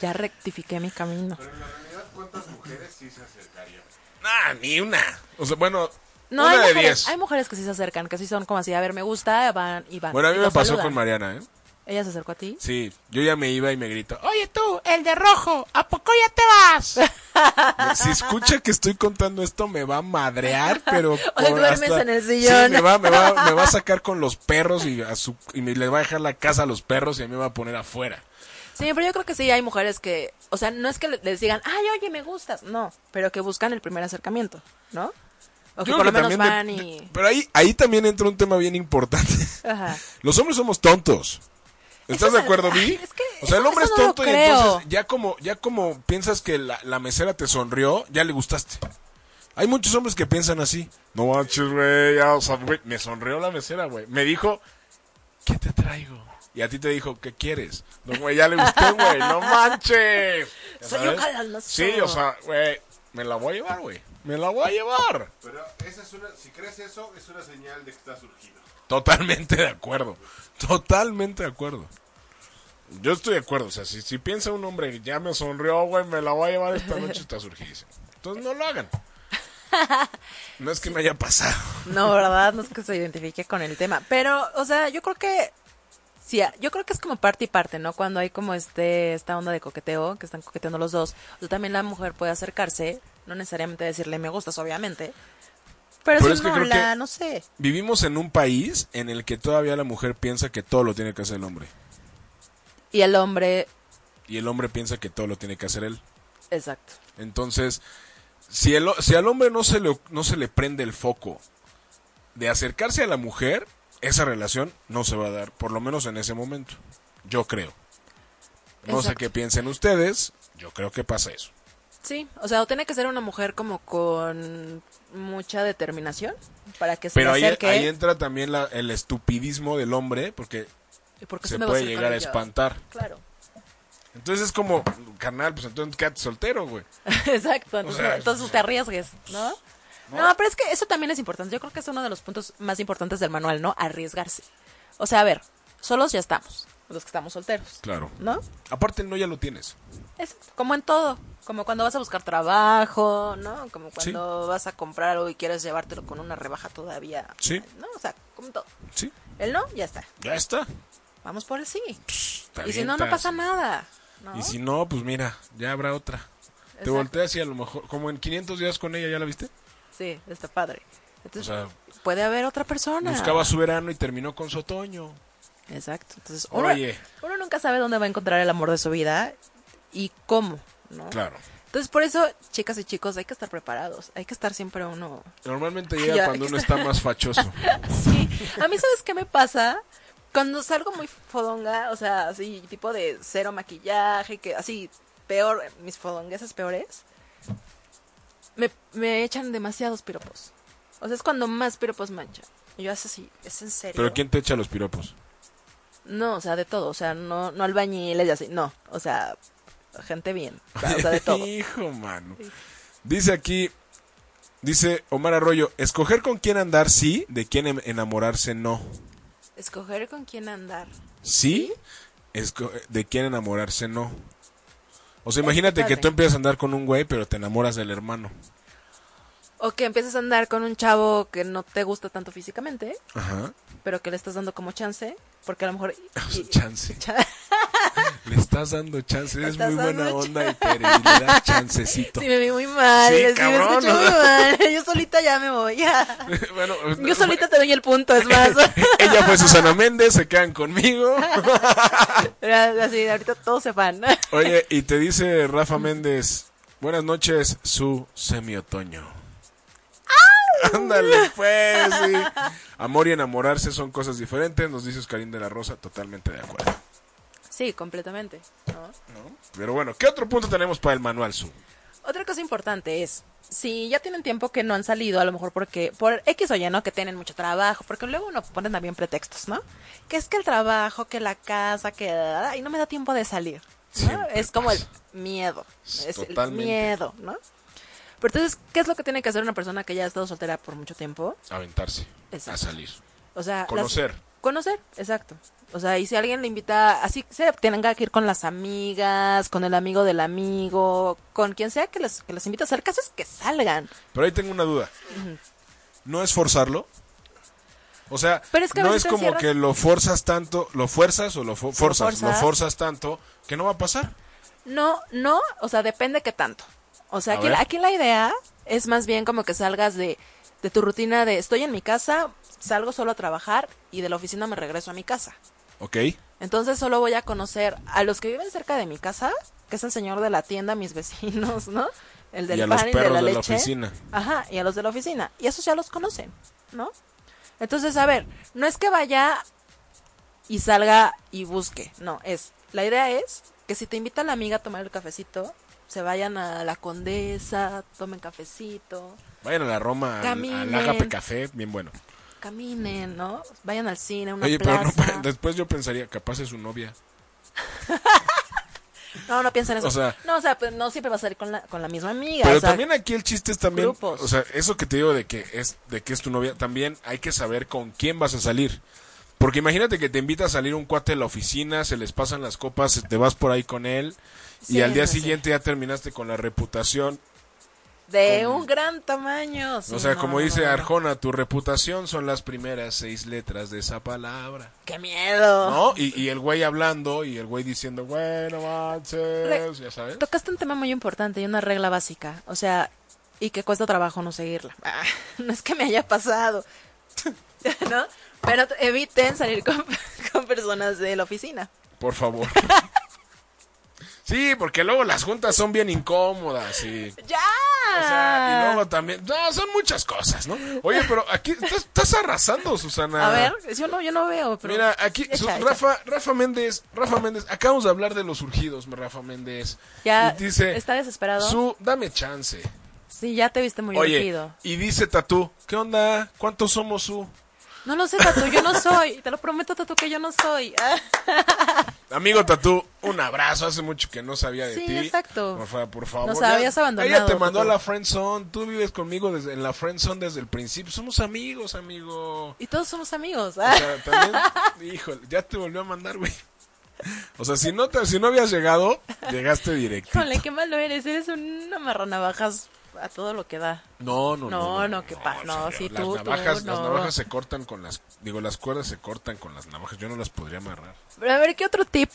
S12: ya rectifiqué mi camino.
S14: ¿Cuántas mujeres sí se acercarían?
S11: Ah, ni una. O sea, bueno,
S12: No,
S11: una
S12: hay
S11: de
S12: mujeres,
S11: diez.
S12: hay mujeres que sí se acercan, que sí son como así, a ver, me gusta, van y van.
S11: Bueno, a mí me pasó
S12: saludan.
S11: con Mariana, ¿eh?
S12: ¿Ella se acercó a ti?
S11: Sí, yo ya me iba y me gritó, oye tú, el de rojo, ¿a poco ya te vas? si escucha que estoy contando esto me va a madrear, pero... Por
S12: duermes en el sillón.
S11: Sí, me va, me, va, me va a sacar con los perros y, a su, y me le va a dejar la casa a los perros y a mí me va a poner afuera.
S12: Sí, pero yo creo que sí hay mujeres que, o sea, no es que le- les digan, ay, oye, me gustas, no, pero que buscan el primer acercamiento, ¿no? O que
S11: Yo
S12: por lo menos van
S11: de-
S12: y...
S11: Pero ahí, ahí también entra un tema bien importante.
S12: Ajá.
S11: Los hombres somos tontos. ¿Estás de acuerdo, Vi?
S12: es que
S11: o sea, el hombre es
S12: no
S11: tonto y entonces ya como, ya como piensas que la, la mesera te sonrió, ya le gustaste. Hay muchos hombres que piensan así. No manches, güey, ya, o sea, güey, me sonrió la mesera, güey. Me dijo, ¿qué te traigo? Y a ti te dijo, ¿qué quieres? No, güey, ya le gusté, güey, no manches. ¿Ya
S12: Soy un.
S11: Sí, o sea, güey, me la voy a llevar, güey. Me la voy a llevar.
S14: Pero esa es una, si crees eso, es una señal de que está surgido.
S11: Totalmente de acuerdo. Totalmente de acuerdo. Yo estoy de acuerdo. O sea, si, si piensa un hombre, ya me sonrió, güey, me la voy a llevar esta noche, está surgidísimo. Entonces no lo hagan. No es que me haya pasado.
S12: No, ¿verdad? No es que se identifique con el tema. Pero, o sea, yo creo que. Sí, yo creo que es como parte y parte, ¿no? Cuando hay como este esta onda de coqueteo, que están coqueteando los dos. O sea, también la mujer puede acercarse, no necesariamente decirle me gustas, obviamente. Pero,
S11: es que
S12: no,
S11: creo
S12: la,
S11: que-
S12: no sé.
S11: Vivimos en un país en el que todavía la mujer piensa que todo lo tiene que hacer el hombre.
S12: Y el hombre,
S11: Y el hombre piensa que todo lo tiene que hacer él.
S12: exacto.
S11: Entonces, si, el, si al hombre no se, le, no se le prende el foco de acercarse a la mujer, esa relación no se va a dar, por lo menos en ese momento. Yo creo. No sé qué piensen ustedes, yo creo que pasa eso.
S12: Sí, o sea, o tiene que ser una mujer como con mucha determinación para que se
S11: Pero ahí,
S12: acerque.
S11: ahí entra también la- el estupidismo del hombre, porque
S12: ¿Y por qué
S11: se puede llegar a espantar.
S12: Claro.
S11: Entonces es como, carnal, pues entonces quédate soltero, güey.
S12: Exacto, entonces,
S11: sea,
S12: no- entonces te arriesgues, ¿no? ¿no? pero es que eso también es importante. Yo creo que es uno de los puntos más importantes del manual, ¿no? Arriesgarse. O sea, a ver, solos ya estamos, los que estamos solteros,
S11: Claro.
S12: ¿no?
S11: Aparte el no ya lo tienes.
S12: Es como en todo, como cuando vas a buscar trabajo, ¿no? Como cuando vas a comprar algo y quieres llevártelo con una rebaja todavía,
S11: Sí.
S12: ¿no? O sea, como en todo.
S11: Sí.
S12: El no, ya está.
S11: Ya está.
S12: Vamos por el sí. y si no, no pasa nada. ¿no?
S11: Y si no, pues mira, ya habrá otra. Te volteas y a lo mejor, como en 500 días con ella, ¿ya la viste?
S12: Sí, está padre.
S11: O
S12: Entonces,
S11: sea,
S12: puede haber otra persona.
S11: buscaba su verano y terminó con su otoño.
S12: Exacto. Entonces, uno,
S11: Oye.
S12: uno nunca sabe dónde va a encontrar el amor de su vida y cómo, ¿no?
S11: Claro.
S12: Entonces, por eso, chicas y chicos, hay que estar preparados. Hay que estar siempre uno...
S11: Normalmente llega
S12: ya,
S11: cuando uno
S12: está.
S11: está más fachoso.
S12: Sí. A mí, ¿sabes qué me pasa? Cuando salgo muy fodonga, o sea, así, tipo de cero maquillaje, que así, peor, mis fodonguesas peores, me, me echan demasiados piropos. O sea, es cuando más piropos manchan. Y yo así, sí, ¿es en serio?
S11: Pero ¿quién te echa los piropos?
S12: No, o sea, de todo. O sea, no, no albañiles y así. No, o sea, gente bien. O sea, de todo.
S11: Hijo, mano. Dice aquí, dice Omar Arroyo, escoger con quién andar sí, de quién em- enamorarse no.
S12: Escoger con quién andar.
S11: Sí, esco- de quién enamorarse no. O sea, imagínate que tú empiezas a andar con un güey, pero te enamoras del hermano.
S12: O que empieces a andar con un chavo que no te gusta tanto físicamente,
S11: Ajá.
S12: pero que le estás dando como chance, porque a lo mejor... y-
S11: Chance.
S12: cha-
S11: Le estás dando chance, es muy buena onda y te le das chancecito.
S12: Sí, me vi muy mal,
S11: Sí,
S12: sí, me
S11: cabrón,
S12: escucho
S11: ¿no?
S12: muy mal. Yo solita ya me voy, ya.
S11: bueno,
S12: Yo solita te doy el punto, es más.
S11: ella fue Susana Méndez, se quedan conmigo.
S12: Así, ahorita todos se van.
S11: Oye, y te dice Rafa Méndez, buenas noches, su semiotoño. Ándale, pues, sí. Amor y enamorarse son cosas diferentes, nos dice Oscarín de la Rosa, totalmente de acuerdo.
S12: Sí, completamente. ¿no?
S11: Pero bueno, ¿qué otro punto tenemos para el manual, Su?
S12: Otra cosa importante es, si ya tienen tiempo que no han salido, a lo mejor porque, por X o Y, ¿no? Que tienen mucho trabajo, porque luego uno ponen también pretextos, ¿no? Que es que el trabajo, que la casa, que... Ay, no me da tiempo de salir. ¿no? Es como el miedo. Es el miedo, ¿no? Pero entonces, ¿qué es lo que tiene que hacer una persona que ya ha estado soltera por mucho tiempo?
S11: Aventarse,
S12: Exacto.
S11: a salir.
S12: O sea, las-
S11: Conocer.
S12: conocer, exacto. O sea, y si alguien le invita, así se tenga que ir con las amigas, con el amigo del amigo, con quien sea que les, que les invita a hacer caso es que salgan.
S11: Pero ahí tengo una duda. ¿No es forzarlo? O sea,
S12: Pero es que a
S11: no es como
S12: encierras-
S11: que lo forzas tanto, lo fuerzas o lo fo- forzas, lo
S12: forzas.
S11: forzas tanto que no va a pasar.
S12: No, no, o sea, depende qué tanto. O sea, aquí, aquí la idea es más bien como que salgas de, de tu rutina de estoy en mi casa, salgo solo a trabajar y de la oficina me regreso a mi casa.
S11: ¿Ok?
S12: Entonces solo voy a conocer a los que viven cerca de mi casa, que es el señor de la tienda, mis vecinos, ¿no? El del
S11: Y a
S12: pan
S11: los
S12: y de la
S11: de la
S12: leche.
S11: oficina.
S12: Ajá, y a los de la oficina. Y esos ya los conocen, ¿no? Entonces, a ver, no es que vaya y salga y busque, no, es, la idea es que si te invita la amiga a tomar el cafecito, se vayan a la condesa, tomen cafecito,
S11: Vayan a la Roma, al, Agape Café, bien bueno.
S12: caminen, ¿no? Vayan al cine, a una
S11: Oye, pero
S12: plaza.
S11: no, después yo pensaría, capaz es su novia.
S12: No, no piensen eso.
S11: O sea-
S12: no, o sea, pues no siempre vas a salir con la, con la misma amiga.
S11: Pero
S12: o sea,
S11: también aquí el chiste es también,
S12: grupos.
S11: o sea, eso que te digo de que es de que es tu novia, también hay que saber con quién vas a salir. Porque imagínate que te invita a salir un cuate de la oficina, se les pasan las copas, te vas por ahí con él
S12: Sí,
S11: y al día
S12: no sé.
S11: siguiente ya terminaste con la reputación.
S12: de un gran tamaño. sí,
S11: o sea,
S12: no,
S11: como dice. Arjona, tu reputación son las primeras seis letras de esa palabra.
S12: ¡Qué miedo!
S11: ¿No? Y, y el güey hablando y el güey diciendo, bueno, manches, ya sabes.
S12: Tocaste un tema muy importante y una regla básica. O sea, y que cuesta trabajo no seguirla. Ah, no es que me haya pasado. ¿No? Pero eviten salir con, con personas de la oficina.
S11: Por favor. Sí, porque luego las juntas son bien incómodas y...
S12: ¡Ya!
S11: O sea, y luego también... No, son muchas cosas, ¿no? Oye, pero aquí estás, estás arrasando, Susana.
S12: A ver, yo no, yo no veo, pero...
S11: Mira, aquí, su-. Rafa, Rafa Méndez, Rafa Méndez, acabamos de hablar de los surgidos, Rafa Méndez.
S12: Ya
S11: y dice,
S12: está desesperado.
S11: Su, dame chance.
S12: Sí, ya te viste muy
S11: Oye,
S12: urgido.
S11: y dice Tatú, ¿qué onda? ¿Cuántos somos, Su?
S12: No lo sé, Tatu, yo no soy. Te lo prometo, Tatu, que yo no soy.
S11: Amigo Tatú, un abrazo, hace mucho que no sabía de
S12: Sí,
S11: ti.
S12: exacto.
S11: Por, fa- por favor.
S12: Nos
S11: Ya-
S12: habías abandonado,
S11: Ella te mandó a la friend zone, tú vives conmigo desde, en la friend zone desde el principio. Somos amigos, amigo.
S12: Y todos somos amigos.
S11: O sea, también, híjole, ya te volvió a mandar, güey. O sea, si no, te, si no habías llegado, llegaste directo.
S12: Híjole, qué malo eres. Eres una marranavajas a todo lo que da.
S11: No, no, no.
S12: No, no. No, sí,
S11: las
S12: tú,
S11: navajas,
S12: tú,
S11: las
S12: no.
S11: navajas se cortan con las, digo, las cuerdas se cortan con las navajas. Yo no las podría amarrar.
S12: Pero a ver, ¿qué otro tip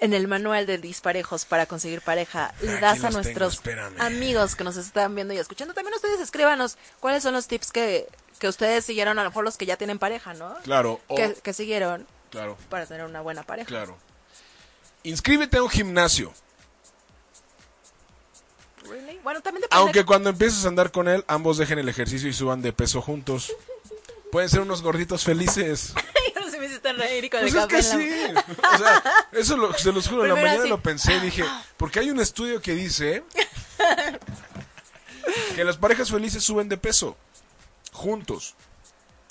S12: en el manual de disparejos para conseguir pareja le
S11: Aquí
S12: das a nuestros amigos que nos están viendo y escuchando? También ustedes escríbanos cuáles son los tips que, que ustedes siguieron, a lo mejor los que ya tienen pareja, ¿no?
S11: Claro, o-
S12: Que, que siguieron
S11: Claro,
S12: para tener una buena pareja.
S11: claro. Inscríbete a un gimnasio.
S12: Really? Bueno, también depende.
S11: Aunque cuando empieces a andar con él, ambos dejen el ejercicio y suban de peso juntos. Pueden ser unos gorditos felices.
S12: no sé si me hiciste reír con
S11: Pues
S12: el
S11: es que sí. O sea, eso lo, se los juro, en la mañana
S12: así.
S11: lo pensé y dije, porque hay un estudio que dice que las parejas felices suben de peso juntos.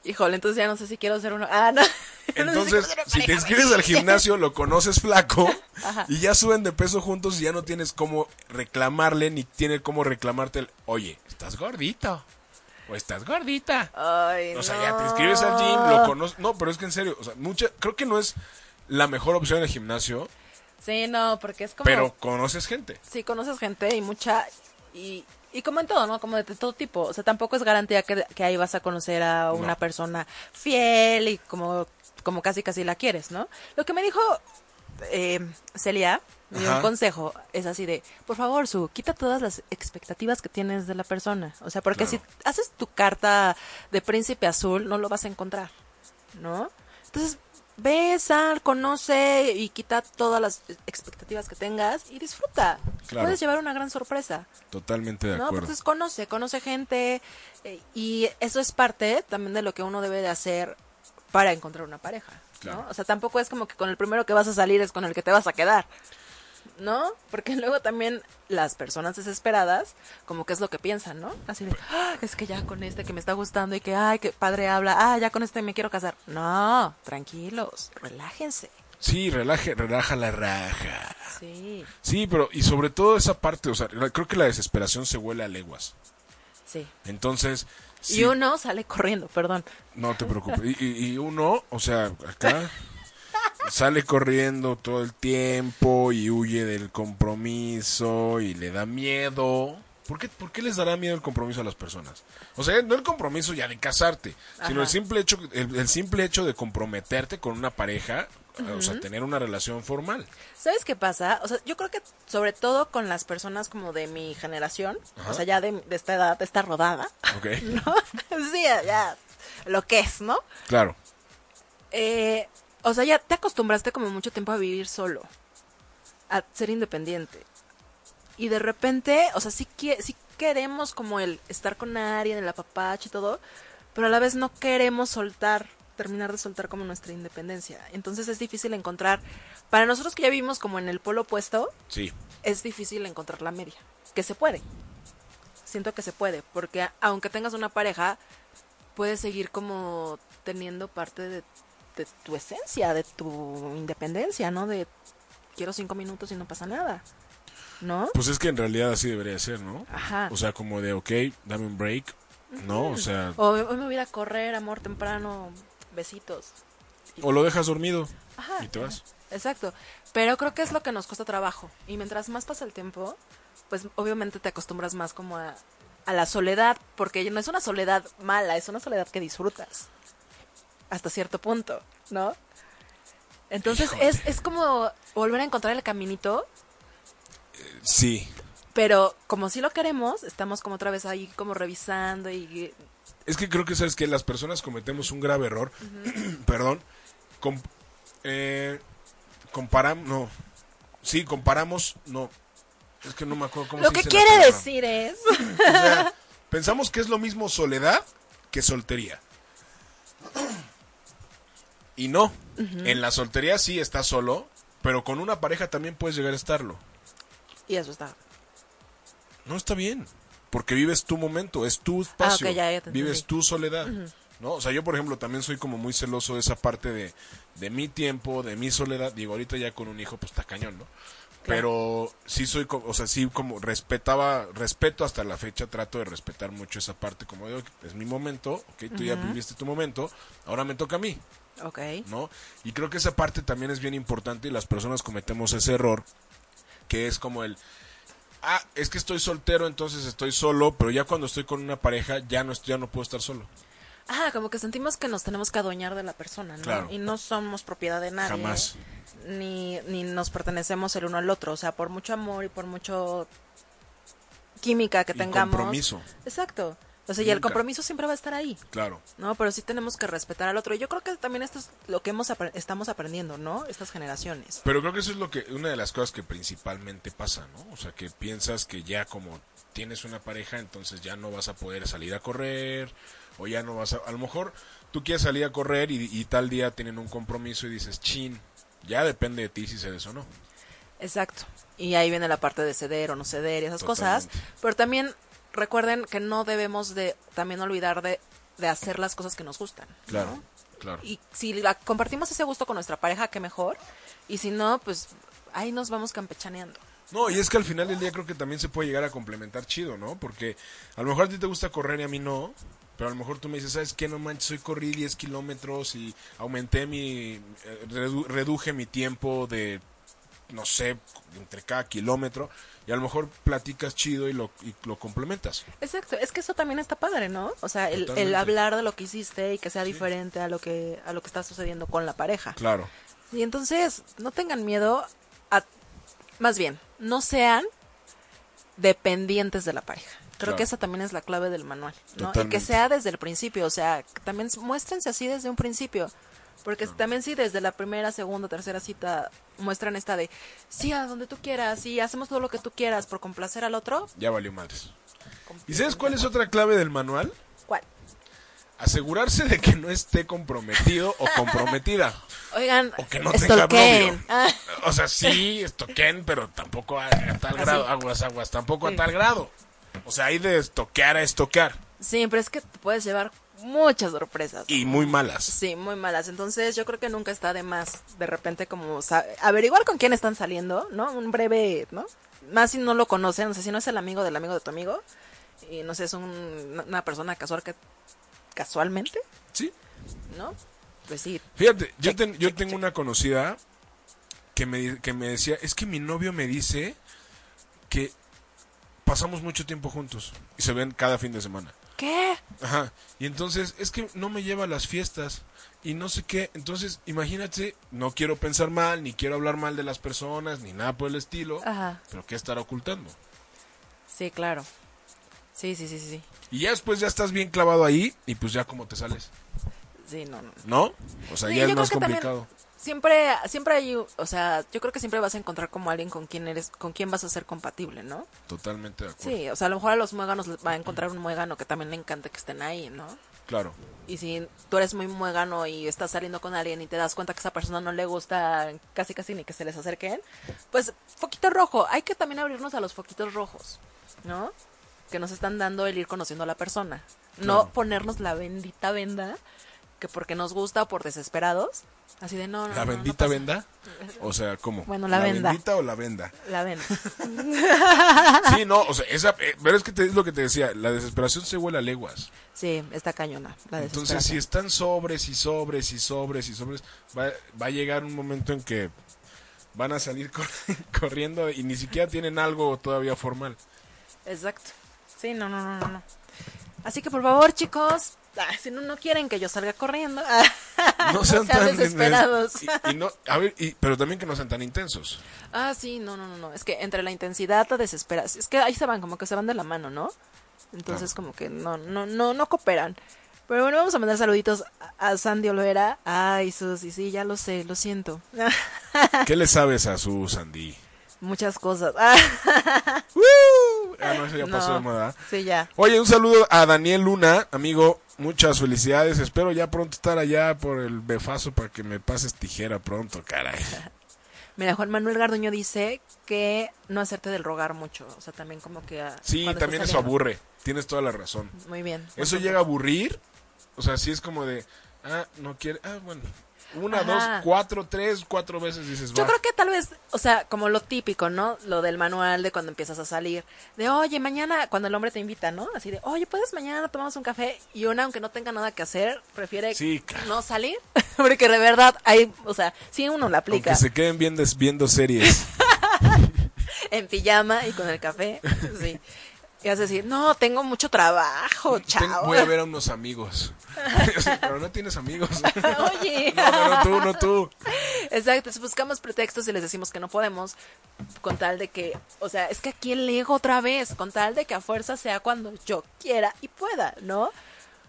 S12: Híjole, entonces ya no sé si quiero ser uno. Ah, no. Yo no sé
S11: Entonces,
S12: una
S11: si te inscribes al gimnasio, lo conoces flaco
S12: Ajá.
S11: y ya suben de peso juntos y ya no tienes cómo reclamarle ni tiene cómo reclamarte el, oye, estás gordito o estás gordita.
S12: Ay,
S11: O sea,
S12: no.
S11: ya te inscribes al gym, lo conoces. No, pero es que en serio, o sea, mucha, creo que no es la mejor opción en el gimnasio,
S12: Sí, no, porque es como...
S11: pero conoces gente.
S12: Sí, conoces gente y mucha... Y, y como en todo, ¿no? Como de, todo tipo. O sea, tampoco es garantía que, que ahí vas a conocer a una
S11: No.
S12: persona fiel y como, como casi casi la quieres, ¿no? Lo que me dijo eh, Celia, me dio un consejo, es así de, por favor, Su, quita todas las expectativas que tienes de la persona. O sea, porque
S13: Claro.
S12: si haces tu carta de príncipe azul, no lo vas a encontrar, ¿no? Entonces, ve, sal, conoce y quita todas las expectativas que tengas y disfruta.
S11: Claro.
S12: Puedes llevar una gran sorpresa.
S11: Totalmente de
S12: ¿no?
S11: acuerdo.
S12: Entonces conoce, conoce gente eh, y eso es parte también de lo que uno debe de hacer para encontrar una pareja,
S11: Claro.
S12: ¿no? O sea, tampoco es como que con el primero que vas a salir es con el que te vas a quedar, ¿no? Porque luego también las personas desesperadas, como que es lo que piensan, ¿no? Así de, "Ah, es que ya con este que me está gustando y que, ay, que padre habla, ah, ya con este me quiero casar. No, tranquilos, relájense.
S11: Sí, relaje, relaja la raja.
S12: Sí,
S11: Sí, pero y sobre todo esa parte, o sea, creo que la desesperación se huele a leguas.
S12: sí.
S11: Entonces,
S12: Y uno sale corriendo, perdón.
S11: no te preocupes. Y, y- y uno, o sea, acá sale corriendo todo el tiempo y huye del compromiso y le da miedo. ¿Por qué, por qué les dará miedo el compromiso a las personas? O sea, no el compromiso ya de casarte, sino el simple hecho, el, el simple hecho de comprometerte con una pareja, o sea, tener una relación formal.
S12: ¿Sabes qué pasa? O sea, yo creo que sobre todo con las personas como de mi generación,
S11: Ajá.
S12: o sea, ya de, de esta edad, de esta rodada, sí, ya, lo que es, ¿no?
S11: Claro.
S12: Eh, o sea, ya te acostumbraste como mucho tiempo a vivir solo, a ser independiente. Y de repente, o sea, sí, que, sí queremos como el estar con alguien, el apapacho y todo, pero a la vez no queremos soltar, terminar de soltar como nuestra independencia. Entonces es difícil encontrar, para nosotros que ya vivimos como en el polo opuesto,
S11: Sí.
S12: es difícil encontrar la media. Que se puede. Siento que se puede, porque aunque tengas una pareja, puedes seguir como teniendo parte de, de tu esencia, de tu independencia, ¿no? De quiero cinco minutos y no pasa nada. ¿No?
S11: Pues es que en realidad así debería ser, ¿no?
S12: Ajá.
S11: O sea, como de, ok, dame un break, ¿no? O sea,
S12: O hoy me voy a ir a correr, amor, temprano, besitos.
S11: o lo dejas dormido
S12: Ajá.
S11: y te vas.
S12: Exacto. Pero creo que es lo que nos cuesta trabajo. Y mientras más pasa el tiempo, pues obviamente te acostumbras más como a, a la soledad, porque no es una soledad mala, es una soledad que disfrutas. Hasta cierto punto, ¿no? Entonces es, es como volver a encontrar el caminito,
S11: Sí.
S12: pero como si lo queremos, estamos como otra vez ahí como revisando y...
S11: Es que creo que sabes que las personas cometemos un grave error. Perdón. Com- eh, comparamos, no. Sí, comparamos, no. Es que no me acuerdo cómo
S12: Lo
S11: se
S12: que
S11: dice
S12: quiere decir es...
S11: O sea, pensamos que es lo mismo soledad que soltería. Y no. En la soltería sí estás solo, pero con una pareja también puedes llegar a estarlo.
S12: y eso está...
S11: No está bien, porque vives tu momento, es tu espacio,
S12: Ah, ok, ya, ya
S11: vives tu soledad. ¿no? O sea, yo por ejemplo también soy como muy celoso de esa parte de, de mi tiempo, de mi soledad. Digo, ahorita ya con un hijo pues está cañón, ¿no? Pero sí soy, o sea, sí como respetaba, respeto hasta la fecha, trato de respetar mucho esa parte, como digo, es mi momento, ok, tú ya viviste tu momento, ahora me toca a mí,
S12: Ok.
S11: ¿no? Y creo que esa parte también es bien importante y las personas cometemos ese error, que es como el, ah, es que estoy soltero, entonces estoy solo, pero ya cuando estoy con una pareja ya no, estoy- ya no puedo estar solo.
S12: Ah, como que sentimos que nos tenemos que adueñar de la persona, ¿no?
S11: Claro.
S12: Y no somos propiedad de nadie.
S11: Jamás.
S12: Ni, ni nos pertenecemos el uno al otro. O sea, por mucho amor y por mucho química que
S11: Y
S12: tengamos.
S11: compromiso.
S12: Exacto. O sea, y el
S11: Nunca.
S12: compromiso siempre va a estar ahí.
S11: Claro.
S12: ¿no? Pero sí tenemos que respetar al otro. Y yo creo que también esto es lo que hemos apre- estamos aprendiendo, ¿no? Estas generaciones.
S11: Pero creo que eso es lo que una de las cosas que principalmente pasa, ¿no? O sea, que piensas que ya como tienes una pareja, entonces ya no vas a poder salir a correr o ya no vas a a lo mejor tú quieres salir a correr y, y tal día tienen un compromiso y dices, "Chin, ya depende de ti si cedes o no."
S12: Exacto. Y ahí viene la parte de ceder o no ceder y esas cosas. Pero también recuerden que no debemos de también olvidar de, de hacer las cosas que nos gustan. ¿no?
S11: Claro. Claro.
S12: Y si la, compartimos ese gusto con nuestra pareja, qué mejor. Y si no, pues ahí nos vamos campechaneando.
S11: No, y es que al final del día creo que también se puede llegar a complementar chido, ¿no? Porque a lo mejor a ti te gusta correr y a mí no, Pero a lo mejor tú me dices, ¿sabes qué? No manches, hoy corrí 10 kilómetros y aumenté mi... eh, redu- reduje mi tiempo de, no sé, entre cada kilómetro. Y a lo mejor platicas chido y lo, y lo complementas.
S12: Exacto, es que eso también está padre, ¿no? O sea, el, el hablar de lo que hiciste y que sea diferente a lo que a lo que está sucediendo con la pareja.
S11: Claro.
S12: Y entonces, no tengan miedo a más bien, no sean dependientes de la pareja. Creo
S13: Claro.
S12: que esa también es la clave del manual, ¿no? Y que sea desde el principio, o sea, que también muéstrense así desde un principio. Porque también si desde la primera, segunda, tercera cita muestran esta de, sí, a donde tú quieras, sí, hacemos todo lo que tú quieras por complacer al otro,
S11: Ya valió madres. ¿Y sabes cuál es otra clave del manual?
S12: ¿Cuál?
S11: Asegurarse de que no esté comprometido o comprometida.
S12: Oigan,
S11: O que no tenga novio.
S12: Ah.
S11: O sea, sí, estoquen, pero tampoco a, a tal
S12: Así.
S11: grado. Aguas, aguas, tampoco
S12: Sí.
S11: a tal grado. O sea, hay de estoquear a estoquear.
S12: Sí, pero es que te puedes llevar muchas sorpresas.
S11: Y muy malas.
S12: Sí, muy malas. Entonces yo creo que nunca está de más de repente como averiguar con quién están saliendo, ¿no? Un breve, ¿no? Más si no lo conocen, o sea, si no es el amigo del amigo de tu amigo y no sé, es un- una persona casual que casualmente,
S11: Sí.
S12: ¿no? Pues sí.
S11: Fíjate, yo, ten- yo tengo una conocida que me, que me decía, es que mi novio me dice que pasamos mucho tiempo juntos y se ven cada fin de semana.
S12: ¿Qué?
S11: Ajá. Y entonces, es que no me lleva a las fiestas y no sé qué. Entonces, imagínate, no quiero pensar mal, ni quiero hablar mal de las personas, ni nada por el estilo.
S12: Ajá.
S11: Pero ¿qué estará ocultando?
S12: Sí, claro. Sí, sí, sí, sí.
S11: Y ya después ya estás bien clavado ahí y pues ya como te sales.
S12: Sí, no, no.
S11: ¿No? O sea,
S12: Sí,
S11: ya es más
S12: también-
S11: complicado.
S12: Siempre, siempre hay, o sea, yo creo que siempre vas a encontrar como alguien con quien eres, con quien vas a ser compatible, ¿no?
S11: Totalmente de acuerdo.
S12: Sí, o sea, a lo mejor a los muéganos les va a encontrar un muégano que también le encanta que estén ahí, ¿no?
S11: Claro.
S12: Y si tú eres muy muégano y estás saliendo con alguien y te das cuenta que esa persona no le gusta casi casi ni que se les acerquen, pues foquito rojo, hay que también abrirnos a los foquitos rojos, ¿no? Que nos están dando el ir conociendo a la persona. No ponernos la bendita venda que porque nos gusta o por desesperados, así de no, no,
S11: ¿La
S12: no, no
S11: bendita venda? O sea, ¿cómo?
S12: Bueno, la venda.
S11: bendita o la venda?
S12: La venda.
S11: Sí, no, o sea, esa, eh, pero es que te, es lo que te decía, la desesperación se huele a leguas.
S12: Sí, está cañona. La
S11: Entonces, si están sobres y sobres y sobres y sobres, va, va a llegar un momento en que van a salir cor- corriendo y ni siquiera tienen algo todavía formal.
S12: Exacto. Sí, no, no, no, no, no. Así que por favor, chicos, ah, si no, no quieren que yo salga corriendo,
S11: No sean, tan
S12: desesperados.
S11: Y, y no, a ver, y- pero también que no sean tan intensos.
S12: Ah, sí, no, no, no, no. Es que entre la intensidad, la desesperación, es que ahí se van, como que se van de la mano, ¿no? Entonces como que no, no, no, no cooperan. Pero bueno, vamos a mandar saluditos a, a Sandy Olvera. Ay, Susi, sí, ya lo sé, lo siento.
S11: ¿Qué le sabes a su Sandy?
S12: Muchas cosas.
S11: Ah, no, eso ya pasó
S12: No,
S11: de moda.
S12: Sí, ya.
S11: Oye, un saludo a Daniel Luna, amigo. Muchas felicidades. Espero ya pronto estar allá por el befazo para que me pases tijera pronto, caray.
S12: Mira, Juan Manuel Garduño dice que no hacerte del rogar mucho. O sea, también como que... ah,
S11: Sí, también eso aburre. Tienes toda la razón.
S12: Muy bien.
S11: Eso llega a aburrir. O sea, sí es como de, ah, no quiere, ah, bueno. Una,
S12: Ajá.
S11: dos, cuatro, tres, cuatro veces dices,
S12: Yo
S11: va.
S12: creo que tal vez, o sea, como lo típico, ¿no? Lo del manual de cuando empiezas a salir. De, oye, mañana, cuando el hombre te invita, ¿no? Así de, oye, ¿puedes mañana tomamos un café? Y una, aunque no tenga nada que hacer, prefiere
S11: Sí, claro.
S12: no salir. Porque de verdad hay, o sea, sí uno la aplica
S11: Aunque se queden viendo, viendo series.
S12: en pijama y con el café. Sí. Y vas a decir, no, tengo mucho trabajo, chao.
S11: voy a ver a unos amigos. Pero no tienes amigos.
S12: Oye.
S11: No, no, tú, no tú.
S12: Exacto, buscamos pretextos y les decimos que no podemos, con tal de que, o sea, es que aquí el ego otra vez, con tal de que a fuerza sea cuando yo quiera y pueda, ¿no?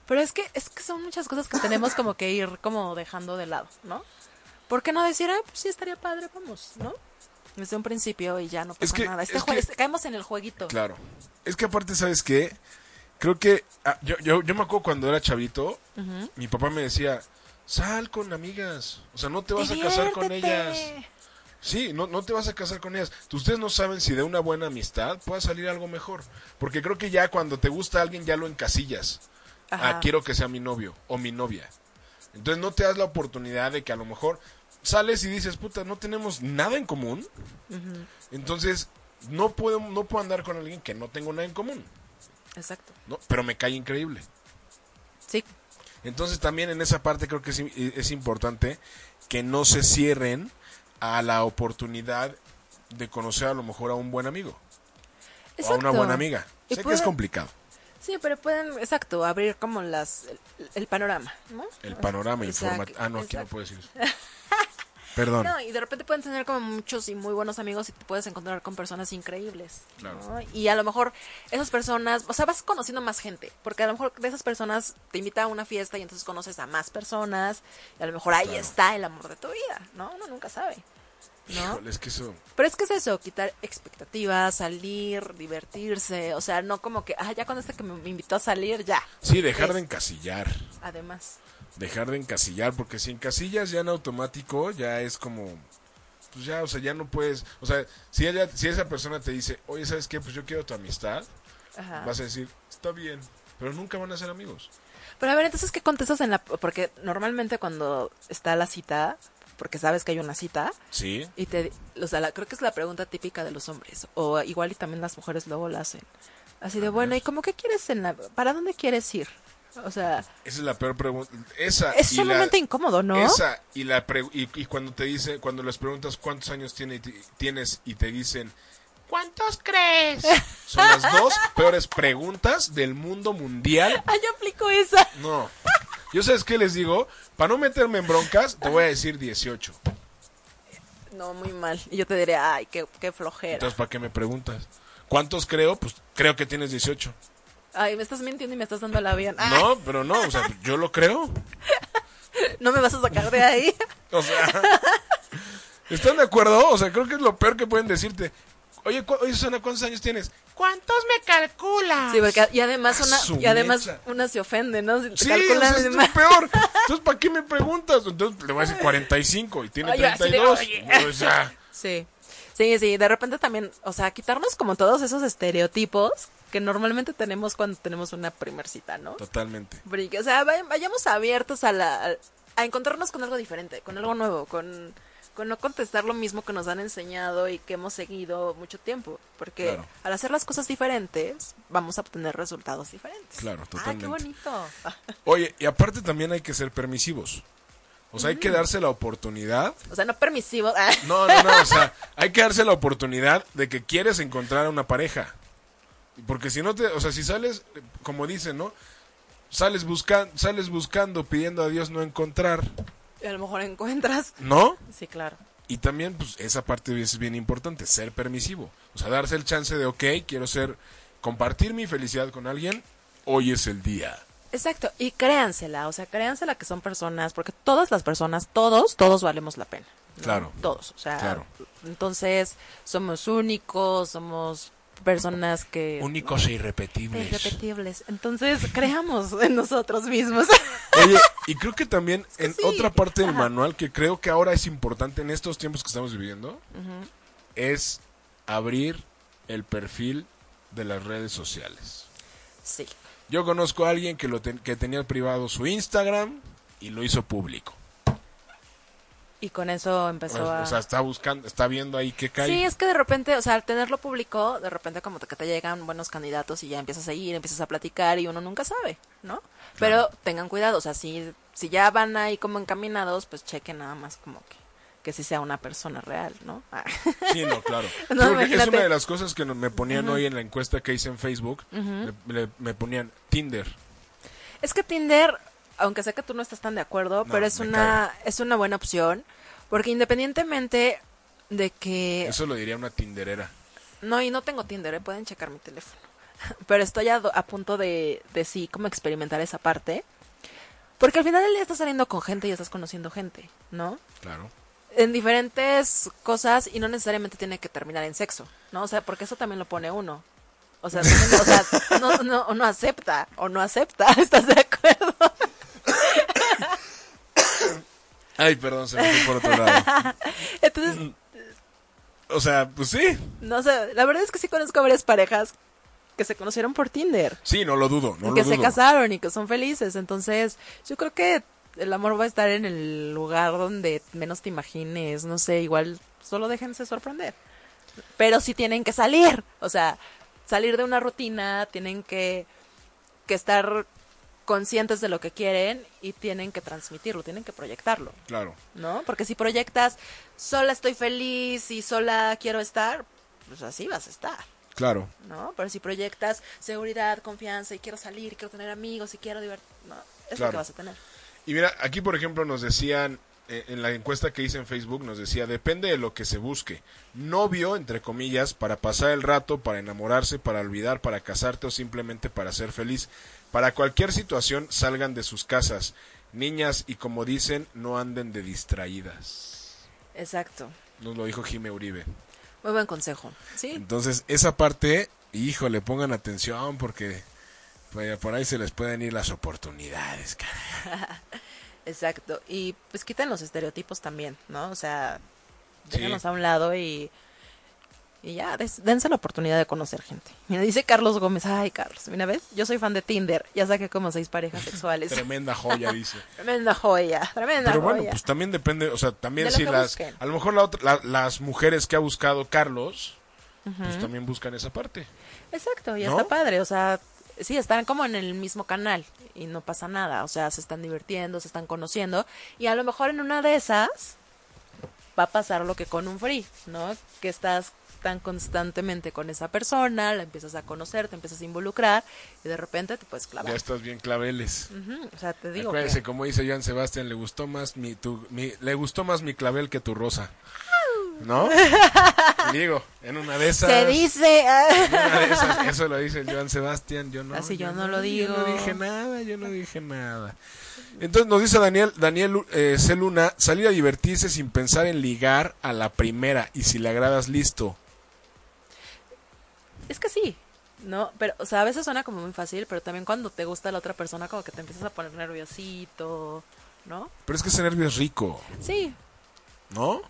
S12: Pero es que, es que son muchas cosas que tenemos como que ir como dejando de lado, ¿no? ¿Por qué no decir, ah, pues sí estaría padre, vamos, ¿no? Desde un principio y ya no pasa
S11: Es que-
S12: nada. Este
S11: es
S12: jue-
S11: que-
S12: caemos en el jueguito.
S11: Claro. Es que aparte, ¿sabes qué? Creo que ah, yo, yo, yo me acuerdo cuando era chavito, mi papá me decía, sal con amigas. O sea, no te vas a casar con ellas. Sí, no, no te vas a casar con ellas. Ustedes no saben si de una buena amistad pueda salir algo mejor. Porque creo que ya cuando te gusta alguien ya lo encasillas.
S12: Ajá.
S11: Ah, quiero que sea mi novio o mi novia. Entonces no te das la oportunidad de que a lo mejor sales y dices, puta, no tenemos nada en común. Entonces no puedo, no puedo andar con alguien que no tengo nada en común.
S12: Exacto.
S11: ¿no? Pero me cae increíble.
S12: Sí.
S11: Entonces también en esa parte creo que es, es importante que no se cierren a la oportunidad de conocer a lo mejor a un buen amigo. O a una buena amiga.
S12: Y
S11: Sé que es complicado.
S12: Sí, pero pueden, exacto, abrir como las el, el panorama, ¿no?
S11: El panorama informativo. Ah, no, aquí no puedo decir eso. Perdón.
S12: No, y de repente pueden tener como muchos y muy buenos amigos y te puedes encontrar con personas increíbles.
S11: Claro.
S12: ¿no? Y a lo mejor esas personas, o sea, vas conociendo más gente, porque a lo mejor de esas personas te invita a una fiesta y entonces conoces a más personas y a lo mejor ahí
S11: Claro.
S12: está el amor de tu vida, ¿no? Uno nunca sabe. ¿no?
S11: Híjole, es que eso...
S12: Pero es que es eso, quitar expectativas, salir, divertirse, o sea, no como que, ah, ya con este que me me invitó a salir, ya.
S11: Sí, dejar
S12: Es-
S11: de encasillar.
S12: Además.
S11: Dejar de encasillar, porque si encasillas ya en automático, ya es como... Pues ya, o sea, ya no puedes... O sea, si, ella, si esa persona te dice, oye, ¿sabes qué? Pues yo quiero tu amistad,
S12: Ajá.
S11: vas a decir, está bien, pero nunca van a ser amigos.
S12: Pero a ver, entonces, ¿qué contestas en la...? Porque normalmente cuando está la cita, porque sabes que hay una cita,
S11: Sí.
S12: y te... O sea, la- creo que es la pregunta típica de los hombres, o igual y también las mujeres luego la hacen. Así de, bueno, ¿y cómo qué quieres en la... ¿Para dónde quieres ir? O sea,
S11: Esa es la peor pregunta. Esa
S12: es sumamente incómodo, ¿no?
S11: Esa y la pre- y, y cuando te dice, cuando les preguntas cuántos años tiene, tienes y te dicen ¿Cuántos crees? Son las dos peores preguntas del mundo mundial.
S12: Ah, yo aplico esa.
S11: No. Yo sabes qué les digo, para no meterme en broncas, te voy a decir 18.
S12: No, muy mal. Y yo te diré, ay, qué, qué flojera.
S11: Entonces, ¿para qué me preguntas? ¿Cuántos creo? Pues creo que tienes 18.
S12: Ay, me estás mintiendo y me estás dando avión. Ah,
S11: No, pero no, o sea, yo lo creo.
S12: no me vas a sacar de ahí.
S11: O sea, ¿están de acuerdo? O sea, creo que es lo peor que pueden decirte. Oye, cu- oye Susana, ¿cuántos años tienes? ¿Cuántos me calculas?
S12: Sí, porque y además una y además
S11: mecha.
S12: una se ofende, ¿no? Si te
S11: Sí, o sea, es lo peor. Entonces, ¿para qué me preguntas? Entonces le voy a decir 45 y tiene
S12: Oye, así de,
S11: 32.
S12: oye.
S11: O sea,
S12: Sí. Sí, sí, de repente también, o sea, quitarnos como todos esos estereotipos que normalmente tenemos cuando tenemos una primer cita, ¿no?
S11: totalmente.
S12: O sea, vay- vayamos abiertos a la a, encontrarnos con algo diferente, con algo nuevo, con con no contestar lo mismo que nos han enseñado y que hemos seguido mucho tiempo, porque
S11: Claro.
S12: al hacer las cosas diferentes vamos a obtener resultados diferentes.
S11: Claro,
S12: Ah, qué
S11: totalmente.
S12: bonito.
S11: Oye, y aparte también hay que ser permisivos. O sea, hay que darse la oportunidad.
S12: O sea, no permisivo. Ah.
S11: No, no, no, o sea, hay que darse la oportunidad de que quieres encontrar a una pareja. Porque si no te, o sea, si sales, como dicen, ¿no? Sales buscando, sales buscando, pidiendo a Dios no encontrar,
S12: Y a lo mejor encuentras.
S11: ¿no?
S12: Sí, claro.
S11: Y también, pues, esa parte es bien importante, ser permisivo. O sea, darse el chance de, ok, quiero ser, compartir mi felicidad con alguien, hoy es el día.
S12: Exacto, y créansela, o sea, créansela que son personas, porque todas las personas, todos, todos valemos la pena. ¿no?
S11: Claro.
S12: Todos, o sea,
S11: Claro.
S12: entonces somos únicos, somos personas que...
S11: Únicos e irrepetibles.
S12: Irrepetibles. Entonces, creamos en nosotros mismos.
S11: Oye, y creo que también en
S12: sí.
S11: otra parte del
S12: Ajá.
S11: manual que creo que ahora es importante en estos tiempos que estamos viviendo, es abrir el perfil de las redes sociales.
S12: Sí.
S11: Yo conozco a alguien que, lo ten- que tenía privado su Instagram y lo hizo público.
S12: Y con eso empezó
S11: O,
S12: a...
S11: o sea, está buscando, está viendo ahí qué cae.
S12: Sí, es que de repente, o sea, al tenerlo público, de repente como que te llegan buenos candidatos y ya empiezas a ir, empiezas a platicar y uno nunca sabe, ¿no? Pero tengan cuidado, o sea, si, si ya van ahí como encaminados, pues chequen nada más como que, que sí sea una persona real, ¿no? Ah.
S11: Sí, no, claro.
S12: No,
S11: es una de las cosas que me ponían
S12: Ujú.
S11: hoy en la encuesta que hice en Facebook.
S12: Ujú.
S11: me, le- me ponían Tinder.
S12: Es que Tinder, aunque sé que tú no estás tan de acuerdo,
S11: No,
S12: pero es una, es una buena opción, porque independientemente de que...
S11: Eso lo diría una Tinderera.
S12: No, y no tengo Tinder, ¿eh? pueden checar mi teléfono. Pero estoy a, a punto de, de sí, como experimentar esa parte. Porque al final del día estás saliendo con gente y estás conociendo gente, ¿no?
S11: Claro.
S12: En diferentes cosas y no necesariamente tiene que terminar en sexo, ¿no? O sea, porque eso también lo pone uno. O sea, también- o sea no, no, o no acepta o no acepta, ¿estás de acuerdo?
S11: Ay, perdón, se me fue por otro lado.
S12: Entonces,
S11: O sea, pues sí.
S12: no sé, la verdad es que sí conozco a varias parejas que se conocieron por Tinder.
S11: Sí, no lo dudo, no
S12: y
S11: lo
S12: que
S11: dudo.
S12: se casaron y que son felices. Entonces, yo creo que el amor va a estar en el lugar donde menos te imagines. No sé, igual solo déjense sorprender. Pero sí tienen que salir. O sea, salir de una rutina, tienen que, que estar conscientes de lo que quieren y tienen que transmitirlo, tienen que proyectarlo,
S11: Claro.
S12: ¿no? Porque si proyectas, sola estoy feliz y sola quiero estar, pues así vas a estar.
S11: Claro.
S12: ¿no? Pero si proyectas seguridad, confianza y quiero salir, quiero tener amigos y quiero divertir, no, es lo
S11: Claro.
S12: que vas a tener.
S11: Y mira, aquí por ejemplo nos decían, eh, en la encuesta que hice en Facebook, nos decía, depende de lo que se busque. Novio, entre comillas, para pasar el rato, para enamorarse, para olvidar, para casarte o simplemente para ser feliz. Para cualquier situación, salgan de sus casas. Niñas, y como dicen, no anden de distraídas.
S12: Exacto.
S11: Nos lo dijo Jime Uribe.
S12: Muy buen consejo. Sí,
S11: Entonces, esa parte, híjole, pongan atención porque por ahí se les pueden ir las oportunidades. cara.
S12: exacto. Y pues quiten los estereotipos también, ¿no? O sea,
S11: Sí.
S12: déjanos a un lado y, y ya, des- dense la oportunidad de conocer gente. Mira, dice Carlos Gómez, ay Carlos, mira, ¿ves? Yo soy fan de Tinder, ya saqué como seis parejas sexuales.
S11: Tremenda joya, dice.
S12: tremenda joya, tremenda
S11: Pero bueno, pues también depende, o sea, también
S12: De
S11: si las,
S12: busquen.
S11: a lo mejor la otra- la- las mujeres que ha buscado Carlos, pues también buscan esa parte.
S12: Exacto, y
S11: ¿No?
S12: está padre, o sea, sí, están como en el mismo canal y no pasa nada, o sea, se están divirtiendo, se están conociendo y a lo mejor en una de esas va a pasar lo que con un free, ¿no? Que estás tan constantemente con esa persona, la empiezas a conocer, te empiezas a involucrar y de repente te puedes clavar.
S11: Ya estás bien claveles.
S12: Ujú, O sea, te digo
S11: Acuérdese,
S12: que...
S11: como dice Joan Sebastián, le gustó más mi, tu, mi- le gustó más mi clavel que tu rosa. ¿No? Digo, en una de esas.
S12: Se dice...
S11: en una de esas, eso lo dice el Joan Sebastián, yo no.
S12: Así yo no lo
S11: Yo
S12: digo.
S11: no dije nada, yo no dije nada. Entonces nos dice Daniel, Daniel eh, C. Luna, salir a divertirse sin pensar en ligar a la primera y si le agradas listo.
S12: Es que sí, ¿no? Pero, o sea, a veces suena como muy fácil, pero también cuando te gusta la otra persona como que te empiezas a poner nerviosito, ¿no?
S11: Pero es que ese nervio es rico,
S12: Sí,
S11: ¿no?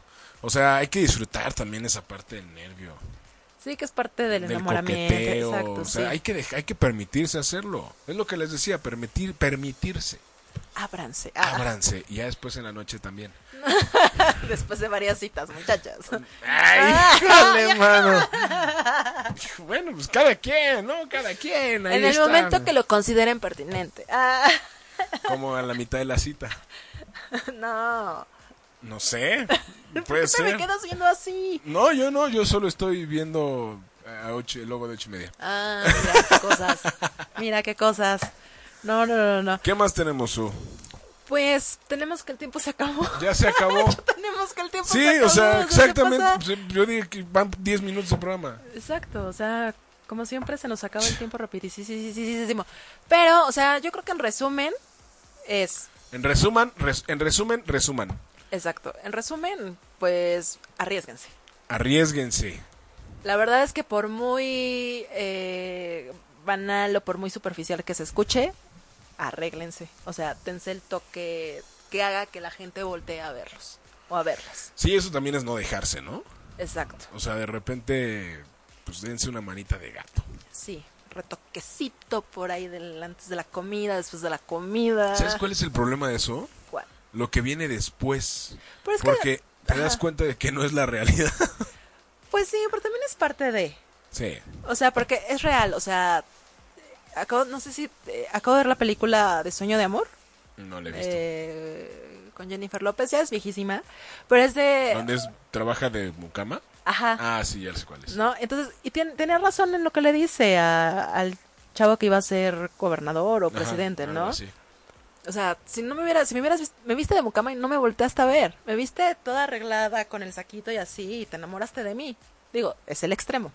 S11: O sea, hay que disfrutar también esa parte del nervio,
S12: sí que es parte del,
S11: del
S12: enamoramiento.
S11: coqueteo.
S12: Exacto,
S11: o sea,
S12: sí.
S11: hay que hay que permitirse hacerlo. Es lo que les decía, permitir permitirse.
S12: Ábranse. ah,
S11: Ábranse y ya después en la noche también.
S12: Después de varias citas, muchachas.
S11: Ay, híjole, mano. Bueno, pues cada quien, ¿no? Cada quien. ahí
S12: en el
S11: está.
S12: momento que lo consideren pertinente. Ah,
S11: Como a la mitad de la cita.
S12: no.
S11: No sé.
S12: ¿Por
S11: Puede
S12: qué te me quedas viendo así?
S11: No, yo no, yo solo estoy viendo a ocho, el logo de ocho y media.
S12: Ah, mira qué cosas. Mira qué cosas. No, no, no, no.
S11: ¿Qué más tenemos, Su?
S12: Pues tenemos que el tiempo se acabó.
S11: Ya se acabó.
S12: tenemos que el tiempo
S11: Sí,
S12: se acabó.
S11: o sea,
S12: ¿qué
S11: exactamente. Yo dije que van 10 minutos de programa.
S12: Exacto, o sea, como siempre se nos acaba el tiempo rapidísimo. Pero, o sea, yo creo que en resumen es,
S11: En resumen, res- en resumen, resuman.
S12: exacto, en resumen, pues arriesguense.
S11: Arriesguense.
S12: La verdad es que por muy eh, banal o por muy superficial que se escuche, arréglense. O sea, tense el toque que haga que la gente voltee a verlos o a verlas.
S11: Sí, eso también es no dejarse, ¿no?
S12: Exacto,
S11: O sea, de repente, pues dense una manita de gato.
S12: sí. Retoquecito por ahí del, antes de la comida, después de la comida.
S11: ¿Sabes cuál es el problema de eso?
S12: ¿Cuál?
S11: Lo que viene después.
S12: Pero es que-
S11: Porque te das cuenta de que no es la realidad.
S12: Pues sí, pero también es parte de.
S11: sí.
S12: O sea, porque es real, o sea, acabo, no sé si eh, acabo de ver la película de Sueño de Amor
S11: No le he visto.
S12: eh, con Jennifer López, ya es viejísima, pero es de,
S11: ¿Dónde es, trabaja de mucama?
S12: ajá,
S11: Ah, sí, ya sé cuál es.
S12: ¿no? Entonces, y tiene, tenía razón en lo que le dice a- al chavo que iba a ser gobernador o presidente, ¿no?
S11: así.
S12: O sea, si no me hubieras, si me hubieras me viste de mucama y no me volteaste a ver, me viste toda arreglada con el saquito y así y te enamoraste de mí. Digo, es el extremo.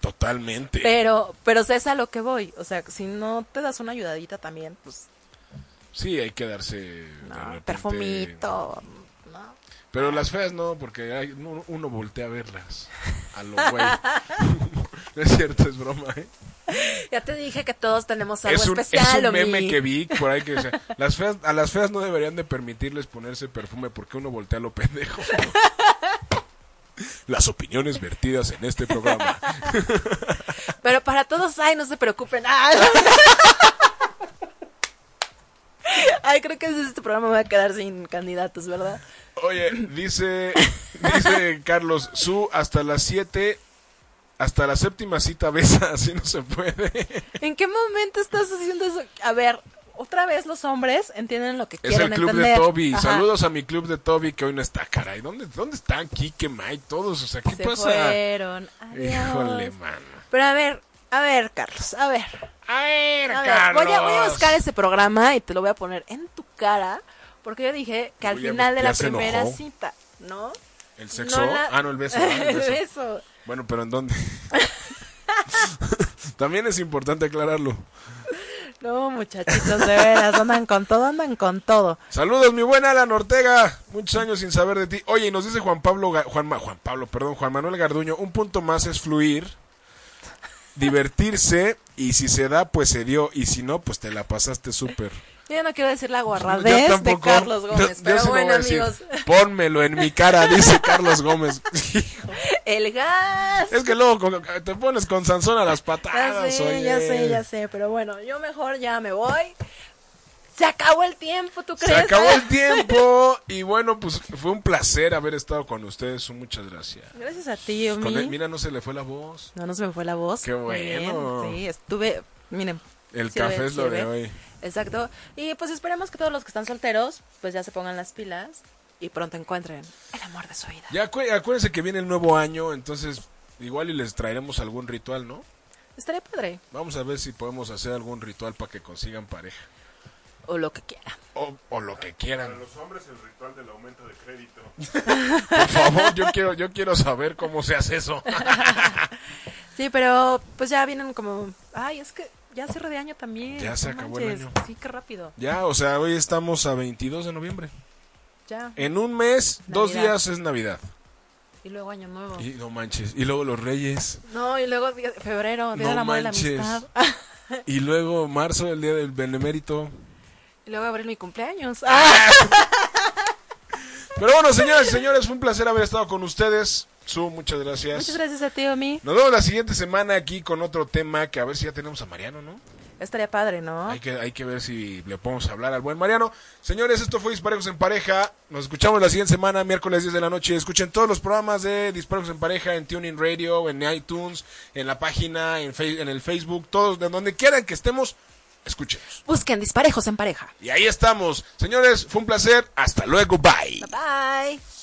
S11: Totalmente.
S12: Pero, pero es a lo que voy. O sea, si no te das una ayudadita también, pues,
S11: Sí, hay que darse.
S12: no,
S11: repente-
S12: perfumito. ¿no?
S11: Pero las feas no, porque hay- uno, uno voltea a verlas. A lo güey. no es cierto, es broma, ¿eh?
S12: Ya te dije que todos tenemos algo
S11: Es un,
S12: especial,
S11: es un meme que vi por ahí que decía, las feas, a las feas no deberían de permitirles ponerse perfume porque uno voltea a lo pendejo. Las opiniones vertidas en este programa.
S12: Pero para todos, ay, no se preocupen. Ah. Ay, creo que este programa me voy a quedar sin candidatos, ¿verdad?
S11: Oye, dice, dice Carlos, su hasta las 7, hasta la séptima cita besa, así no se puede.
S12: ¿En qué momento estás haciendo eso? A ver, otra vez los hombres entienden lo que
S11: Es
S12: quieren
S11: el club
S12: entender.
S11: de Toby.
S12: Ajá.
S11: Saludos a mi club de Toby que hoy no está, caray. ¿Dónde, dónde están Kike, Mike, todos? O sea, ¿qué
S12: Se
S11: pasa?
S12: fueron. Adiós.
S11: Híjole, mano.
S12: Pero a ver, a ver, Carlos, a ver.
S11: A ver,
S12: A ver, voy, a, voy a
S11: Carlos.
S12: buscar ese programa y te lo voy a poner en tu cara. Porque yo dije que al
S11: Uy,
S12: final de la primera
S11: enojó.
S12: cita, ¿no?
S11: ¿El sexo?
S12: No la-
S11: Ah, no, el beso. ah, el beso. Bueno, pero ¿en dónde? También es importante aclararlo.
S12: No, muchachitos, de veras, andan con todo, andan con todo.
S11: Saludos, mi buen Alan Ortega. Muchos años sin saber de ti. Oye, y nos dice Juan Pablo, Juan, Juan Pablo, perdón, Juan Manuel Garduño. Un punto más es fluir, divertirse y si se da, pues se dio y si no, pues te la pasaste súper.
S12: Yo ya no quiero decir la guarradez de. Carlos Gómez,
S11: yo
S12: pero bueno,
S11: a decir.
S12: amigos,
S11: Pónmelo en mi cara, dice Carlos Gómez.
S12: el gas.
S11: es que luego con- te pones con Sansón a las
S12: Ya
S11: patadas.
S12: sé,
S11: oye.
S12: ya sé, ya sé, pero bueno, yo mejor ya me voy. Se acabó el tiempo, ¿tú
S11: Se
S12: crees?
S11: acabó el tiempo y bueno, pues fue un placer haber estado con ustedes. Muchas gracias.
S12: Gracias a ti, Omi.
S11: Con él, mira, no se le fue la voz.
S12: No, no se me fue la voz.
S11: Qué
S12: bien,
S11: bueno.
S12: Sí, estuve, miren.
S11: El
S12: sí
S11: café es lo de hoy.
S12: Exacto. Y pues esperemos que todos los que están solteros, pues ya se pongan las pilas y pronto encuentren el amor de su vida.
S11: Ya acu- acuérdense que viene el nuevo año, entonces igual y les traeremos algún ritual, ¿no?
S12: Estaría padre.
S11: Vamos a ver si podemos hacer algún ritual para que consigan pareja.
S12: O lo que quiera.
S11: O, o lo que quieran.
S1: Para los hombres el ritual del aumento de crédito.
S11: Por favor, yo quiero, yo quiero saber cómo se hace eso.
S12: Sí, pero pues ya vienen como... Ay, es que ya cierre de año también.
S11: Ya se acabó el año.
S12: Sí, qué rápido.
S11: ya, o sea, hoy estamos a 22 de noviembre.
S12: Ya.
S11: En un mes, dos días es Navidad.
S12: Y luego año nuevo.
S11: Y no manches. Y luego los Reyes.
S12: No, y luego febrero, Día
S11: No
S12: del Amor
S11: manches.
S12: y la Amistad.
S11: Y luego marzo, el día del benemérito.
S12: y luego abril mi cumpleaños.
S11: Ah. Pero bueno, señoras y señores, fue un placer haber estado con ustedes. Su, muchas gracias.
S12: Muchas gracias a ti, Omi.
S11: Nos vemos la siguiente semana aquí con otro tema que a ver si ya tenemos a Mariano, ¿no?
S12: Estaría padre, ¿no?
S11: Hay que, hay que ver si le podemos hablar al buen Mariano. Señores, esto fue Disparejos en Pareja. Nos escuchamos la siguiente semana, miércoles 10 de la noche. Escuchen todos los programas de Disparejos en Pareja en Tuning Radio, en iTunes, en la página, en, en el Facebook, todos, de donde quieran que estemos, escúchenos.
S12: Busquen disparejos en pareja.
S11: Y ahí estamos. Señores, fue un placer. Hasta luego. Bye.
S12: Bye.